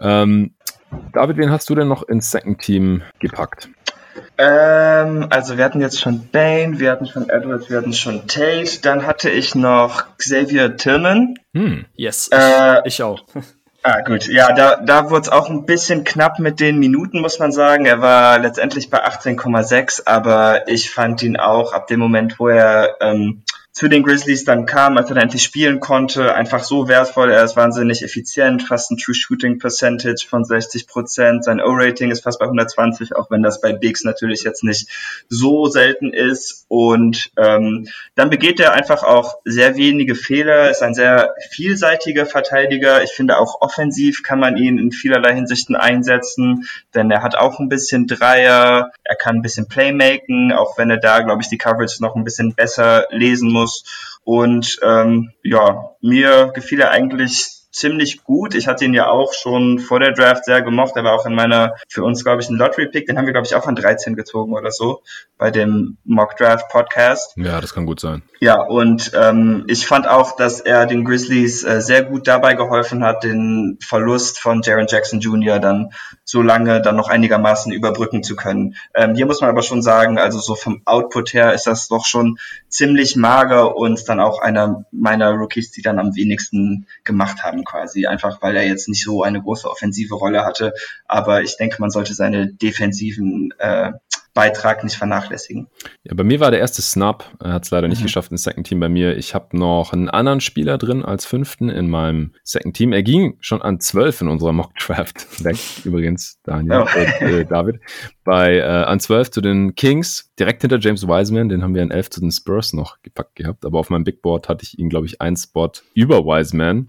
Ähm, David, wen hast du denn noch ins Second Team gepackt? Ähm, also wir hatten jetzt schon Bane, wir hatten schon Edwards, wir hatten schon Tate, dann hatte ich noch Xavier Tillman. Hm. Yes, äh, ich, ich auch. Ah, gut. Ja, da, da wurde es auch ein bisschen knapp mit den Minuten, muss man sagen. Er war letztendlich bei 18,6, aber ich fand ihn auch ab dem Moment, wo er ähm, zu den Grizzlies dann kam, als er dann endlich spielen konnte, einfach so wertvoll. Er ist wahnsinnig effizient, fast ein True Shooting Percentage von 60 Prozent. Sein O-Rating ist fast bei 120, auch wenn das bei Bigs natürlich jetzt nicht so selten ist. Und ähm, dann begeht er einfach auch sehr wenige Fehler, ist ein sehr vielseitiger Verteidiger. Ich finde auch offensiv kann man ihn in vielerlei Hinsichten einsetzen, denn er hat auch ein bisschen Dreier, er kann ein bisschen Playmaken, auch wenn er da, glaube ich, die Coverage noch ein bisschen besser lesen muss Bonus. Und ähm, ja, mir gefiel er eigentlich ziemlich gut. Ich hatte ihn ja auch schon vor der Draft sehr gemocht. Er war auch in meiner, für uns glaube ich, ein Lottery-Pick. Den haben wir, glaube ich, auch an 13 gezogen oder so bei dem Mock Draft Podcast. Ja, das kann gut sein. Ja, und ähm, ich fand auch, dass er den Grizzlies äh, sehr gut dabei geholfen hat, den Verlust von Jaron Jackson Jr. dann so lange dann noch einigermaßen überbrücken zu können. Ähm, hier muss man aber schon sagen, also so vom Output her ist das doch schon ziemlich mager und dann auch einer meiner Rookies, die dann am wenigsten gemacht haben quasi, einfach weil er jetzt nicht so eine große offensive Rolle hatte. Aber ich denke, man sollte seine defensiven äh, Beitrag nicht vernachlässigen. Ja, bei mir war der erste Snap. Er hat es leider nicht mhm. geschafft ins Second Team bei mir. Ich habe noch einen anderen Spieler drin als fünften in meinem Second Team. Er ging schon an zwölf in unserer Mock Draft weg, übrigens, Daniel, oh. äh, David. Bei äh, an zwölf zu den Kings, direkt hinter James Wiseman. Den haben wir an elf zu den Spurs noch gepackt gehabt. Aber auf meinem Big Board hatte ich ihn, glaube ich, einen Spot über Wiseman.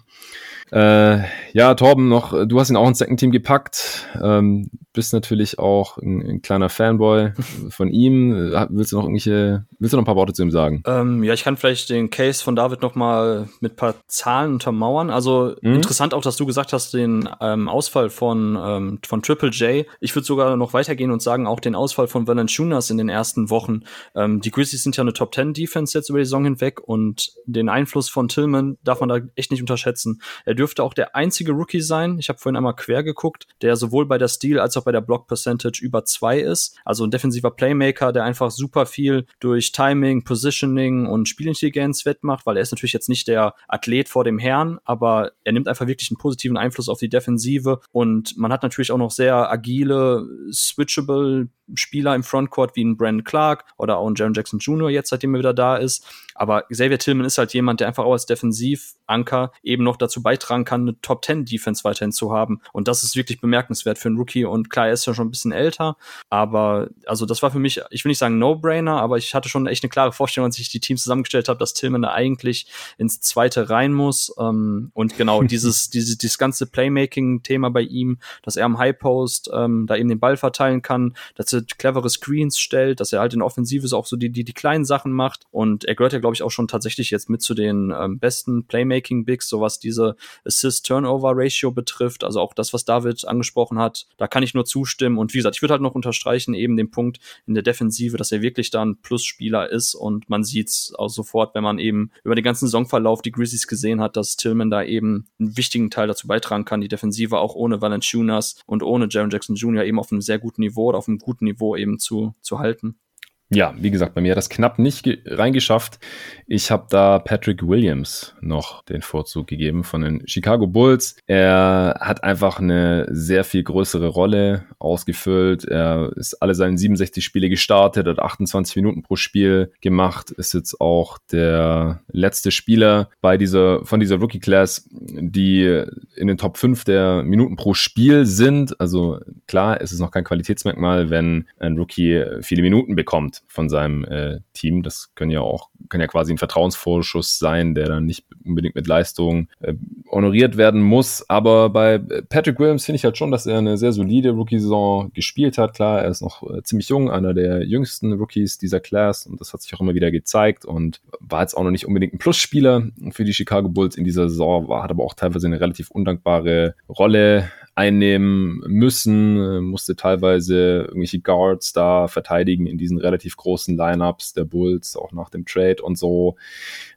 Äh, ja, Torben, noch, du hast ihn auch ins Second Team gepackt. Ähm, bist natürlich auch ein, ein, kleiner Fanboy von ihm. Willst du noch irgendwelche, willst du noch ein paar Worte zu ihm sagen? Ähm, ja, ich kann vielleicht den Case von David noch mal mit ein paar Zahlen untermauern. Also mhm. interessant auch, dass du gesagt hast, den ähm, Ausfall von, ähm, von Triple J. Ich würde sogar noch weitergehen und sagen, auch den Ausfall von Valanciunas in den ersten Wochen. Ähm, die Grizzlies sind ja eine Top 10 Defense jetzt über die Saison hinweg und den Einfluss von Tillman darf man da echt nicht unterschätzen. Er dürfte auch der einzige Rookie sein. Ich habe vorhin einmal quer geguckt, der sowohl bei der Steal als auch bei der Block Percentage über zwei ist. Also ein defensiver Playmaker, der einfach super viel durch Timing, Positioning und Spielintelligenz wettmacht, weil er ist natürlich jetzt nicht der Athlet vor dem Herrn, aber er nimmt einfach wirklich einen positiven Einfluss auf die Defensive und man hat natürlich auch noch sehr agile, switchable Spieler im Frontcourt wie ein Brandon Clark oder auch ein Jaron Jackson Jr. jetzt, seitdem er wieder da ist. Aber Xavier Tillman ist halt jemand, der einfach auch als Defensivanker eben noch dazu beitragen kann, eine Top 10 Defense weiterhin zu haben. Und das ist wirklich bemerkenswert für einen Rookie. Und klar, er ist ja schon ein bisschen älter. Aber also das war für mich, ich will nicht sagen No-Brainer, aber ich hatte schon echt eine klare Vorstellung, als ich die Teams zusammengestellt habe, dass Tillman da eigentlich ins zweite rein muss. Ähm, und genau, dieses, dieses, dieses ganze Playmaking-Thema bei ihm, dass er am High Post ähm, da eben den Ball verteilen kann, dass er clevere Screens stellt, dass er halt in Offensive auch so die, die, die kleinen Sachen macht. Und er gehört ja, glaube ich, auch schon tatsächlich jetzt mit zu den ähm, besten Playmaking-Bigs, so was diese Assist-Turnover-Ratio betrifft. Also auch das, was David angesprochen hat, da kann ich nur zustimmen. Und wie gesagt, ich würde halt noch unterstreichen, eben den Punkt in der Defensive, dass er wirklich da ein Plus-Spieler ist. Und man sieht es auch sofort, wenn man eben über den ganzen Saisonverlauf die Grizzlies gesehen hat, dass Tillman da eben einen wichtigen Teil dazu beitragen kann, die Defensive auch ohne Valanciunas und ohne Jaron Jackson Jr. eben auf einem sehr guten Niveau oder auf einem guten Niveau eben zu, zu halten. Ja, wie gesagt, bei mir hat das knapp nicht reingeschafft. Ich habe da Patrick Williams noch den Vorzug gegeben von den Chicago Bulls. Er hat einfach eine sehr viel größere Rolle ausgefüllt. Er ist alle seine 67 Spiele gestartet, hat 28 Minuten pro Spiel gemacht, ist jetzt auch der letzte Spieler bei dieser, von dieser Rookie Class, die in den Top 5 der Minuten pro Spiel sind. Also klar, es ist noch kein Qualitätsmerkmal, wenn ein Rookie viele Minuten bekommt von seinem äh, Team. Das können ja auch, kann ja quasi ein Vertrauensvorschuss sein, der dann nicht unbedingt mit Leistung äh, honoriert werden muss. Aber bei Patrick Williams finde ich halt schon, dass er eine sehr solide Rookie-Saison gespielt hat. Klar, er ist noch äh, ziemlich jung, einer der jüngsten Rookies dieser Class und das hat sich auch immer wieder gezeigt und war jetzt auch noch nicht unbedingt ein Plusspieler für die Chicago Bulls in dieser Saison, war, hat aber auch teilweise eine relativ undankbare Rolle einnehmen müssen, äh, musste teilweise irgendwelche Guards da verteidigen in diesen relativ großen Lineups der Bulls, auch nach dem Trade und so.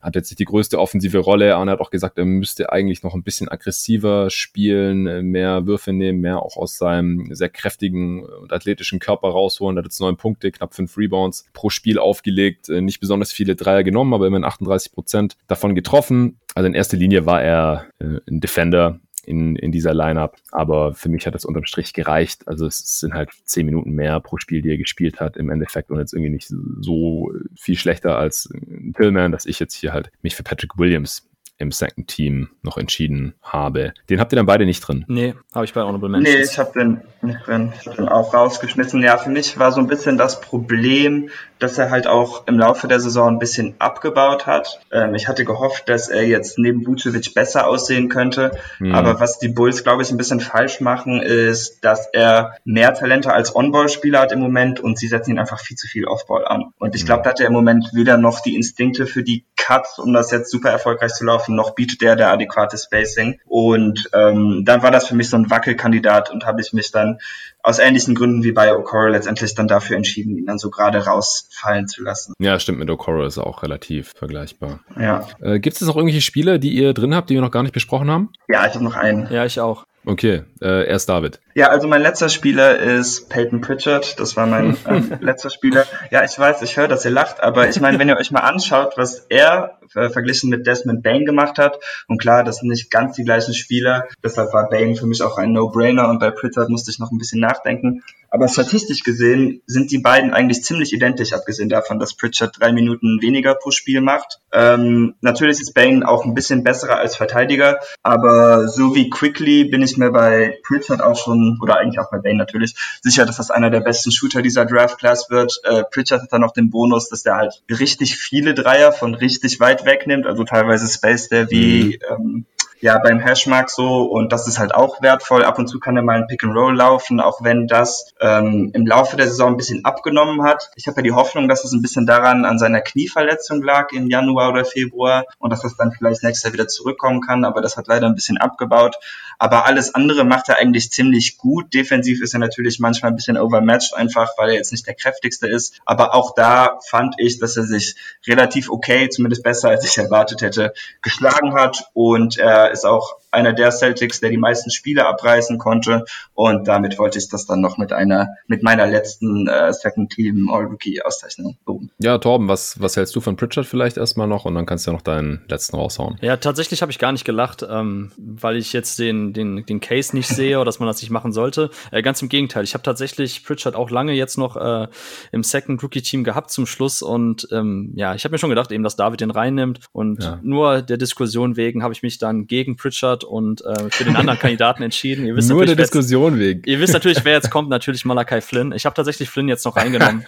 Hat jetzt nicht die größte offensive Rolle. Arne hat auch gesagt, er müsste eigentlich noch ein bisschen aggressiver spielen, äh, mehr Würfe nehmen, mehr auch aus seinem sehr kräftigen und athletischen Körper rausholen. Er hat jetzt neun Punkte, knapp fünf Rebounds pro Spiel aufgelegt, äh, nicht besonders viele Dreier genommen, aber immerhin 38 Prozent davon getroffen. Also in erster Linie war er ein Defender, in, in dieser Lineup. Aber für mich hat das unterm Strich gereicht. Also es sind halt zehn Minuten mehr pro Spiel, die er gespielt hat im Endeffekt und jetzt irgendwie nicht so viel schlechter als Tillman, dass ich jetzt hier halt mich für Patrick Williams im Second Team noch entschieden habe. Den habt ihr dann beide nicht drin? Nee, habe ich bei Honorable Mentions. Nee, ich habe den nicht drin. Ich habe den auch rausgeschmissen. Ja, für mich war so ein bisschen das Problem, dass er halt auch im Laufe der Saison ein bisschen abgebaut hat. Ähm, ich hatte gehofft, dass er jetzt neben Vucevic besser aussehen könnte. Mhm. Aber was die Bulls, glaube ich, ein bisschen falsch machen, ist, dass er mehr Talente als On-Ball-Spieler hat im Moment und sie setzen ihn einfach viel zu viel Off-Ball an. Und ich glaube, mhm. da hat er im Moment weder noch die Instinkte für die Cuts, um das jetzt super erfolgreich zu laufen, noch bietet er der adäquate Spacing. Und ähm, dann war das für mich so ein Wackelkandidat und habe ich mich dann aus ähnlichen Gründen wie bei Okoro letztendlich dann dafür entschieden, ihn dann so gerade rausfallen zu lassen. Ja, stimmt, mit Okoro ist er auch relativ vergleichbar. Ja. Äh, Gibt es noch irgendwelche Spiele, die ihr drin habt, die wir noch gar nicht besprochen haben? Ja, ich habe noch einen. Ja, ich auch. Okay, äh, erst David. Ja, also mein letzter Spieler ist Peyton Pritchard. Das war mein äh, letzter Spieler. Ja, ich weiß, ich höre, dass ihr lacht, aber ich meine, wenn ihr euch mal anschaut, was er äh, verglichen mit Desmond Bain gemacht hat, und klar, das sind nicht ganz die gleichen Spieler, deshalb war Bain für mich auch ein No-Brainer und bei Pritchard musste ich noch ein bisschen nachdenken. Aber statistisch gesehen sind die beiden eigentlich ziemlich identisch, abgesehen davon, dass Pritchard drei Minuten weniger pro Spiel macht. Ähm, natürlich ist Bain auch ein bisschen besserer als Verteidiger, aber so wie Quickly bin ich mir bei Pritchard auch schon, oder eigentlich auch bei Bain natürlich, sicher, dass das einer der besten Shooter dieser Draft Class wird. Äh, Pritchard hat dann noch den Bonus, dass der halt richtig viele Dreier von richtig weit wegnimmt, also teilweise Space der wie mhm. ähm, ja beim Hashmark so und das ist halt auch wertvoll. Ab und zu kann er mal ein Pick and Roll laufen, auch wenn das ähm, im Laufe der Saison ein bisschen abgenommen hat. Ich habe ja die Hoffnung, dass es ein bisschen daran an seiner Knieverletzung lag im Januar oder Februar und dass das dann vielleicht nächstes Jahr wieder zurückkommen kann, aber das hat leider ein bisschen abgebaut. Aber alles andere macht er eigentlich ziemlich gut. Defensiv ist er natürlich manchmal ein bisschen overmatched, einfach weil er jetzt nicht der kräftigste ist. Aber auch da fand ich, dass er sich relativ okay, zumindest besser als ich erwartet hätte, geschlagen hat und er ist auch einer der Celtics, der die meisten Spiele abreißen konnte. Und damit wollte ich das dann noch mit einer, mit meiner letzten äh, Second Team All-Rookie Auszeichnung loben. Ja, Torben, was, was hältst du von Pritchard vielleicht erstmal noch? Und dann kannst du ja noch deinen letzten raushauen. Ja, tatsächlich habe ich gar nicht gelacht, ähm, weil ich jetzt den, den, den Case nicht sehe oder dass man das nicht machen sollte. Äh, ganz im Gegenteil. Ich habe tatsächlich Pritchard auch lange jetzt noch äh, im Second Rookie Team gehabt zum Schluss. Und ähm, ja, ich habe mir schon gedacht, eben, dass David den reinnimmt. Und ja. nur der Diskussion wegen habe ich mich dann gegen Pritchard und äh, für den anderen Kandidaten entschieden. Ihr wisst Nur der Diskussion jetzt, wegen. Ihr wisst natürlich, wer jetzt kommt, natürlich Malakai Flynn. Ich habe tatsächlich Flynn jetzt noch reingenommen.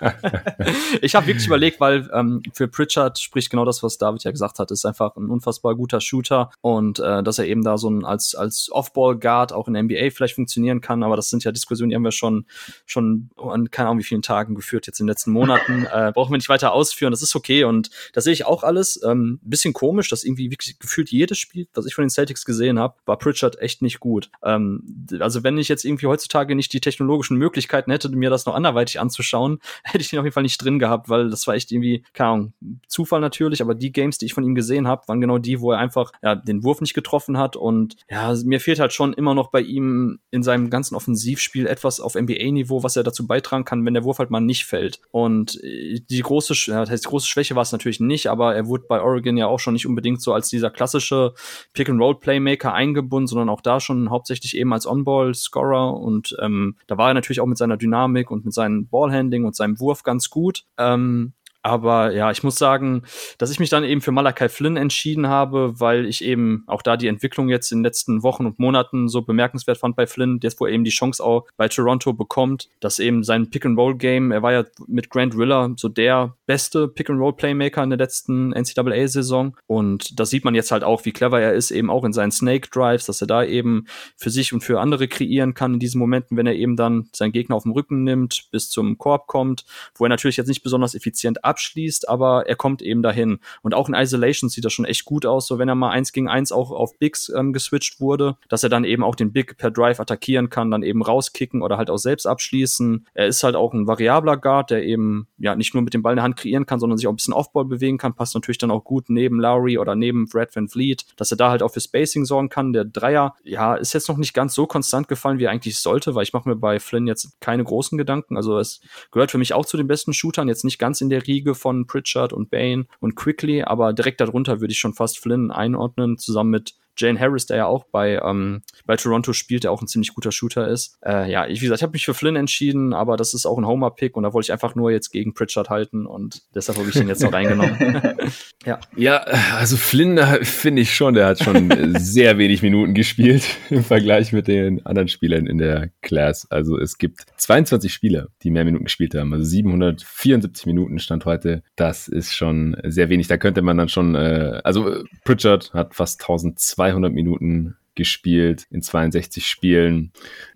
ich habe wirklich überlegt, weil ähm, für Pritchard spricht genau das, was David ja gesagt hat, ist einfach ein unfassbar guter Shooter und äh, dass er eben da so ein als als Off-Ball-Guard auch in der NBA vielleicht funktionieren kann, aber das sind ja Diskussionen, die haben wir schon schon an keine Ahnung wie vielen Tagen geführt jetzt in den letzten Monaten. Äh, brauchen wir nicht weiter ausführen, das ist okay und das sehe ich auch alles. Ähm, bisschen komisch, dass irgendwie wirklich gefühlt jedes Spiel, was ich von den Celtics gesehen habe, war Pritchard echt nicht gut. Ähm, also wenn ich jetzt irgendwie heutzutage nicht die technologischen Möglichkeiten hätte, mir das noch anderweitig anzuschauen, hätte ich ihn auf jeden Fall nicht drin gehabt, weil das war echt irgendwie, keine Ahnung, Zufall natürlich, aber die Games, die ich von ihm gesehen habe, waren genau die, wo er einfach ja, den Wurf nicht getroffen hat und ja, mir fehlt halt schon immer noch bei ihm in seinem ganzen Offensivspiel etwas auf NBA-Niveau, was er dazu beitragen kann, wenn der Wurf halt mal nicht fällt. Und äh, die große, das heißt, große Schwäche war es natürlich nicht, aber er wurde bei Oregon ja auch schon nicht unbedingt so als dieser klassische Pick-and-Roll-Playmaker eingebunden, sondern auch da schon hauptsächlich eben als On-Ball-Scorer und ähm, da war er natürlich auch mit seiner Dynamik und mit seinem Ballhandling und seinem Wurf ganz gut. Ähm, aber ja, ich muss sagen, dass ich mich dann eben für Malakai Flynn entschieden habe, weil ich eben auch da die Entwicklung jetzt in den letzten Wochen und Monaten so bemerkenswert fand bei Flynn, jetzt wo er eben die Chance auch bei Toronto bekommt, dass eben sein Pick-and-Roll-Game, er war ja mit Grant Riller so der beste Pick-and-Roll-Playmaker in der letzten NCAA-Saison und da sieht man jetzt halt auch, wie clever er ist, eben auch in seinen Snake-Drives, dass er da eben für sich und für andere kreieren kann in diesen Momenten, wenn er eben dann seinen Gegner auf dem Rücken nimmt, bis zum Korb kommt, wo er natürlich jetzt nicht besonders effizient abschließt, aber er kommt eben dahin. Und auch in Isolation sieht das schon echt gut aus, so wenn er mal eins gegen eins auch auf Bigs ähm, geswitcht wurde, dass er dann eben auch den Big per Drive attackieren kann, dann eben rauskicken oder halt auch selbst abschließen. Er ist halt auch ein variabler Guard, der eben ja nicht nur mit dem Ball in der Hand kreieren kann, sondern sich auch ein bisschen Offball bewegen kann, passt natürlich dann auch gut neben Lowry oder neben Brad Van Fleet, dass er da halt auch für Spacing sorgen kann. Der Dreier, ja, ist jetzt noch nicht ganz so konstant gefallen, wie er eigentlich sollte, weil ich mache mir bei Flynn jetzt keine großen Gedanken. Also es gehört für mich auch zu den besten Shootern, jetzt nicht ganz in der Riege Riege von Pritchard und Bain und Quickly, aber direkt darunter würde ich schon fast Flynn einordnen, zusammen mit Jane Harris, der ja auch bei, ähm, bei Toronto spielt, der auch ein ziemlich guter Shooter ist. Äh, ja, ich, wie gesagt, ich habe mich für Flynn entschieden, aber das ist auch ein Homer-Pick und da wollte ich einfach nur jetzt gegen Pritchard halten und deshalb habe ich den jetzt noch reingenommen. ja. ja, also Flynn äh, finde ich schon, der hat schon sehr wenig Minuten gespielt im Vergleich mit den anderen Spielern in der Class. Also es gibt 22 Spieler, die mehr Minuten gespielt haben. Also 774 Minuten stand heute. Das ist schon sehr wenig. Da könnte man dann schon, äh, also Pritchard hat fast 1200 200 Minuten gespielt in 62 Spielen.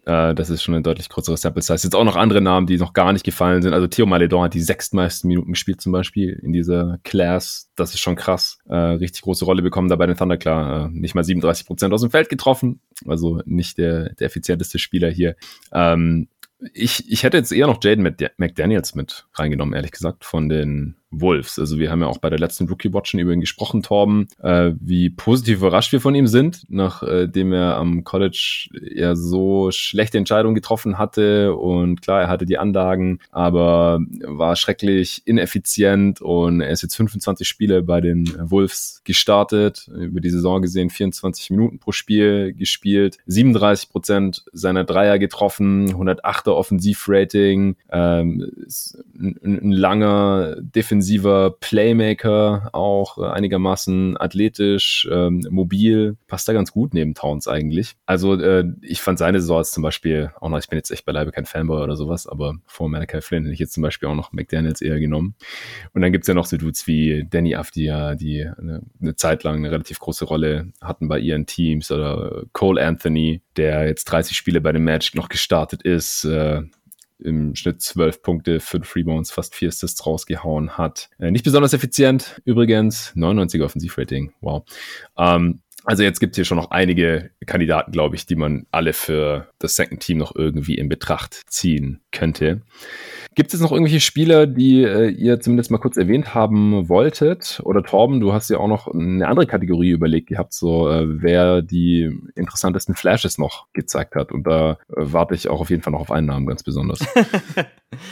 Äh, das ist schon eine deutlich größere Sample Size. Jetzt auch noch andere Namen, die noch gar nicht gefallen sind. Also Theo Maledon hat die sechstmeisten Minuten gespielt zum Beispiel in dieser Class. Das ist schon krass. Äh, richtig große Rolle bekommen dabei den Thunder. Klar, äh, nicht mal 37 Prozent aus dem Feld getroffen. Also nicht der, der effizienteste Spieler hier. Ähm, ich, ich hätte jetzt eher noch Jaden McDaniels mit reingenommen, ehrlich gesagt, von den Wolves. Also wir haben ja auch bei der letzten Rookie Watchen über ihn gesprochen, Torben, äh, wie positiv überrascht wir von ihm sind, nachdem er am College ja so schlechte Entscheidungen getroffen hatte und klar, er hatte die Anlagen, aber war schrecklich ineffizient und er ist jetzt 25 Spiele bei den Wolves gestartet, über die Saison gesehen 24 Minuten pro Spiel gespielt, 37 Prozent seiner Dreier getroffen, 108er Offensivrating, ähm, ein, ein langer Defensiv offensiver Playmaker, auch äh, einigermaßen athletisch, ähm, mobil, passt da ganz gut neben Towns eigentlich. Also äh, ich fand seine Saison zum Beispiel auch noch, ich bin jetzt echt beileibe kein Fanboy oder sowas, aber vor Malachi Flynn hätte ich jetzt zum Beispiel auch noch McDaniels eher genommen. Und dann gibt's ja noch so Dudes wie Danny Afdia, die eine, eine Zeit lang eine relativ große Rolle hatten bei ihren Teams oder Cole Anthony, der jetzt 30 Spiele bei dem Match noch gestartet ist, äh, im Schnitt 12 Punkte, 5 Rebounds, fast 4 Assists rausgehauen hat. Äh, nicht besonders effizient, übrigens, 99er Offensivrating, wow. Ähm, also jetzt gibt es hier schon noch einige Kandidaten, glaube ich, die man alle für das Second Team noch irgendwie in Betracht ziehen könnte. Gibt es noch irgendwelche Spieler, die äh, ihr zumindest mal kurz erwähnt haben wolltet? Oder Torben, du hast ja auch noch eine andere Kategorie überlegt gehabt, so äh, wer die interessantesten Flashes noch gezeigt hat. Und da äh, warte ich auch auf jeden Fall noch auf einen Namen ganz besonders.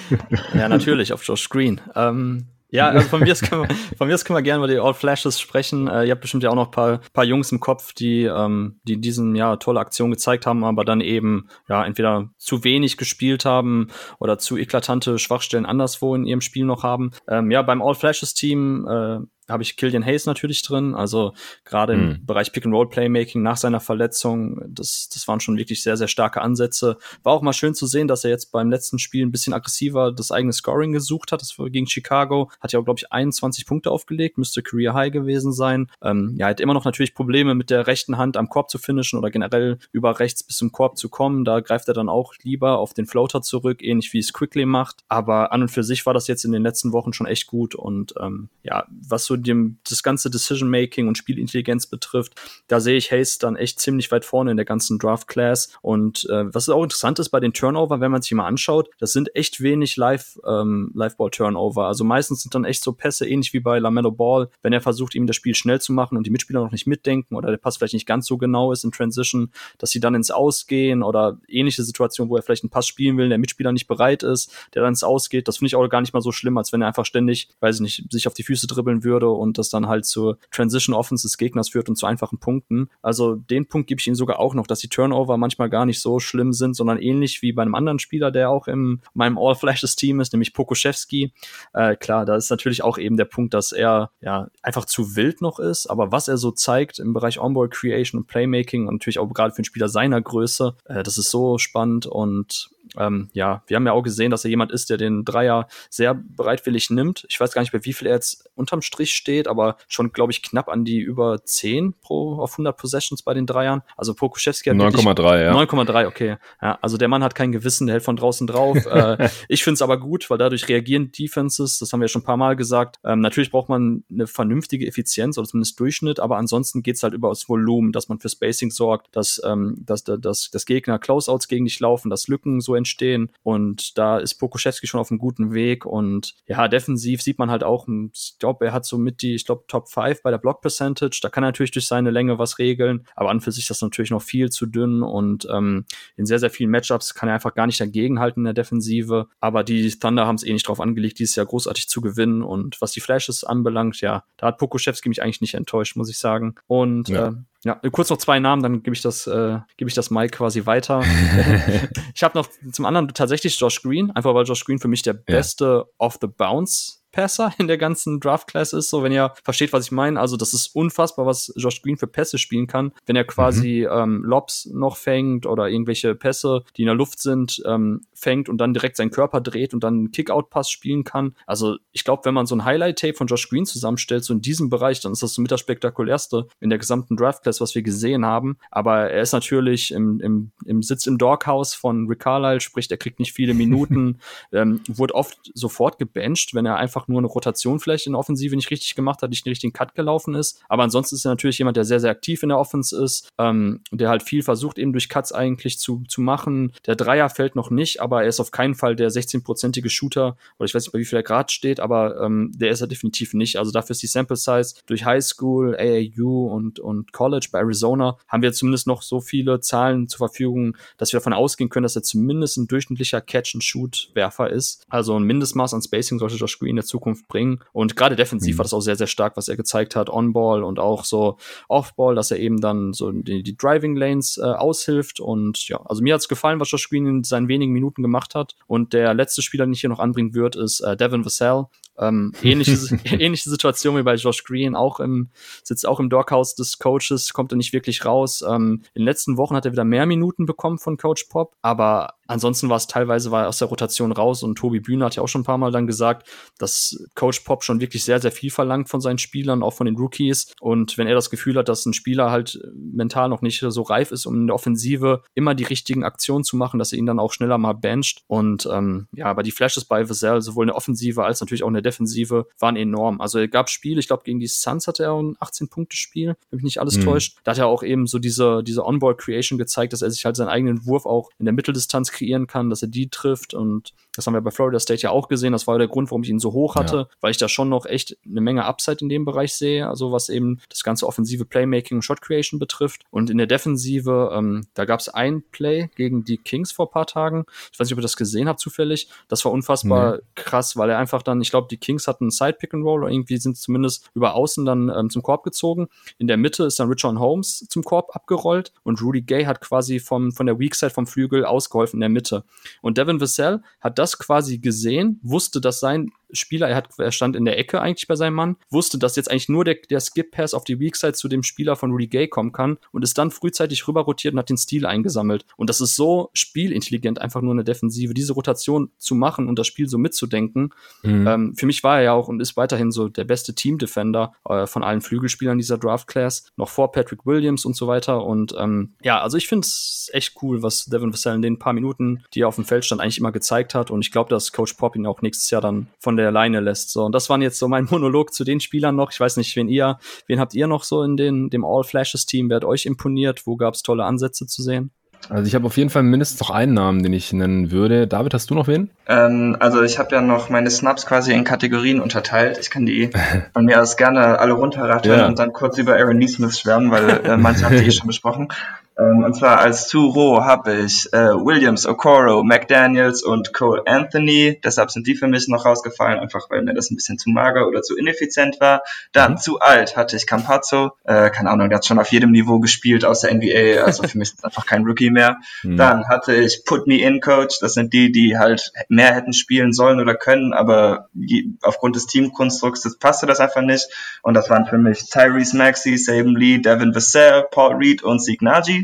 ja, natürlich, auf Josh Green. Ähm, ja, also von mir aus können wir, von mir aus können wir gerne über die All Flashes sprechen. Äh, ihr habt bestimmt ja auch noch paar, paar Jungs im Kopf, die, ähm, die in diesem Jahr tolle Aktionen gezeigt haben, aber dann eben ja entweder zu wenig gespielt haben oder zu eklatante Schwachstellen anderswo in ihrem Spiel noch haben. Ähm, ja, beim All Flashes Team äh, habe ich Killian Hayes natürlich drin. Also gerade im mhm. Bereich Pick-and-Roll-Playmaking nach seiner Verletzung, das, das waren schon wirklich sehr, sehr starke Ansätze. War auch mal schön zu sehen, dass er jetzt beim letzten Spiel ein bisschen aggressiver das eigene Scoring gesucht hat. Das war gegen Chicago. Hat ja auch, glaube ich, 21 Punkte aufgelegt, müsste Career High gewesen sein. Ähm, ja, hat immer noch natürlich Probleme mit der rechten Hand am Korb zu finishen oder generell über rechts bis zum Korb zu kommen. Da greift er dann auch lieber auf den Floater zurück, ähnlich wie es Quickly macht. Aber an und für sich war das jetzt in den letzten Wochen schon echt gut. Und ähm, ja, was so dem, das ganze Decision-Making und Spielintelligenz betrifft, da sehe ich Hayes dann echt ziemlich weit vorne in der ganzen Draft-Class. Und äh, was auch interessant ist bei den Turnover, wenn man sich mal anschaut, das sind echt wenig Live, ähm, Live-Ball-Turnover. Also meistens sind dann echt so Pässe, ähnlich wie bei LaMelo Ball, wenn er versucht, ihm das Spiel schnell zu machen und die Mitspieler noch nicht mitdenken oder der Pass vielleicht nicht ganz so genau ist in Transition, dass sie dann ins Ausgehen oder ähnliche Situationen, wo er vielleicht einen Pass spielen will, der Mitspieler nicht bereit ist, der dann ins Ausgeht. Das finde ich auch gar nicht mal so schlimm, als wenn er einfach ständig, weiß ich nicht, sich auf die Füße dribbeln würde und das dann halt zur Transition Offense des Gegners führt und zu einfachen Punkten. Also den Punkt gebe ich ihnen sogar auch noch, dass die Turnover manchmal gar nicht so schlimm sind, sondern ähnlich wie bei einem anderen Spieler, der auch in meinem All Flashes Team ist, nämlich Pokuschewski. Äh, klar, da ist natürlich auch eben der Punkt, dass er ja einfach zu wild noch ist, aber was er so zeigt im Bereich Onboard Creation und Playmaking und natürlich auch gerade für einen Spieler seiner Größe, äh, das ist so spannend und ähm, ja, wir haben ja auch gesehen, dass er jemand ist, der den Dreier sehr bereitwillig nimmt. Ich weiß gar nicht, bei wie viel er jetzt unterm Strich steht, aber schon, glaube ich, knapp an die über 10 pro auf 100 Possessions bei den Dreiern. Also Pokuschewski hat 9,3, ja. 9,3, okay. Ja, also der Mann hat kein Gewissen, der hält von draußen drauf. äh, ich finde es aber gut, weil dadurch reagieren Defenses, das haben wir ja schon ein paar Mal gesagt. Ähm, natürlich braucht man eine vernünftige Effizienz oder zumindest Durchschnitt, aber ansonsten geht's halt über das Volumen, dass man für Spacing sorgt, dass, ähm, dass, dass, dass, dass Gegner Closeouts gegen dich laufen, dass Lücken so entstehen. Und da ist Pokuschewski schon auf einem guten Weg. Und ja, defensiv sieht man halt auch, ich glaube, er hat so mit die, ich glaube, Top 5 bei der Block Percentage. Da kann er natürlich durch seine Länge was regeln. Aber an für sich ist das natürlich noch viel zu dünn. Und ähm, in sehr, sehr vielen Matchups kann er einfach gar nicht dagegenhalten in der Defensive. Aber die Thunder haben es eh nicht drauf angelegt, dieses Jahr großartig zu gewinnen. Und was die Flashes anbelangt, ja, da hat Pokuschewski mich eigentlich nicht enttäuscht, muss ich sagen. Und ja. äh, ja, kurz noch zwei Namen, dann gebe ich das, äh, gebe ich das Mike quasi weiter. ich habe noch zum anderen tatsächlich Josh Green, einfach weil Josh Green für mich der beste ja. off the bounce Passer in der ganzen Draft-Class ist, so wenn ihr versteht, was ich meine. Also das ist unfassbar, was Josh Green für Pässe spielen kann, wenn er quasi mhm. ähm, Lobs noch fängt oder irgendwelche Pässe, die in der Luft sind, ähm, fängt und dann direkt seinen Körper dreht und dann einen Kick-Out-Pass spielen kann. Also ich glaube, wenn man so ein Highlight-Tape von Josh Green zusammenstellt, so in diesem Bereich, dann ist das so mit das spektakulärste in der gesamten Draft-Class, was wir gesehen haben. Aber er ist natürlich im, im, im Sitz im Doghouse von Rick Carlisle, sprich, er kriegt nicht viele Minuten, ähm, wurde oft sofort gebencht, wenn er einfach einfach nur eine Rotation vielleicht in der Offensive nicht richtig gemacht hat, nicht den richtigen Cut gelaufen ist. Aber ansonsten ist er natürlich jemand, der sehr, sehr aktiv in der Offense ist, ähm, der halt viel versucht, eben durch Cuts eigentlich zu, zu machen. Der Dreier fällt noch nicht, aber er ist auf keinen Fall der 16-prozentige Shooter, oder ich weiß nicht, bei wie viel er gerade steht, aber ähm, der ist er definitiv nicht. Also dafür ist die Sample Size durch High School, AAU und, und College bei Arizona haben wir zumindest noch so viele Zahlen zur Verfügung, dass wir davon ausgehen können, dass er zumindest ein durchschnittlicher Catch-and-Shoot-Werfer ist. Also ein Mindestmaß an Spacing sollte Josh Green dazu Zukunft bringen. Und gerade defensiv mhm. war das auch sehr, sehr stark, was er gezeigt hat, On-Ball und auch so Off-Ball, dass er eben dann so die, die Driving Lanes äh, aushilft. Und ja, also mir hat es gefallen, was Josh Green in seinen wenigen Minuten gemacht hat. Und der letzte Spieler, den ich hier noch anbringen würde, ist äh, Devin Vassell. Ähm, ähnliche, ähnliche Situation wie bei Josh Green, auch im, sitzt auch im Doghouse des Coaches, kommt er nicht wirklich raus. Ähm, in den letzten Wochen hat er wieder mehr Minuten bekommen von Coach Pop, aber ansonsten war es teilweise war er aus der Rotation raus und Tobi Bühne hat ja auch schon ein paar Mal dann gesagt, dass Coach Pop schon wirklich sehr, sehr viel verlangt von seinen Spielern, auch von den Rookies. Und wenn er das Gefühl hat, dass ein Spieler halt mental noch nicht so reif ist, um in der Offensive immer die richtigen Aktionen zu machen, dass er ihn dann auch schneller mal bencht. Und ähm, ja, aber die Flashes bei Vassell, sowohl in der Offensive als natürlich auch in der Defensive waren enorm. Also er gab Spiele, ich glaube gegen die Suns hatte er ein 18-Punkte-Spiel, wenn mich nicht alles mhm. täuscht. Da hat er auch eben so diese, diese On-Ball-Creation gezeigt, dass er sich halt seinen eigenen Wurf auch in der Mitteldistanz kreieren kann, dass er die trifft und das haben wir bei Florida State ja auch gesehen. Das war der Grund, warum ich ihn so hoch hatte, ja. weil ich da schon noch echt eine Menge Upside in dem Bereich sehe, also was eben das ganze offensive Playmaking und Shot Creation betrifft. Und in der Defensive, ähm, da gab es ein Play gegen die Kings vor paar Tagen. Ich weiß nicht, ob ihr das gesehen habt zufällig. Das war unfassbar nee. krass, weil er einfach dann, ich glaube, die Kings hatten einen Side Pick and Roll oder irgendwie sind zumindest über außen dann ähm, zum Korb gezogen. In der Mitte ist dann Richard Holmes zum Korb abgerollt und Rudy Gay hat quasi vom, von der Weak Side vom Flügel ausgeholfen der Mitte. Und Devin Vassell hat das quasi gesehen, wusste, dass sein Spieler, er, hat, er stand in der Ecke eigentlich bei seinem Mann, wusste, dass jetzt eigentlich nur der, der Skip-Pass auf die Weakside zu dem Spieler von Rudy Gay kommen kann und ist dann frühzeitig rüber rotiert und hat den Stil eingesammelt. Und das ist so spielintelligent, einfach nur eine Defensive, diese Rotation zu machen und das Spiel so mitzudenken. Mhm. Ähm, für mich war er ja auch und ist weiterhin so der beste Team-Defender äh, von allen Flügelspielern dieser Draft-Class, noch vor Patrick Williams und so weiter. Und ähm, ja, also ich finde es echt cool, was Devin Vassell in den paar Minuten, die er auf dem Feld stand, eigentlich immer gezeigt hat. Und ich glaube, dass Coach Pop ihn auch nächstes Jahr dann von der der Leine lässt. So, und das waren jetzt so mein Monolog zu den Spielern noch. Ich weiß nicht, wen ihr, wen habt ihr noch so in den, dem All Flashes Team? Wer hat euch imponiert? Wo gab es tolle Ansätze zu sehen? Also ich habe auf jeden Fall mindestens noch einen Namen, den ich nennen würde. David, hast du noch wen? Ähm, also ich habe ja noch meine Snaps quasi in Kategorien unterteilt. Ich kann die von mir aus gerne alle runterrattern ja. und dann kurz über Aaron Neesmith schwärmen, weil äh, manche habt ihr eh schon besprochen. Ähm, und zwar als zu roh habe ich äh, Williams, Okoro, McDaniels und Cole Anthony. Deshalb sind die für mich noch rausgefallen, einfach weil mir das ein bisschen zu mager oder zu ineffizient war. Dann mhm. zu alt hatte ich Campazzo. Äh, keine Ahnung, der hat schon auf jedem Niveau gespielt aus der NBA. Also für mich ist das einfach kein Rookie mehr. Mhm. Dann hatte ich Put Me In Coach. Das sind die, die halt mehr hätten spielen sollen oder können, aber die, aufgrund des Teamkonstrukts das passte das einfach nicht. Und das waren für mich Tyrese Maxey, Saban Lee, Devin Vassell, Paul Reed und Signaji.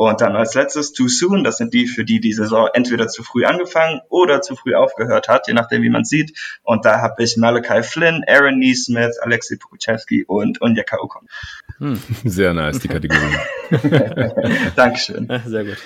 Und dann als letztes Too Soon, das sind die, für die die Saison entweder zu früh angefangen oder zu früh aufgehört hat, je nachdem, wie man sieht. Und da habe ich Malachi Flynn, Aaron Neesmith, Alexei Pukuchevsky und Onyeka Okon. Hm. Sehr nice, die Kategorie. Dankeschön. Sehr gut.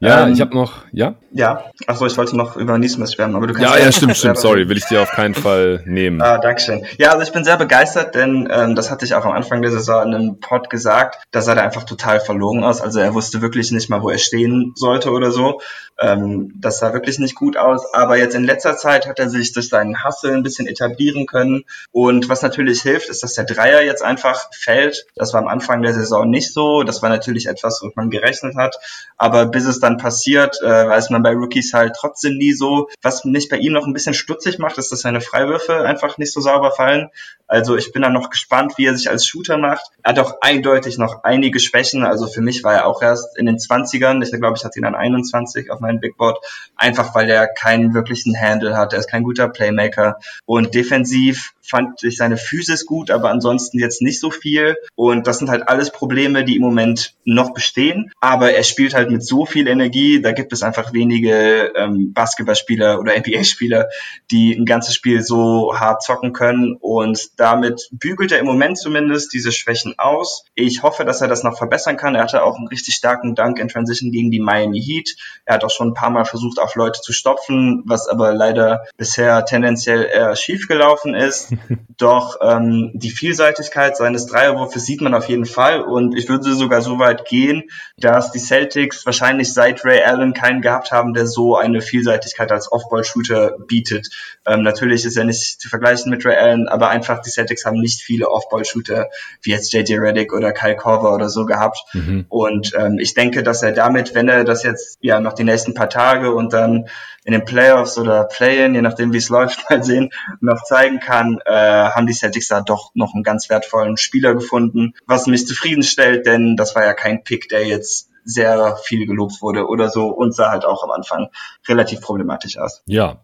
Ja, ähm, ich habe noch, ja? Ja, achso, ich wollte noch über Nismus schwärmen, aber du kannst ja. Ja, ja, stimmt, stimmt, sorry, will ich dir auf keinen Fall nehmen. Ah, Dankeschön. Ja, also ich bin sehr begeistert, denn ähm, das hatte ich auch am Anfang der Saison in einem Pod gesagt, da sah er einfach total verlogen aus, also er wusste wirklich nicht mal, wo er stehen sollte oder so. Ähm, das sah wirklich nicht gut aus, aber jetzt in letzter Zeit hat er sich durch seinen Hustle ein bisschen etablieren können und was natürlich hilft, ist, dass der Dreier jetzt einfach fällt. Das war am Anfang der Saison nicht so, das war natürlich etwas, womit man gerechnet hat, aber bis es dann passiert, äh, weiß man bei Rookies halt trotzdem nie so. Was mich bei ihm noch ein bisschen stutzig macht, ist, dass seine Freiwürfe einfach nicht so sauber fallen. Also ich bin dann noch gespannt, wie er sich als Shooter macht. Er hat auch eindeutig noch einige Schwächen. Also für mich war er auch erst in den 20ern. Ich glaube, ich hatte ihn dann 21 auf meinem Big Board. Einfach weil er keinen wirklichen Handle hat. Er ist kein guter Playmaker. Und defensiv fand ich seine Physis gut, aber ansonsten jetzt nicht so viel. Und das sind halt alles Probleme, die im Moment noch bestehen. Aber er spielt halt mit so viel Energie. Da gibt es einfach wenige ähm, Basketballspieler oder NBA-Spieler, die ein ganzes Spiel so hart zocken können. Und damit bügelt er im Moment zumindest diese Schwächen aus. Ich hoffe, dass er das noch verbessern kann. Er hatte auch einen richtig starken Dank in Transition gegen die Miami Heat. Er hat auch schon ein paar Mal versucht, auf Leute zu stopfen, was aber leider bisher tendenziell eher schief gelaufen ist. Doch ähm, die Vielseitigkeit seines Dreierwurfes sieht man auf jeden Fall und ich würde sogar so weit gehen, dass die Celtics wahrscheinlich seit Ray Allen keinen gehabt haben, der so eine Vielseitigkeit als Off-Ball-Shooter bietet. Ähm, natürlich ist er nicht zu vergleichen mit Ray Allen, aber einfach die Celtics haben nicht viele Off-Ball-Shooter wie jetzt JJ Reddick oder Kyle Korver oder so gehabt. Mhm. Und ähm, ich denke, dass er damit, wenn er das jetzt ja noch die nächsten paar Tage und dann in den Playoffs oder Play-in, je nachdem wie es läuft, mal sehen, noch zeigen kann, äh, haben die Celtics da doch noch einen ganz wertvollen Spieler gefunden, was mich zufriedenstellt, denn das war ja kein Pick, der jetzt sehr viel gelobt wurde oder so und sah halt auch am Anfang relativ problematisch aus. Ja,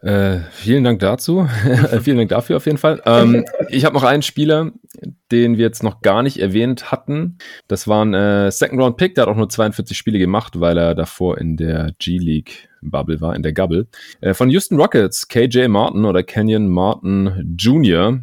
äh, vielen Dank dazu. vielen Dank dafür auf jeden Fall. Ähm, ich habe noch einen Spieler, den wir jetzt noch gar nicht erwähnt hatten. Das war ein äh, Second Round Pick, der hat auch nur 42 Spiele gemacht, weil er davor in der G-League Bubble war, in der Gubble. Äh, von Houston Rockets, KJ Martin oder Kenyon Martin Jr.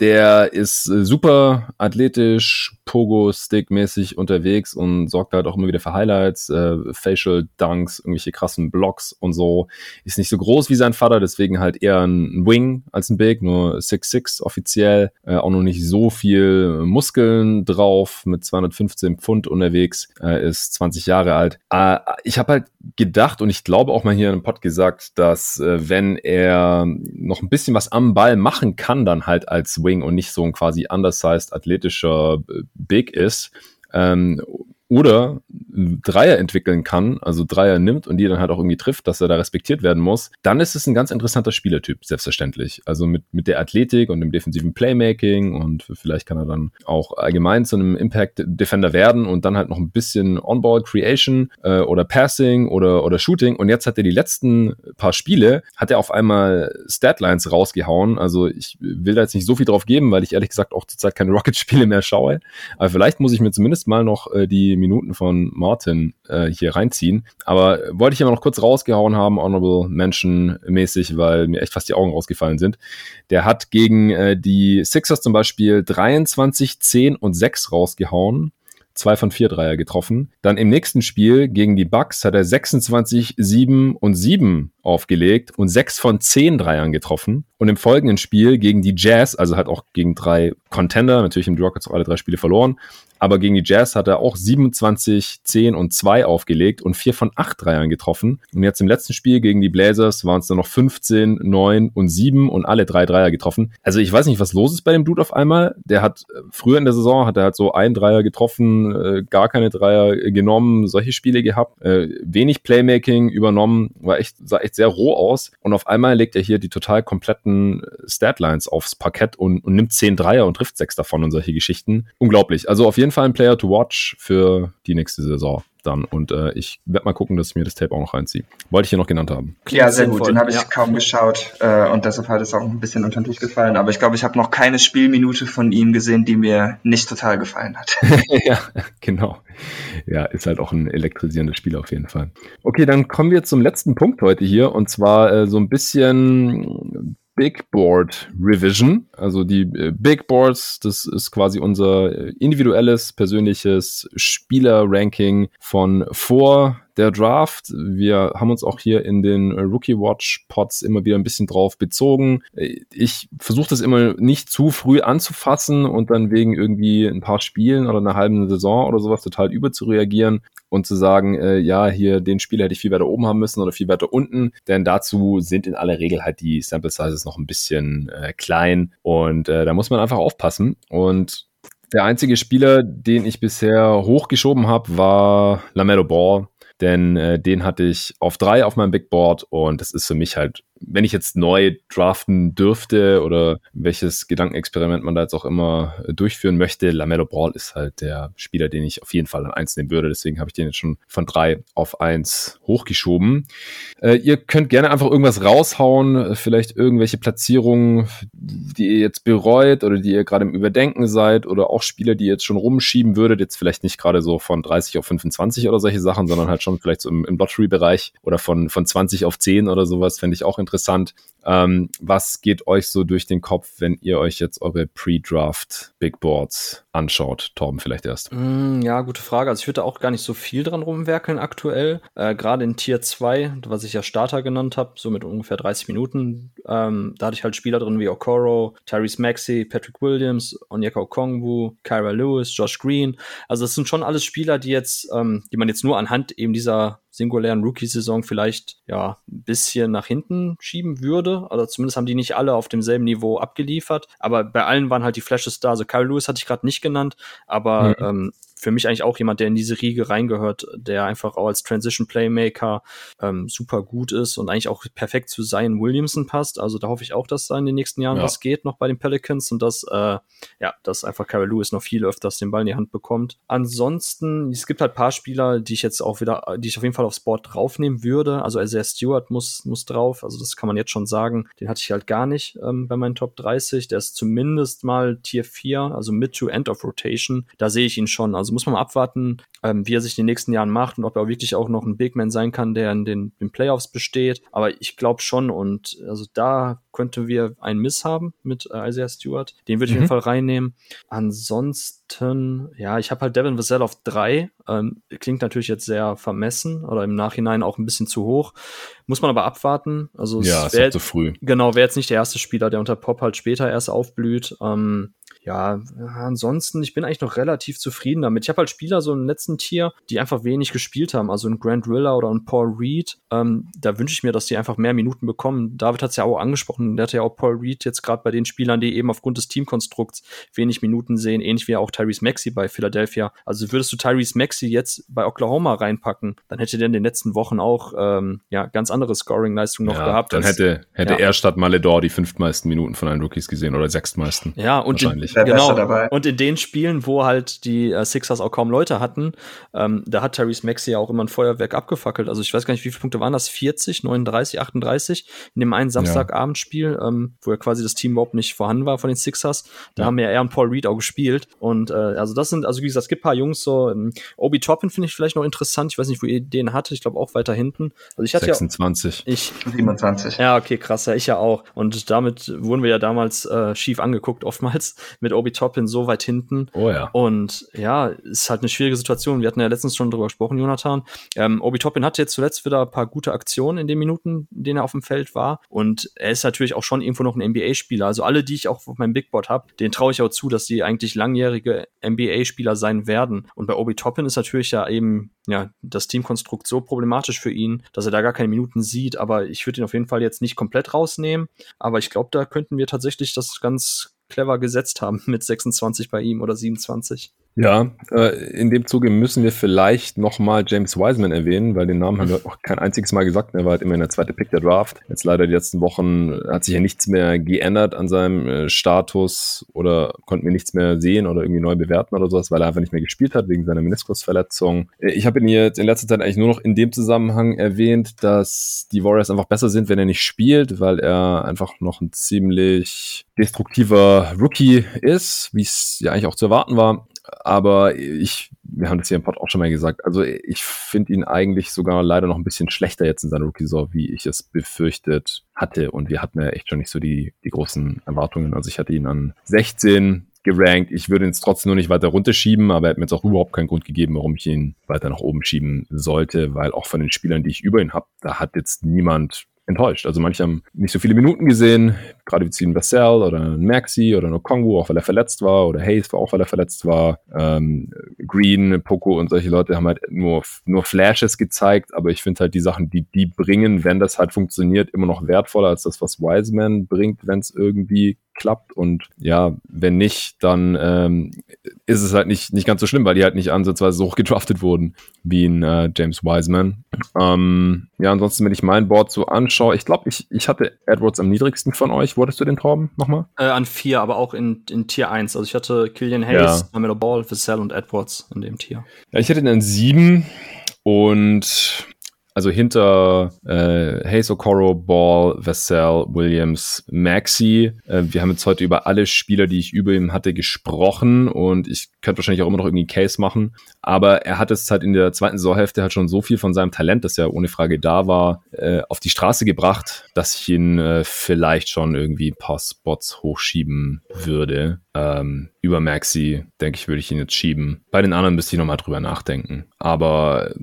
Der ist äh, super athletisch, Pogo-Stick-mäßig unterwegs und sorgt halt auch immer wieder für Highlights, äh, Facial Dunks, irgendwelche krassen Blocks und so. Ist nicht so groß wie sein Vater, deswegen halt eher ein Wing als ein Big, nur 6'6 offiziell, äh, auch noch nicht so viel Muskeln drauf, mit 215 Pfund unterwegs, äh, ist 20 Jahre alt. Äh, ich habe halt gedacht und ich glaube auch mal hier im Pod gesagt, dass äh, wenn er noch ein bisschen was am Ball machen kann, dann halt als Wing und nicht so ein quasi undersized athletischer äh, Big ist, ähm, oder Dreier entwickeln kann, also Dreier nimmt und die dann halt auch irgendwie trifft, dass er da respektiert werden muss, dann ist es ein ganz interessanter Spielertyp, selbstverständlich. Also mit, mit der Athletik und dem defensiven Playmaking und vielleicht kann er dann auch allgemein zu einem Impact-Defender werden und dann halt noch ein bisschen On-Ball Creation äh, oder Passing oder, oder Shooting. Und jetzt hat er die letzten paar Spiele, hat er auf einmal Statlines rausgehauen. Also ich will da jetzt nicht so viel drauf geben, weil ich ehrlich gesagt auch zurzeit keine Rocket-Spiele mehr schaue. Aber vielleicht muss ich mir zumindest mal noch äh, die Minuten von Martin äh, hier reinziehen. Aber wollte ich immer noch kurz rausgehauen haben, Honorable Mention mäßig, weil mir echt fast die Augen rausgefallen sind. Der hat gegen äh, die Sixers zum Beispiel 23, 10 und 6 rausgehauen zwei von vier Dreier getroffen. Dann im nächsten Spiel gegen die Bucks hat er 26, 7 und 7 aufgelegt und sechs von zehn Dreiern getroffen. Und im folgenden Spiel gegen die Jazz, also halt auch gegen drei Contender, natürlich im Rockets auch alle drei Spiele verloren, aber gegen die Jazz hat er auch 27, 10 und 2 aufgelegt und 4 von 8 Dreiern getroffen. Und jetzt im letzten Spiel gegen die Blazers waren es dann noch 15, 9 und 7 und alle drei Dreier getroffen. Also ich weiß nicht, was los ist bei dem Dude auf einmal. Der hat äh, früher in der Saison hat er halt so ein Dreier getroffen, äh, gar keine Dreier genommen, solche Spiele gehabt, äh, wenig Playmaking übernommen, war echt, sah echt sehr roh aus. Und auf einmal legt er hier die total kompletten Statlines aufs Parkett und, und nimmt 10 Dreier und trifft sechs davon und solche Geschichten. Unglaublich. Also auf jeden jeden Fall ein Player to watch für die nächste Saison dann. Und äh, ich werde mal gucken, dass ich mir das Tape auch noch reinziehe. Wollte ich hier noch genannt haben. Ja, sehr gut. Den habe ich ja. kaum geschaut äh, und deshalb hat es auch ein bisschen unter den Tisch gefallen. Aber ich glaube, ich habe noch keine Spielminute von ihm gesehen, die mir nicht total gefallen hat. ja, genau. Ja, ist halt auch ein elektrisierendes Spiel auf jeden Fall. Okay, dann kommen wir zum letzten Punkt heute hier und zwar äh, so ein bisschen Big Board Revision. Also die äh, Big Boards, das ist quasi unser äh, individuelles, persönliches Spieler-Ranking von vor der Draft. Wir haben uns auch hier in den Rookie Watch Pods immer wieder ein bisschen drauf bezogen. Ich versuche das immer nicht zu früh anzufassen und dann wegen irgendwie ein paar Spielen oder einer halben Saison oder sowas total überzureagieren und zu sagen, äh, ja, hier den Spieler hätte ich viel weiter oben haben müssen oder viel weiter unten, denn dazu sind in aller Regel halt die Sample Sizes noch ein bisschen äh, klein und äh, da muss man einfach aufpassen und der einzige Spieler, den ich bisher hochgeschoben habe, war Lamello Ball denn äh, den hatte ich auf drei auf meinem Big Board und das ist für mich halt wenn ich jetzt neu draften dürfte oder welches Gedankenexperiment man da jetzt auch immer äh, durchführen möchte, Lamello Ball ist halt der Spieler, den ich auf jeden Fall an eins nehmen würde. Deswegen habe ich den jetzt schon von drei auf eins hochgeschoben. Äh, ihr könnt gerne einfach irgendwas raushauen, äh, vielleicht irgendwelche Platzierungen, die ihr jetzt bereut oder die ihr gerade im Überdenken seid oder auch Spieler, die ihr jetzt schon rumschieben würdet. Jetzt vielleicht nicht gerade so von 30 auf 25 oder solche Sachen, sondern halt schon vielleicht so im, im Lottery-Bereich oder von, von 20 auf 10 oder sowas, fände ich auch interessant. Ähm, was geht euch so durch den Kopf, wenn ihr euch jetzt eure Pre-Draft Big Boards anschaut? Torben vielleicht erst. Mm, ja, gute Frage. Also ich würde auch gar nicht so viel dran rumwerkeln aktuell. Äh, Gerade in Tier 2, was ich ja Starter genannt habe, so mit ungefähr 30 Minuten, ähm, da hatte ich halt Spieler drin wie Okoro, Tyrese Maxey, Patrick Williams, Onyeka Okongwu, Kyra Lewis, Josh Green. Also das sind schon alles Spieler, die jetzt, ähm, die man jetzt nur anhand eben dieser singulären Rookie-Saison vielleicht ja ein bisschen nach hinten schieben würde. Also zumindest haben die nicht alle auf demselben Niveau abgeliefert. Aber bei allen waren halt die Flashes da. Also Kyle Lewis hatte ich gerade nicht genannt, aber mhm. ähm, für mich eigentlich auch jemand, der in diese Riege reingehört, der einfach auch als Transition Playmaker ähm, super gut ist und eigentlich auch perfekt zu Zion Williamson passt. Also da hoffe ich auch, dass da in den nächsten Jahren ja. was geht noch bei den Pelicans und dass, äh, ja, dass einfach Carol Lewis noch viel öfters den Ball in die Hand bekommt. Ansonsten, es gibt halt paar Spieler, die ich jetzt auch wieder, die ich auf jeden Fall aufs Board draufnehmen würde. Also Isaiah Stewart muss, muss drauf. Also das kann man jetzt schon sagen. Den hatte ich halt gar nicht ähm, bei meinen Top 30. Der ist zumindest mal Tier 4, also Mid to End of Rotation. Da sehe ich ihn schon. Also also muss man mal abwarten, ähm, wie er sich in den nächsten Jahren macht und ob er auch wirklich auch noch ein Big Man sein kann, der in den, den Playoffs besteht. Aber ich glaube schon und also da könnten wir einen Miss haben mit äh, Isaiah Stewart. Den würde ich mhm. auf jeden mhm. Fall reinnehmen. Ansonsten, ja, ich habe halt Devin Vassell auf drei. Ähm, klingt natürlich jetzt sehr vermessen oder im Nachhinein auch ein bisschen zu hoch. Muss man aber abwarten. Also ja, es ist zu früh. Genau, wäre jetzt nicht der erste Spieler, der unter Pop halt später erst aufblüht. Ähm, ja, ansonsten, ich bin eigentlich noch relativ zufrieden damit. Ich habe halt Spieler so im letzten Tier, die einfach wenig gespielt haben. Also ein Grant Riller oder ein Paul Reed. Ähm, da wünsche ich mir, dass die einfach mehr Minuten bekommen. David hat es ja auch angesprochen. Der hatte ja auch Paul Reed jetzt gerade bei den Spielern, die eben aufgrund des Teamkonstrukts wenig Minuten sehen, ähnlich wie auch Tyrese Maxey bei Philadelphia. Also würdest du Tyrese Maxey jetzt bei Oklahoma reinpacken, dann hätte der in den letzten Wochen auch ähm, ja ganz andere Scoring-Leistungen noch ja, gehabt. Dann hätte, hätte ja. er statt Maledor die fünftmeisten Minuten von allen Rookies gesehen oder sechstmeisten. Ja, und wahrscheinlich genau. dabei. Und in den Spielen, wo halt die äh, Sixers auch kaum Leute hatten, ähm, da hat Tyrese Maxey ja auch immer ein Feuerwerk abgefackelt. Also ich weiß gar nicht, wie viele Punkte waren das? 40, 39, 38 in dem einen Samstagabendspiel, ähm, wo ja quasi das Team überhaupt nicht vorhanden war von den Sixers. Da ja. haben ja er und Paul Reed auch gespielt. Und äh, also das sind, also wie gesagt, es gibt ein paar Jungs so, ähm, Obi Toppin finde ich vielleicht noch interessant. Ich weiß nicht, wo ihr den hatte. Ich glaube auch weiter hinten. Also ich hatte 26. Ja, ich 27. Ja, okay, krass. Ja, ich ja auch. Und damit wurden wir ja damals äh, schief angeguckt, oftmals mit Obi Toppin so weit hinten. Oh ja. Und ja, ist halt eine schwierige Situation. Wir hatten ja letztens schon drüber gesprochen, Jonathan. Ähm, Obi Toppin hatte jetzt zuletzt wieder ein paar gute Aktionen in den Minuten, in denen er auf dem Feld war. Und er ist natürlich auch schon irgendwo noch ein NBA-Spieler. Also alle, die ich auch auf meinem Big Board habe, denen traue ich auch zu, dass die eigentlich langjährige NBA-Spieler sein werden. Und bei Obi Toppin ist natürlich ja eben ja, das Teamkonstrukt so problematisch für ihn, dass er da gar keine Minuten sieht. Aber ich würde ihn auf jeden Fall jetzt nicht komplett rausnehmen. Aber ich glaube, da könnten wir tatsächlich das ganz clever gesetzt haben mit 26 bei ihm oder 27. Ja, äh, in dem Zuge müssen wir vielleicht nochmal James Wiseman erwähnen, weil den Namen haben wir auch kein einziges Mal gesagt. Er war halt immer der zweite Pick der Draft. Jetzt leider die letzten Wochen hat sich ja nichts mehr geändert an seinem äh, Status oder konnten wir nichts mehr sehen oder irgendwie neu bewerten oder sowas, weil er einfach nicht mehr gespielt hat wegen seiner Meniskusverletzung. Äh, ich habe ihn jetzt in letzter Zeit eigentlich nur noch in dem Zusammenhang erwähnt, dass die Warriors einfach besser sind, wenn er nicht spielt, weil er einfach noch ein ziemlich destruktiver Rookie ist, wie es ja eigentlich auch zu erwarten war aber ich, wir haben das hier im Pod auch schon mal gesagt, also ich finde ihn eigentlich sogar leider noch ein bisschen schlechter jetzt in seiner Rookie-Saison, wie ich es befürchtet hatte. Und wir hatten ja echt schon nicht so die, die großen Erwartungen. Also ich hatte ihn an 16 gerankt. Ich würde ihn jetzt trotzdem nur nicht weiter runterschieben, aber er hat mir jetzt auch überhaupt keinen Grund gegeben, warum ich ihn weiter nach oben schieben sollte, weil auch von den Spielern, die ich über ihn habe, da hat jetzt niemand enttäuscht. Also manche haben nicht so viele Minuten gesehen, gerade wie ein Vassell oder ein Maxi oder ein Okongu, auch weil er verletzt war, oder Hayes auch weil er verletzt war. Ähm, Green, Poco und solche Leute haben halt nur, nur Flashes gezeigt, aber ich finde halt die Sachen, die die bringen, wenn das halt funktioniert, immer noch wertvoller als das, was Wiseman bringt, wenn es irgendwie klappt. Und ja, wenn nicht, dann ähm, ist es halt nicht, nicht ganz so schlimm, weil die halt nicht ansatzweise so hoch gedraftet wurden wie ein äh, James Wiseman. Ähm, ja, ansonsten, wenn ich mein Board so anschaue, ich glaube, ich, ich hatte Edwards am niedrigsten von euch. Hattest du den Torben nochmal? Äh, an vier, aber auch in, in Tier 1. Also ich hatte Killian Hayes, ja. Ball, Vassell und Edwards in dem Tier. Ja, ich hatte ihn an sieben und also hinter äh, Hayes Okoro, Ball, Vassell, Williams, Maxi. Äh, wir haben jetzt heute über alle Spieler, die ich über ihm hatte, gesprochen und ich könnte wahrscheinlich auch immer noch irgendwie einen Case machen. Aber er hat es halt in der zweiten Saisonhälfte halt schon so viel von seinem Talent, das ja ohne Frage da war, äh, auf die Straße gebracht, dass ich ihn äh, vielleicht schon irgendwie ein paar Spots hochschieben würde. Ähm, über Maxi, denke ich, würde ich ihn jetzt schieben. Bei den anderen müsste ich nochmal drüber nachdenken. Aber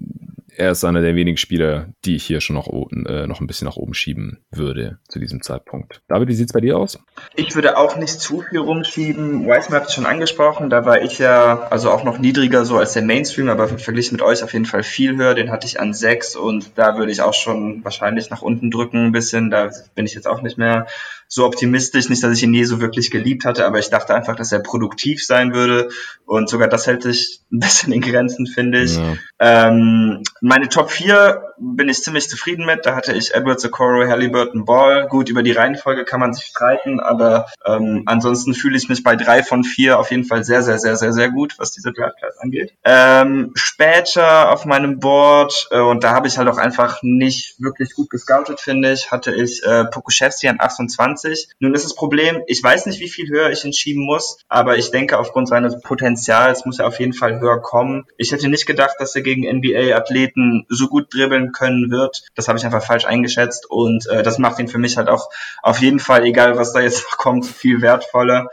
er ist einer der wenigen Spieler, die ich hier schon noch, äh, noch ein bisschen nach oben schieben würde zu diesem Zeitpunkt. David, wie sieht's bei dir aus? Ich würde auch nicht zu viel rumschieben. Wiseman hat es schon angesprochen, da war ich ja also auch noch niedriger so als der Mainstream, aber verglichen mit euch auf jeden Fall viel höher. Den hatte ich an sechs und da würde ich auch schon wahrscheinlich nach unten drücken ein bisschen. Da bin ich jetzt auch nicht mehr so optimistisch. Nicht, dass ich ihn nie so wirklich geliebt hatte, aber ich dachte einfach, dass er produktiv sein würde. Und sogar das hält sich ein bisschen in Grenzen, finde ich. Ja. Ähm, meine Top 4 bin ich ziemlich zufrieden mit. Da hatte ich Edward Okoro, Halliburton, Ball. Gut, über die Reihenfolge kann man sich streiten, aber ähm, ansonsten fühle ich mich bei drei von vier auf jeden Fall sehr, sehr, sehr, sehr, sehr gut, was diese Draft Class angeht. Ähm, später auf meinem Board, äh, und da habe ich halt auch einfach nicht wirklich gut gescoutet, finde ich, hatte ich äh, Pokushevski an 28. Nun ist das Problem, ich weiß nicht, wie viel höher ich ihn schieben muss, aber ich denke, aufgrund seines Potenzials muss er auf jeden Fall höher kommen. Ich hätte nicht gedacht, dass er gegen NBA-Athleten so gut dribbeln können wird. Das habe ich einfach falsch eingeschätzt und äh, das macht ihn für mich halt auch auf jeden Fall, egal was da jetzt noch kommt, viel wertvoller.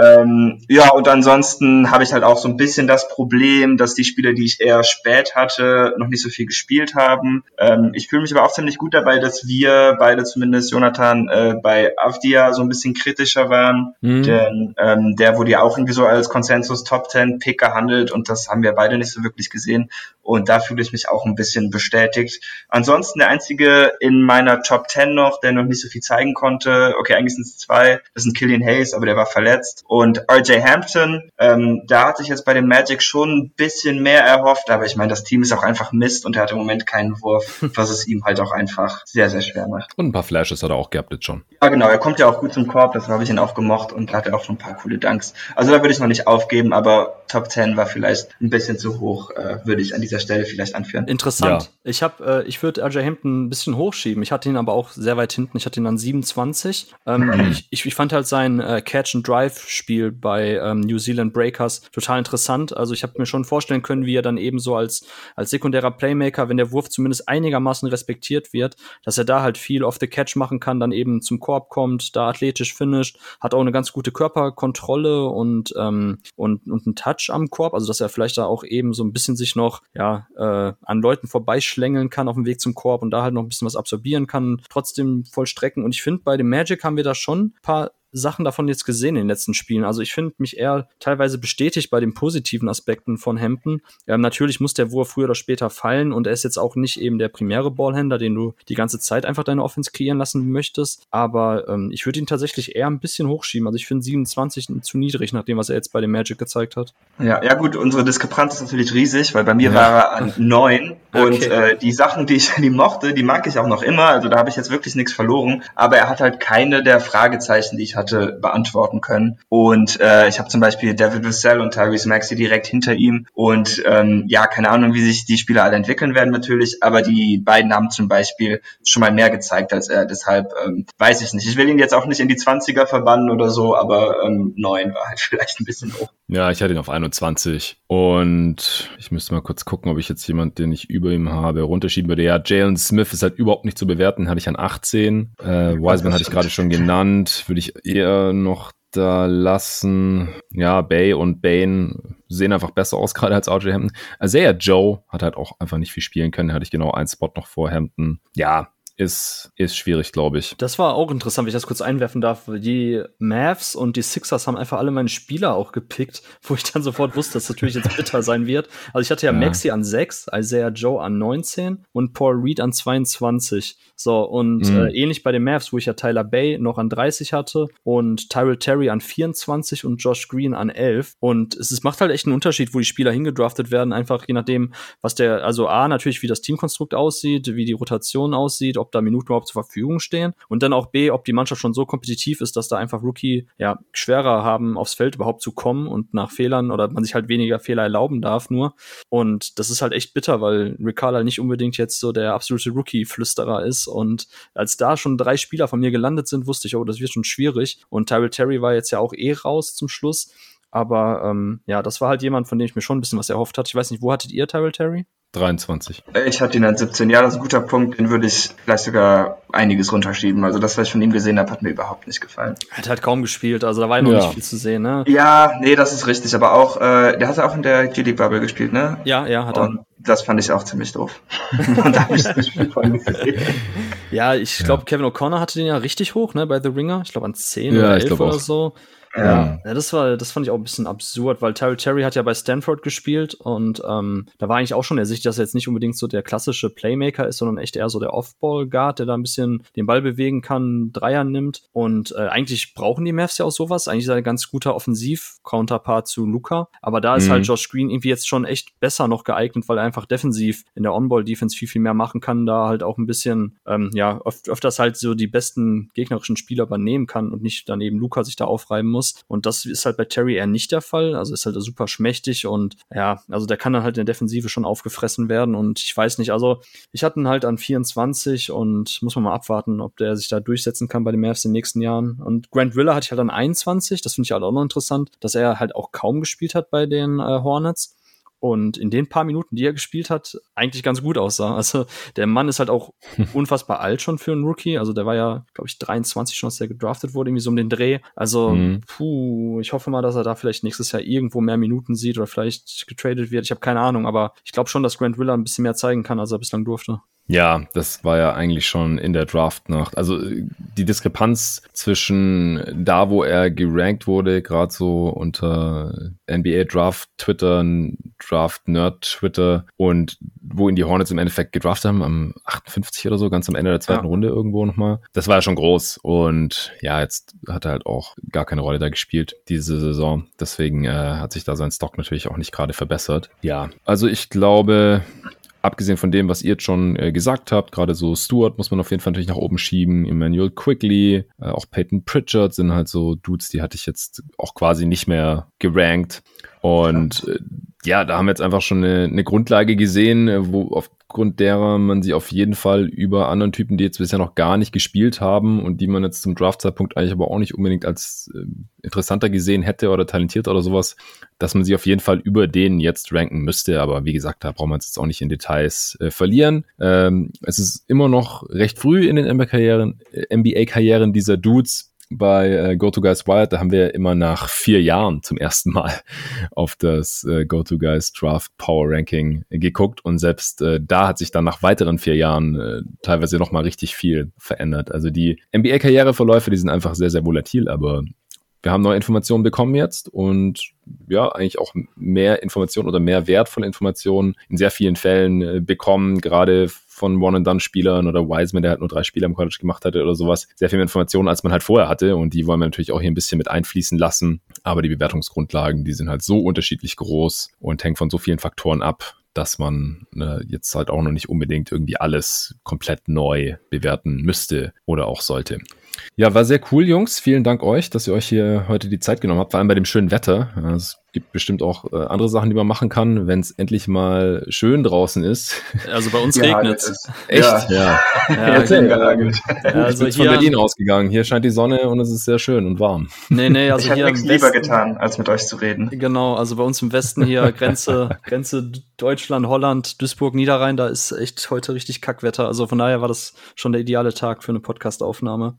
Ähm, ja, und ansonsten habe ich halt auch so ein bisschen das Problem, dass die Spieler, die ich eher spät hatte, noch nicht so viel gespielt haben. Ähm, ich fühle mich aber auch ziemlich gut dabei, dass wir beide zumindest, Jonathan, äh, bei Avdia so ein bisschen kritischer waren. Mhm. Denn ähm, der wurde ja auch irgendwie so als Konsensus Top 10 Pick gehandelt und das haben wir beide nicht so wirklich gesehen. Und da fühle ich mich auch ein bisschen bestätigt. Ansonsten der einzige in meiner Top 10 noch, der noch nicht so viel zeigen konnte, okay, eigentlich sind es zwei, das sind Killian Hayes, aber der war verletzt. Und RJ Hampton, ähm, da hatte ich jetzt bei dem Magic schon ein bisschen mehr erhofft, aber ich meine, das Team ist auch einfach Mist und er hat im Moment keinen Wurf, was es ihm halt auch einfach sehr, sehr schwer macht. Und ein paar Flashes hat er auch gehabt jetzt schon. Ja, genau, er kommt ja auch gut zum Korb, das habe ich ihn auch gemocht und hat auch schon ein paar coole Dunks. Also da würde ich noch nicht aufgeben, aber Top 10 war vielleicht ein bisschen zu hoch, äh, würde ich an dieser Stelle vielleicht anführen. Interessant. Ja. Ich habe, äh, ich würde RJ Hampton ein bisschen hochschieben. Ich hatte ihn aber auch sehr weit hinten. Ich hatte ihn an 27. Ähm, mhm. ich, ich, ich, fand halt sein äh, Catch and Drive Spiel bei ähm, New Zealand Breakers total interessant. Also ich habe mir schon vorstellen können, wie er dann eben so als als sekundärer Playmaker, wenn der Wurf zumindest einigermaßen respektiert wird, dass er da halt viel off the catch machen kann, dann eben zum Korb kommt, da athletisch finisht, hat auch eine ganz gute Körperkontrolle und ähm, und und einen Touch am Korb, also dass er vielleicht da auch eben so ein bisschen sich noch ja äh, an Leuten vorbeischlängeln kann auf dem Weg zum Korb und da halt noch ein bisschen was absorbieren kann, trotzdem vollstrecken. Und ich finde, bei dem Magic haben wir da schon ein paar Sachen davon jetzt gesehen in den letzten Spielen. Also ich finde mich eher teilweise bestätigt bei den positiven Aspekten von Hampton. Ähm, natürlich muss der Wurf früher oder später fallen und er ist jetzt auch nicht eben der primäre Ballhänder, den du die ganze Zeit einfach deine Offense kreieren lassen möchtest. Aber ähm, ich würde ihn tatsächlich eher ein bisschen hochschieben. Also ich finde 27 zu niedrig, nach dem, was er jetzt bei dem Magic gezeigt hat. Ja, ja gut, unsere Diskrepanz ist natürlich riesig, weil bei mir ja. war er an 9 und okay. äh, die Sachen, die ich an ihm mochte, die mag ich auch noch immer. Also da habe ich jetzt wirklich nichts verloren. Aber er hat halt keine der Fragezeichen, die ich hatte, beantworten können. Und äh, ich habe zum Beispiel David Vassell und Tyrese Maxey direkt hinter ihm. Und ähm, ja, keine Ahnung, wie sich die Spieler alle entwickeln werden natürlich, aber die beiden haben zum Beispiel schon mal mehr gezeigt als er. Deshalb ähm, weiß ich nicht. Ich will ihn jetzt auch nicht in die 20er verbannen oder so, aber ähm, 9 war halt vielleicht ein bisschen hoch. Ja, ich hatte ihn auf 21 und ich müsste mal kurz gucken, ob ich jetzt jemand, den ich über ihm habe, runterschieben würde. Ja, Jalen Smith ist halt überhaupt nicht zu bewerten, hatte ich an 18. Äh, Wiseman hatte ich gerade schon genannt, würde ich eher noch da lassen. Ja, Bay und Bane sehen einfach besser aus, gerade als RJ Hampton. Isaiah Joe hat halt auch einfach nicht viel spielen können. Hatte ich genau einen Spot noch vor Hampton. Ja, ist, ist schwierig, glaube ich. Das war auch interessant, wenn ich das kurz einwerfen darf. Die Mavs und die Sixers haben einfach alle meine Spieler auch gepickt, wo ich dann sofort wusste, dass das natürlich jetzt bitter sein wird. Also ich hatte ja, ja. Maxi an 6, Isaiah Joe an 19 und Paul Reed an 22. So, und mhm. äh, ähnlich bei den Mavs, wo ich ja Tyler Bay noch an 30 hatte und Tyrell Terry an 24 und Josh Green an 11. Und es, es macht halt echt einen Unterschied, wo die Spieler hingedraftet werden, einfach je nachdem, was der, also A, natürlich, wie das Teamkonstrukt aussieht, wie die Rotation aussieht, ob da Minuten überhaupt zur Verfügung stehen und dann auch B, ob die Mannschaft schon so kompetitiv ist, dass da einfach Rookie ja schwerer haben, aufs Feld überhaupt zu kommen und nach Fehlern oder man sich halt weniger Fehler erlauben darf nur. Und das ist halt echt bitter, weil Riccardo nicht unbedingt jetzt so der absolute Rookie-Flüsterer ist und als da schon drei Spieler von mir gelandet sind, wusste ich, oh, das wird schon schwierig. Und Tyrell Terry war jetzt ja auch eh raus zum Schluss. Aber ähm, ja, das war halt jemand, von dem ich mir schon ein bisschen was erhofft hatte. Ich weiß nicht, wo hattet ihr Tyrell Terry? 23. Ich hatte ihn an 17. Ja, das ist ein guter Punkt. Den würde ich vielleicht sogar einiges runterschieben. Also das, was ich von ihm gesehen habe, hat mir überhaupt nicht gefallen. Er hat halt kaum gespielt. Also da war ja noch nicht viel zu sehen, ne? Ja, nee, das ist richtig. Aber auch, äh, der hat ja auch in der G-League Bubble gespielt, ne? Ja, ja, hat er. Und das fand ich auch ziemlich doof. Und da habe ich das Spiel von gesehen. Ja, ich glaube, ja. Kevin O'Connor hatte den ja richtig hoch, ne, bei The Ringer. Ich glaube an 10 ja, oder 11 oder so. Ja. ja, das war, das fand ich auch ein bisschen absurd, weil Terry Terry hat ja bei Stanford gespielt und ähm, da war eigentlich auch schon ersichtlich, dass er jetzt nicht unbedingt so der klassische Playmaker ist, sondern echt eher so der Off-Ball-Guard, der da ein bisschen den Ball bewegen kann, Dreier nimmt. Und äh, eigentlich brauchen die Mavs ja auch sowas. Eigentlich ist er ein ganz guter Offensiv-Counterpart zu Luca. Aber da ist halt mhm. halt Josh Green irgendwie jetzt schon echt besser noch geeignet, weil er einfach defensiv in der On-Ball-Defense viel, viel mehr machen kann, da halt auch ein bisschen, ähm, ja, öf öfters halt so die besten gegnerischen Spieler übernehmen kann und nicht daneben Luca sich da aufreiben muss. Und das ist halt bei Terry eher nicht der Fall. Also ist halt super schmächtig und ja, also der kann dann halt in der Defensive schon aufgefressen werden. Und ich weiß nicht, also ich hatte ihn halt an 24 und muss man mal abwarten, ob der sich da durchsetzen kann bei den Mavs in den nächsten Jahren. Und Grant Willer hatte ich halt an 21. Das finde ich halt auch noch interessant, dass er halt auch kaum gespielt hat bei den äh, Hornets und in den paar Minuten, die er gespielt hat, eigentlich ganz gut aussah. Also der Mann ist halt auch unfassbar alt schon für einen Rookie. Also der war ja, glaube ich, 23 schon, als der gedraftet wurde, irgendwie so um den Dreh. Also, mhm. puh, ich hoffe mal, dass er da vielleicht nächstes Jahr irgendwo mehr Minuten sieht oder vielleicht getradet wird. Ich habe keine Ahnung, aber ich glaube schon, dass Grant Willer ein bisschen mehr zeigen kann, als er bislang durfte. Ja, das war ja eigentlich schon in der Draftnacht. Also die Diskrepanz zwischen da, wo er gerankt wurde, gerade so unter NBA Draft Twitter, Draft Nerd Twitter und wo ihn die Hornets im Endeffekt gedraftet haben, am 58 oder so, ganz am Ende der zweiten ja. Runde irgendwo nochmal. Das war ja schon groß und ja, jetzt hat er halt auch gar keine Rolle da gespielt diese Saison. Deswegen äh, hat sich da sein Stock natürlich auch nicht gerade verbessert. Ja, also ich glaube, abgesehen von dem, was ihr jetzt schon äh, gesagt habt, gerade so Stewart muss man auf jeden Fall natürlich nach oben schieben, Emmanuel Quickly, äh, auch Peyton Pritchard sind halt so Dudes, die hatte ich jetzt auch quasi nicht mehr gerankt. Und äh, ja, da haben wir jetzt einfach schon eine, eine Grundlage gesehen, äh, wo aufgrund derer man sie auf jeden Fall über anderen Typen, die jetzt bisher noch gar nicht gespielt haben und die man jetzt zum Draftzeitpunkt eigentlich aber auch nicht unbedingt als äh, interessanter gesehen hätte oder talentiert oder sowas, dass man sie auf jeden Fall über den jetzt ranken müsste. Aber wie gesagt, da brauchen wir uns jetzt auch nicht in Details äh, verlieren. Ähm, es ist immer noch recht früh in den NBA-Karrieren NBA dieser Dudes bei äh, GoToGuys Wild, da haben wir immer nach vier Jahren zum ersten Mal auf das äh, GoToGuys Draft Power Ranking geguckt und selbst äh, da hat sich dann nach weiteren vier Jahren äh, teilweise nochmal richtig viel verändert. Also die NBA-Karriereverläufe, die sind einfach sehr, sehr volatil, aber wir haben neue Informationen bekommen jetzt und ja, eigentlich auch mehr Informationen oder mehr wertvolle Informationen in sehr vielen Fällen äh, bekommen, gerade von One-and-Done-Spielern oder Wiseman, der halt nur drei Spiele im College gemacht hatte oder sowas. Sehr viel mehr Informationen, als man halt vorher hatte und die wollen wir natürlich auch hier ein bisschen mit einfließen lassen. Aber die Bewertungsgrundlagen, die sind halt so unterschiedlich groß und hängen von so vielen Faktoren ab, dass man äh, jetzt halt auch noch nicht unbedingt irgendwie alles komplett neu bewerten müsste oder auch sollte. Ja, war sehr cool, Jungs. Vielen Dank euch, dass ihr euch hier heute die Zeit genommen habt, vor allem bei dem schönen Wetter. Es gibt bestimmt auch äh, andere Sachen, die man machen kann, wenn es endlich mal schön draußen ist. Also bei uns ja, regnet es. Echt? Ja. ja. ja, okay. ja also ich bin von Berlin ausgegangen. Hier scheint die Sonne und es ist sehr schön und warm. Nee, nee, also ich hier nichts lieber getan, als mit euch zu reden. Genau, also bei uns im Westen hier Grenze, Grenze Deutschland, Holland, Duisburg, Niederrhein, da ist echt heute richtig Kackwetter. Also von daher war das schon der ideale Tag für eine Podcastaufnahme.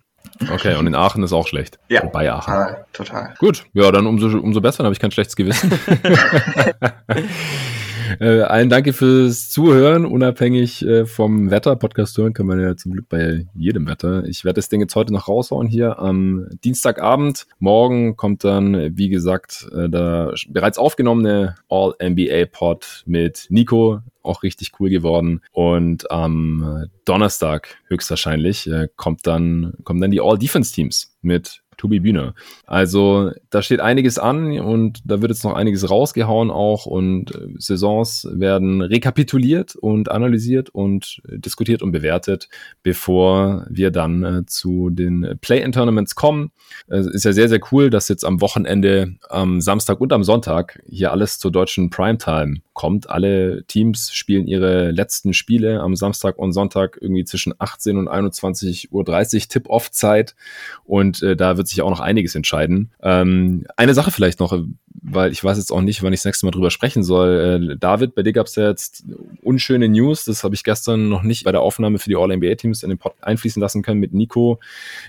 Okay, und in Aachen ist auch schlecht. Ja. Bei Aachen. Total, total. Gut, ja, dann umso, umso besser, dann habe ich kein schlechtes Gewissen. äh, allen danke fürs Zuhören, unabhängig äh, vom Wetter. Podcast hören kann man ja zum Glück bei jedem Wetter. Ich werde das Ding jetzt heute noch raushauen hier am Dienstagabend. Morgen kommt dann, wie gesagt, äh, der bereits aufgenommene All-NBA-Pod mit Nico, auch richtig cool geworden. Und am Donnerstag höchstwahrscheinlich äh, kommt dann, kommen dann die All-Defense-Teams mit Tobi Bühne. Also da steht einiges an und da wird jetzt noch einiges rausgehauen auch und äh, Saisons werden rekapituliert und analysiert und diskutiert und bewertet, bevor wir dann äh, zu den Play-in-Tournaments kommen. Es ist ja sehr, sehr cool, dass jetzt am Wochenende, am Samstag und am Sonntag hier alles zur deutschen Primetime kommt. Alle Teams spielen ihre letzten Spiele am Samstag und Sonntag irgendwie zwischen 18 und 21.30 Uhr Tip-Off-Zeit und äh, da wird sich auch noch einiges entscheiden. Ähm, eine Sache vielleicht noch, weil ich weiß jetzt auch nicht, wann ich das nächste Mal drüber sprechen soll. Äh, David, bei dir gab es ja jetzt unschöne News, das habe ich gestern noch nicht bei der Aufnahme für die All-NBA-Teams in den Pod einfließen lassen können mit Nico.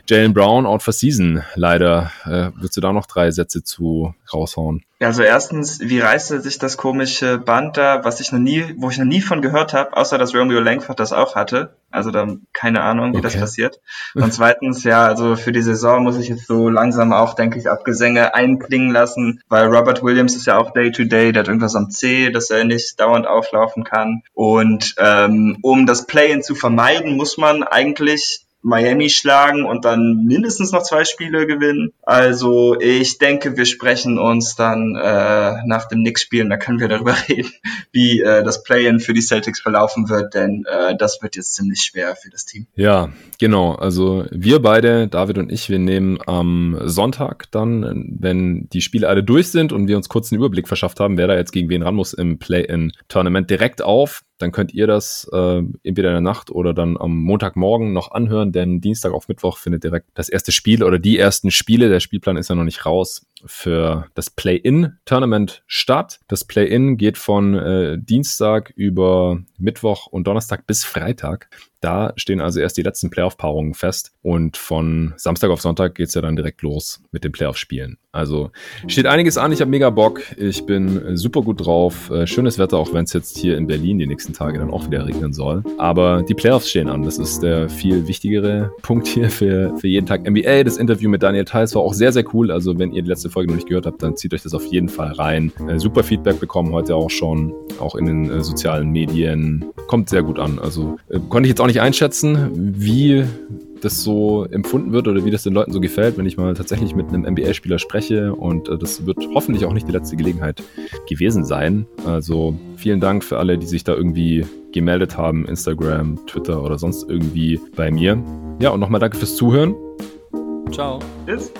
Jalen Brown out for season, leider. Äh, willst du da noch drei Sätze zu raushauen? Ja, also erstens, wie reißt er sich das komische Band da, was ich noch nie, wo ich noch nie von gehört habe, außer dass Romeo Langford das auch hatte. Also da keine Ahnung, wie okay. das passiert. Und zweitens, ja, also für die Saison muss ich jetzt so langsam auch, denke ich, Abgesänge einklingen lassen, weil Robert Williams ist ja auch Day-to-Day, -Day, der hat irgendwas am C, dass er nicht dauernd auflaufen kann. Und ähm, um das Play-In zu vermeiden, muss man eigentlich Miami schlagen und dann mindestens noch zwei Spiele gewinnen. Also ich denke, wir sprechen uns dann äh, nach dem Knicks-Spielen, da können wir darüber reden, wie äh, das Play-in für die Celtics verlaufen wird, denn äh, das wird jetzt ziemlich schwer für das Team. Ja, genau. Also wir beide, David und ich, wir nehmen am Sonntag dann, wenn die Spiele alle durch sind und wir uns kurz einen Überblick verschafft haben, wer da jetzt gegen wen ran muss im Play-in-Tournament direkt auf dann könnt ihr das äh, entweder in der Nacht oder dann am Montagmorgen noch anhören, denn Dienstag auf Mittwoch findet direkt das erste Spiel oder die ersten Spiele, der Spielplan ist ja noch nicht raus, für das Play-In-Tournament statt. Das Play-In geht von äh, Dienstag über Mittwoch und Donnerstag bis Freitag. Da stehen also erst die letzten Playoff-Paarungen fest und von Samstag auf Sonntag geht's ja dann direkt los mit den Playoff-Spielen. Also steht einiges an, ich habe mega Bock, ich bin super gut drauf. Äh, schönes Wetter, auch wenn es jetzt hier in Berlin die nächsten Tage dann auch wieder regnen soll. Aber die Playoffs stehen an, das ist der viel wichtigere Punkt hier für, für jeden Tag NBA. Das Interview mit Daniel Theiss war auch sehr, sehr cool. Also wenn ihr die letzte Folge noch nicht gehört habt, dann zieht euch das auf jeden Fall rein. Äh, super Feedback bekommen heute auch schon, auch in den äh, sozialen Medien. Kommt sehr gut an. Also äh, konnte ich jetzt auch nicht einschätzen, wie das so empfunden wird oder wie das den Leuten so gefällt, wenn ich mal tatsächlich mit einem NBA-Spieler spreche. Und äh, das wird hoffentlich auch nicht die letzte Gelegenheit gewesen sein. Also vielen Dank für alle, die sich da irgendwie gemeldet haben, Instagram, Twitter oder sonst irgendwie bei mir. Ja, und nochmal danke fürs Zuhören. Ciao. Tschüss.